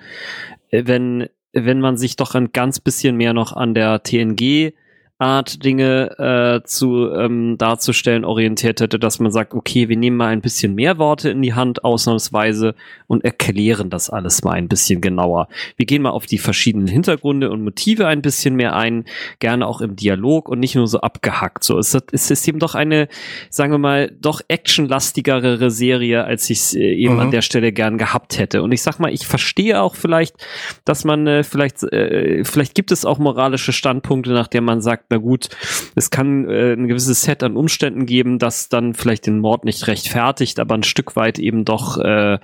äh, wenn, wenn man sich doch ein ganz bisschen mehr noch an der TNG Art, Dinge äh, zu ähm, darzustellen orientiert hätte, dass man sagt, okay, wir nehmen mal ein bisschen mehr Worte in die Hand ausnahmsweise und erklären das alles mal ein bisschen genauer. Wir gehen mal auf die verschiedenen Hintergründe und Motive ein bisschen mehr ein, gerne auch im Dialog und nicht nur so abgehackt. So es, es ist eben doch eine, sagen wir mal, doch actionlastigere Serie, als ich es äh, eben mhm. an der Stelle gern gehabt hätte. Und ich sag mal, ich verstehe auch vielleicht, dass man äh, vielleicht, äh, vielleicht gibt es auch moralische Standpunkte, nach der man sagt, na gut, es kann äh, ein gewisses Set an Umständen geben, das dann vielleicht den Mord nicht rechtfertigt, aber ein Stück weit eben doch äh,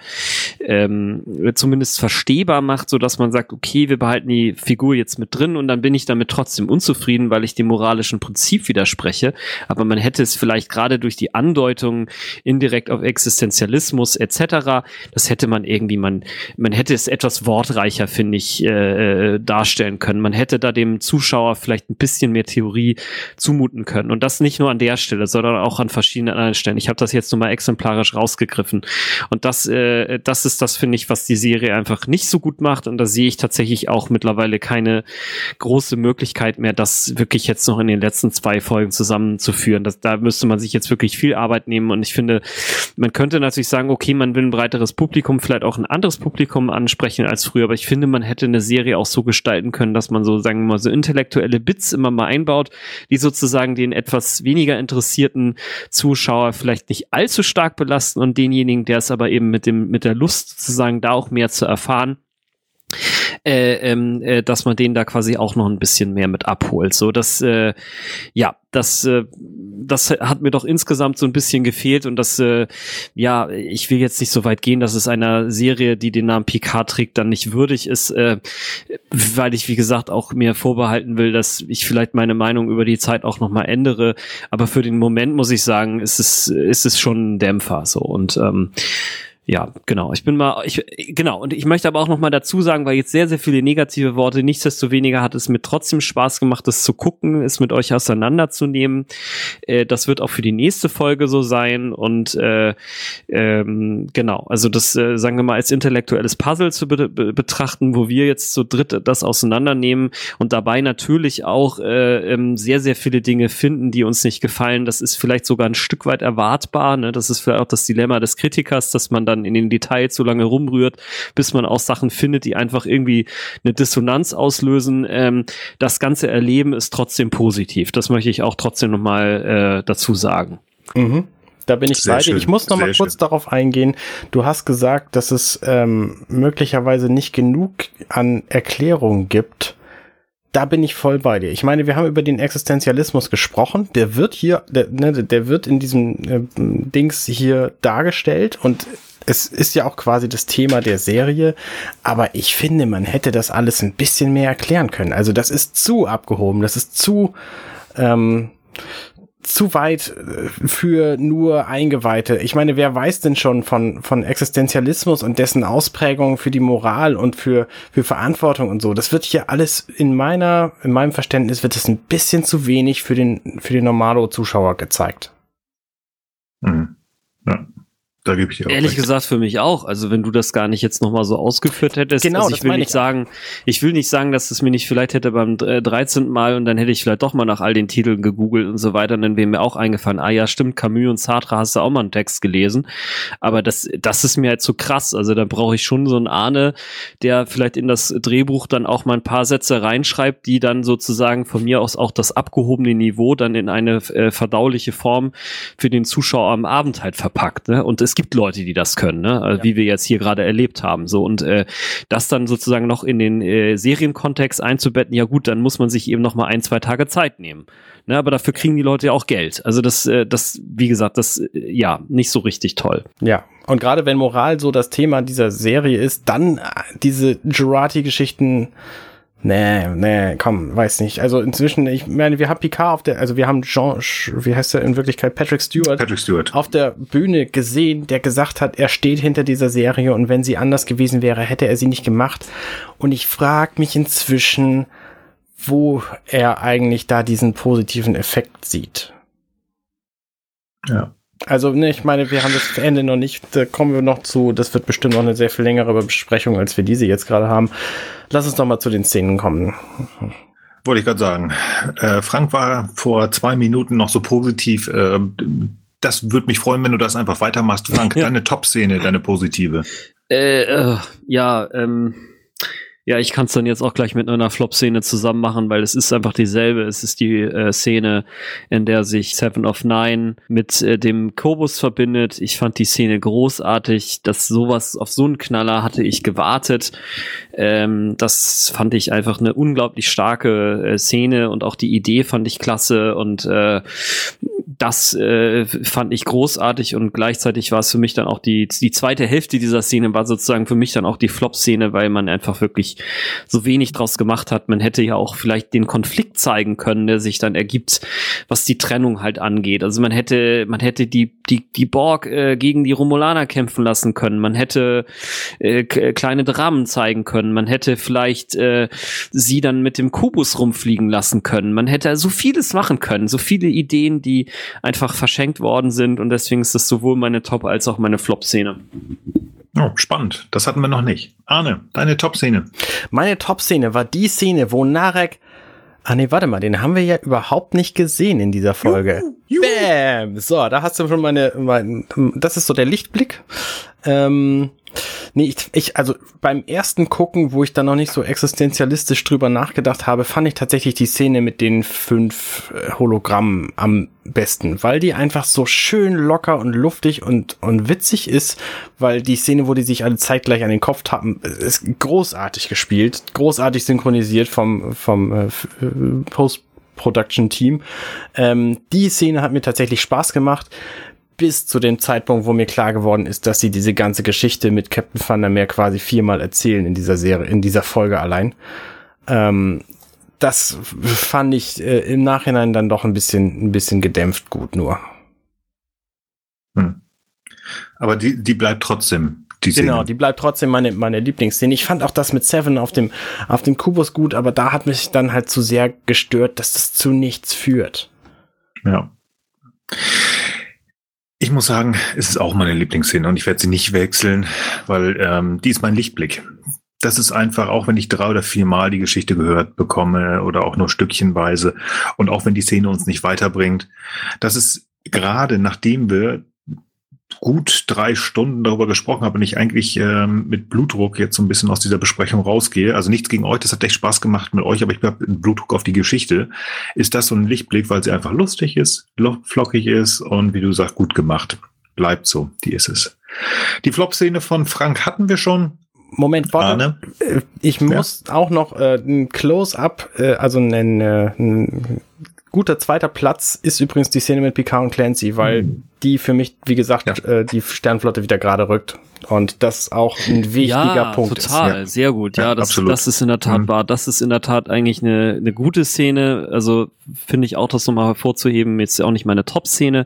ähm, zumindest verstehbar macht, so dass man sagt, okay, wir behalten die Figur jetzt mit drin und dann bin ich damit trotzdem unzufrieden, weil ich dem moralischen Prinzip widerspreche. Aber man hätte es vielleicht gerade durch die Andeutung indirekt auf Existenzialismus etc., das hätte man irgendwie, man, man hätte es etwas wortreicher, finde ich, äh, äh darstellen können. Man hätte da dem Zuschauer vielleicht ein bisschen mehr Theorie zumuten können. Und das nicht nur an der Stelle, sondern auch an verschiedenen anderen Stellen. Ich habe das jetzt nur mal exemplarisch rausgegriffen. Und das, äh, das ist das, finde ich, was die Serie einfach nicht so gut macht. Und da sehe ich tatsächlich auch mittlerweile keine große Möglichkeit mehr, das wirklich jetzt noch in den letzten zwei Folgen zusammenzuführen. Das, da müsste man sich jetzt wirklich viel Arbeit nehmen. Und ich finde, man könnte natürlich sagen, okay, man will ein breiteres Publikum, vielleicht auch ein anderes Publikum ansprechen als früher. Aber ich finde, man hätte eine Serie auch so gestalten können, dass man so, sagen wir mal, so intellektuelle Bits immer mal ein einbaut, die sozusagen den etwas weniger interessierten Zuschauer vielleicht nicht allzu stark belasten und denjenigen, der es aber eben mit dem, mit der Lust sozusagen da auch mehr zu erfahren, äh, ähm, äh, dass man den da quasi auch noch ein bisschen mehr mit abholt. So, dass äh, ja, das, äh, das hat mir doch insgesamt so ein bisschen gefehlt und das, äh, ja, ich will jetzt nicht so weit gehen, dass es einer Serie, die den Namen Picard trägt, dann nicht würdig ist, äh, weil ich, wie gesagt, auch mir vorbehalten will, dass ich vielleicht meine Meinung über die Zeit auch nochmal ändere. Aber für den Moment muss ich sagen, ist es, ist es schon ein Dämpfer so und ähm, ja, genau. Ich bin mal, ich, genau. Und ich möchte aber auch noch mal dazu sagen, weil jetzt sehr, sehr viele negative Worte, nichtsdestoweniger hat es mir trotzdem Spaß gemacht, das zu gucken, es mit euch auseinanderzunehmen. Äh, das wird auch für die nächste Folge so sein. Und äh, ähm, genau, also das, äh, sagen wir mal, als intellektuelles Puzzle zu be be betrachten, wo wir jetzt zu dritt das auseinandernehmen und dabei natürlich auch äh, ähm, sehr, sehr viele Dinge finden, die uns nicht gefallen. Das ist vielleicht sogar ein Stück weit erwartbar. Ne? Das ist vielleicht auch das Dilemma des Kritikers, dass man dann dann in den Details so lange rumrührt, bis man auch Sachen findet, die einfach irgendwie eine Dissonanz auslösen. Ähm, das ganze Erleben ist trotzdem positiv. Das möchte ich auch trotzdem nochmal äh, dazu sagen. Mhm. Da bin ich bei dir. Ich muss noch Sehr mal kurz schön. darauf eingehen. Du hast gesagt, dass es ähm, möglicherweise nicht genug an Erklärungen gibt. Da bin ich voll bei dir. Ich meine, wir haben über den Existenzialismus gesprochen. Der wird hier, der, ne, der wird in diesem äh, Dings hier dargestellt und es ist ja auch quasi das Thema der Serie, aber ich finde, man hätte das alles ein bisschen mehr erklären können. Also das ist zu abgehoben, das ist zu, ähm, zu weit äh, für nur Eingeweihte. Ich meine, wer weiß denn schon von, von Existenzialismus und dessen Ausprägungen für die Moral und für, für Verantwortung und so? Das wird hier alles in meiner, in meinem Verständnis wird es ein bisschen zu wenig für den, für den Normalo-Zuschauer gezeigt. Mhm. Ja. Da gebe ich dir auch Ehrlich recht. gesagt für mich auch. Also wenn du das gar nicht jetzt nochmal so ausgeführt hättest, genau, also ich will nicht ich sagen, ich will nicht sagen, dass es mir nicht vielleicht hätte beim 13. Äh, Mal und dann hätte ich vielleicht doch mal nach all den Titeln gegoogelt und so weiter und dann wäre mir auch eingefallen, ah ja, stimmt, Camus und Sartre hast du auch mal einen Text gelesen. Aber das, das ist mir halt zu so krass. Also da brauche ich schon so einen Ahne, der vielleicht in das Drehbuch dann auch mal ein paar Sätze reinschreibt, die dann sozusagen von mir aus auch das abgehobene Niveau dann in eine äh, verdauliche Form für den Zuschauer am Abend halt verpackt. Ne? Und es gibt Leute, die das können, ne? Also, ja. wie wir jetzt hier gerade erlebt haben. So und äh, das dann sozusagen noch in den äh, Serienkontext einzubetten, ja gut, dann muss man sich eben noch mal ein, zwei Tage Zeit nehmen. Ne, aber dafür kriegen die Leute ja auch Geld. Also das, äh, das, wie gesagt, das, äh, ja, nicht so richtig toll. Ja, und gerade wenn Moral so das Thema dieser Serie ist, dann äh, diese Jurati-Geschichten Nee, nee, komm, weiß nicht. Also inzwischen, ich meine, wir haben Picard auf der, also wir haben Jean, wie heißt er in Wirklichkeit, Patrick Stewart, Patrick Stewart auf der Bühne gesehen, der gesagt hat, er steht hinter dieser Serie und wenn sie anders gewesen wäre, hätte er sie nicht gemacht. Und ich frage mich inzwischen, wo er eigentlich da diesen positiven Effekt sieht. Ja. Also, ne, ich meine, wir haben das Ende noch nicht, da kommen wir noch zu. Das wird bestimmt noch eine sehr viel längere Besprechung, als wir diese jetzt gerade haben. Lass uns doch mal zu den Szenen kommen. wollte ich gerade sagen. Äh, Frank war vor zwei Minuten noch so positiv. Äh, das würde mich freuen, wenn du das einfach weitermachst. Frank, Ja. deine Top-Szene, deine positive. Äh, äh, ja, ähm, ja, ich kann es dann jetzt auch gleich mit einer Flop-Szene zusammen machen, weil es ist einfach dieselbe. Es ist die äh, Szene, in der sich Seven of Nine mit äh, dem Kobus verbindet. Ich fand die Szene großartig. Dass sowas auf so einen Knaller hatte ich gewartet. Ähm, das fand ich einfach eine unglaublich starke äh, Szene und auch die Idee fand ich klasse und äh, das äh, fand ich großartig und gleichzeitig war es für mich dann auch die, die zweite Hälfte dieser Szene war sozusagen für mich dann auch die Flop-Szene, weil man einfach wirklich so wenig draus gemacht hat. Man hätte ja auch vielleicht den Konflikt zeigen können, der sich dann ergibt, was die Trennung halt angeht. Also man hätte, man hätte die, die, die Borg äh, gegen die Romulaner kämpfen lassen können. Man hätte äh, k- kleine Dramen zeigen können. Man hätte vielleicht äh, sie dann mit dem Kubus rumfliegen lassen können. Man hätte so vieles machen können. So viele Ideen, die einfach verschenkt worden sind. Und deswegen ist das sowohl meine Top- als auch meine Flop-Szene. Oh, spannend. Das hatten wir noch nicht. Arne, deine Top-Szene. Meine Top-Szene war die Szene, wo Narek. Ah nee, warte mal, den haben wir ja überhaupt nicht gesehen in dieser Folge. Bam! So, da hast du schon meine, mein, das ist so der Lichtblick. Ähm, nee, ich, ich, also beim ersten Gucken, wo ich da noch nicht so existenzialistisch drüber nachgedacht habe, fand ich tatsächlich die Szene mit den fünf äh, Hologrammen am besten, weil die einfach so schön locker und luftig und, und witzig ist, weil die Szene, wo die sich alle zeitgleich an den Kopf tappen, ist großartig gespielt, großartig synchronisiert vom, vom äh, äh, Post-Production-Team. Ähm, die Szene hat mir tatsächlich Spaß gemacht bis zu dem Zeitpunkt, wo mir klar geworden ist, dass sie diese ganze Geschichte mit Captain Van der Meer quasi viermal erzählen in dieser Serie, in dieser Folge allein. Ähm, das fand ich äh, im Nachhinein dann doch ein bisschen, ein bisschen gedämpft gut nur. Hm. Aber die, die bleibt trotzdem, die Szene. Genau, die bleibt trotzdem meine, meine Lieblingsszene. Ich fand auch das mit Seven auf dem, auf dem Kubus gut, aber da hat mich dann halt zu sehr gestört, dass das zu nichts führt. Ja. Ich muss sagen, es ist auch meine Lieblingsszene und ich werde sie nicht wechseln, weil ähm, die ist mein Lichtblick. Das ist einfach, auch wenn ich drei oder vier Mal die Geschichte gehört bekomme oder auch nur stückchenweise und auch wenn die Szene uns nicht weiterbringt, das ist gerade nachdem wir gut drei Stunden darüber gesprochen haben und ich eigentlich ähm, mit Blutdruck jetzt so ein bisschen aus dieser Besprechung rausgehe, also nichts gegen euch, das hat echt Spaß gemacht mit euch, aber ich habe Blutdruck auf die Geschichte, ist das so ein Lichtblick, weil sie einfach lustig ist, lo- flockig ist und wie du sagst, gut gemacht. Bleibt so, die ist es. Die Flop-Szene von Frank hatten wir schon. Moment, warte. Äh, Ich muss auch noch äh, ein Close-up, äh, also ein, äh, ein guter zweiter Platz ist übrigens die Szene mit Picard und Clancy, weil Mhm. die für mich, wie gesagt, äh, die Sternflotte wieder gerade rückt. Und das auch ein wichtiger ja, Punkt total, ist. sehr gut. Ja, Ja, das, absolut. das ist in der Tat Mhm. wahr. Das ist in der Tat eigentlich eine, eine gute Szene. Also finde ich auch, das nochmal hervorzuheben. Jetzt auch nicht meine Top-Szene,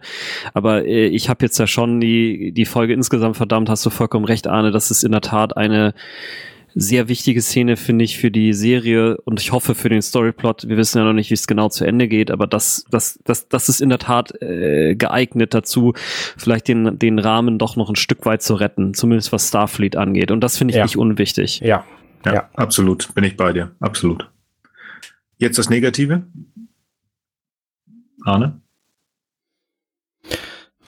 aber äh, ich habe jetzt ja schon die, die Folge insgesamt verdammt, hast du vollkommen recht, Arne. Das ist in der Tat eine sehr wichtige Szene, finde ich, für die Serie und ich hoffe für den Storyplot. Wir wissen ja noch nicht, wie es genau zu Ende geht, aber das, das, das, das ist in der Tat äh, geeignet dazu, vielleicht den, den Rahmen doch noch ein Stück weit zu retten, zumindest was Starfleet angeht. Und das finde ich Ja. nicht unwichtig. Ja, Ja, Ja. absolut. Bin ich bei dir. Absolut. Jetzt das Negative. Arne?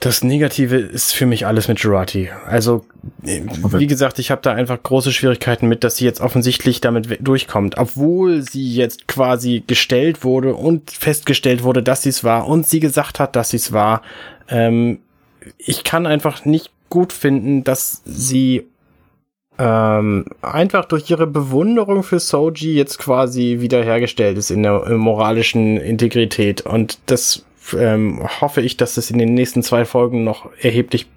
Das Negative ist für mich alles mit Jurati. Also, wie gesagt, ich habe da einfach große Schwierigkeiten mit, dass sie jetzt offensichtlich damit durchkommt. Obwohl sie jetzt quasi gestellt wurde und festgestellt wurde, dass sie es war und sie gesagt hat, dass sie es war. Ähm, ich kann einfach nicht gut finden, dass sie ähm, einfach durch ihre Bewunderung für Soji jetzt quasi wiederhergestellt ist in der moralischen Integrität. Und das ähm, hoffe ich, dass es in den nächsten zwei Folgen noch erheblich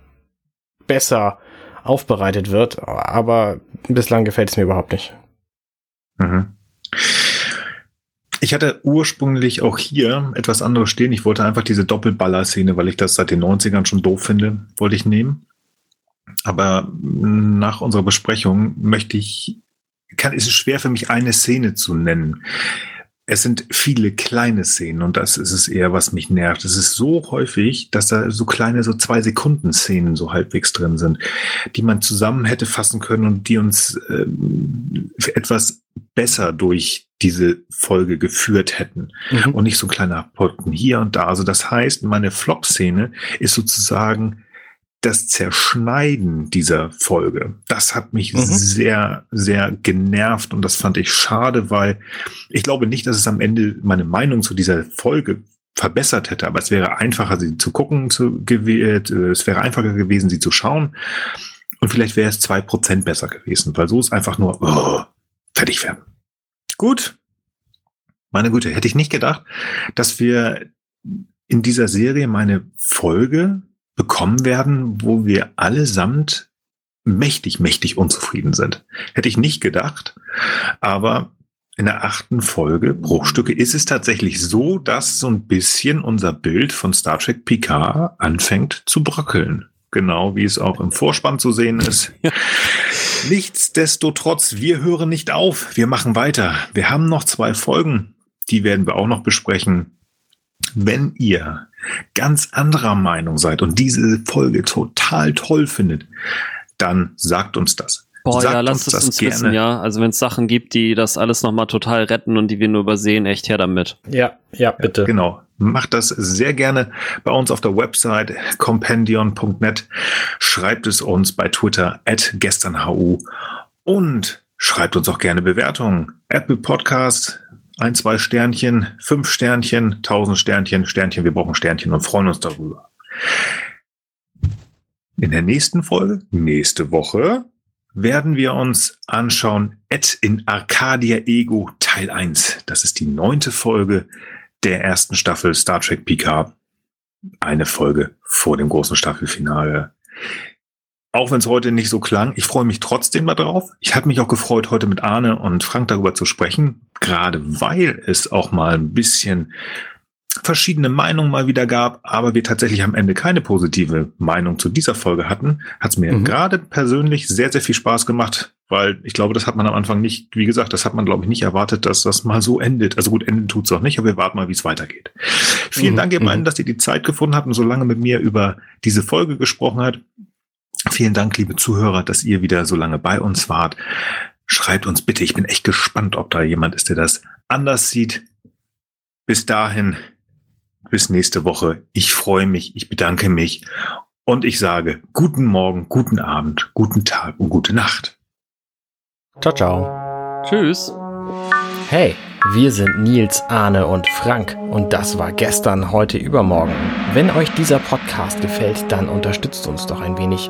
besser aufbereitet wird. Aber bislang gefällt es mir überhaupt nicht. Mhm. Ich hatte ursprünglich auch hier etwas anderes stehen. Ich wollte einfach diese Doppelballer-Szene, weil ich das seit den 90ern schon doof finde, wollte ich nehmen. Aber nach unserer Besprechung möchte ich, kann, ist es schwer für mich, eine Szene zu nennen. Es sind viele kleine Szenen und das ist es eher, was mich nervt. Es ist so häufig, dass da so kleine, so zwei Sekunden Szenen so halbwegs drin sind, die man zusammen hätte fassen können und die uns ähm, etwas besser durch diese Folge geführt hätten Mhm. und nicht so ein kleiner Potten hier und da. Also das heißt, meine Flop-Szene ist sozusagen das Zerschneiden dieser Folge. Das hat mich Mhm. sehr, sehr genervt und das fand ich schade, weil ich glaube nicht, dass es am Ende meine Meinung zu dieser Folge verbessert hätte, aber es wäre einfacher, sie zu gucken, zu, gew- äh, es wäre einfacher gewesen, sie zu schauen und vielleicht wäre es zwei Prozent besser gewesen, weil so ist einfach nur oh, fertig werden. Gut. Meine Güte, hätte ich nicht gedacht, dass wir in dieser Serie meine Folge bekommen werden, wo wir allesamt mächtig, mächtig unzufrieden sind. Hätte ich nicht gedacht. Aber in der achten Folge Bruchstücke ist es tatsächlich so, dass so ein bisschen unser Bild von Star Trek Picard anfängt zu bröckeln. Genau wie es auch im Vorspann zu sehen ist. Nichtsdestotrotz, wir hören nicht auf. Wir machen weiter. Wir haben noch zwei Folgen. Die werden wir auch noch besprechen. Wenn ihr ganz anderer Meinung seid und diese Folge total toll findet, dann sagt uns das. Boah, Sagt ja, lasst es das uns wissen, ja. Also wenn es Sachen gibt, die das alles nochmal total retten und die wir nur übersehen, echt her damit. Ja, ja, bitte. Genau. Macht das sehr gerne bei uns auf der Website compendion.net. Schreibt es uns bei Twitter at gesternhu und schreibt uns auch gerne Bewertungen. Apple Podcast, ein, zwei Sternchen, fünf Sternchen, tausend Sternchen, Sternchen, wir brauchen Sternchen und freuen uns darüber. In der nächsten Folge, nächste Woche, werden wir uns anschauen Ed in Arcadia Ego Teil 1. Das ist die neunte Folge der ersten Staffel Star Trek Picard. Eine Folge vor dem großen Staffelfinale. Auch wenn es heute nicht so klang, ich freue mich trotzdem mal drauf. Ich habe mich auch gefreut, heute mit Arne und Frank darüber zu sprechen, gerade weil es auch mal ein bisschen verschiedene Meinungen mal wieder gab, aber wir tatsächlich am Ende keine positive Meinung zu dieser Folge hatten, hat es mir Mhm. gerade persönlich sehr, sehr viel Spaß gemacht, weil ich glaube, das hat man am Anfang nicht, wie gesagt, das hat man, glaube ich, nicht erwartet, dass das mal so endet. Also gut, enden tut's auch nicht, aber wir warten mal, wie es weitergeht. Vielen Mhm, Dank, ihr mhm. beiden, dass ihr die Zeit gefunden habt und so lange mit mir über diese Folge gesprochen habt. Vielen Dank, liebe Zuhörer, dass ihr wieder so lange bei uns wart. Schreibt uns bitte, ich bin echt gespannt, ob da jemand ist, der das anders sieht. Bis dahin, bis nächste Woche. Ich freue mich, ich bedanke mich und ich sage guten Morgen, guten Abend, guten Tag und gute Nacht. Ciao, ciao. Tschüss. Hey, wir sind Nils, Arne und Frank und das war gestern, heute, übermorgen. Wenn euch dieser Podcast gefällt, dann unterstützt uns doch ein wenig.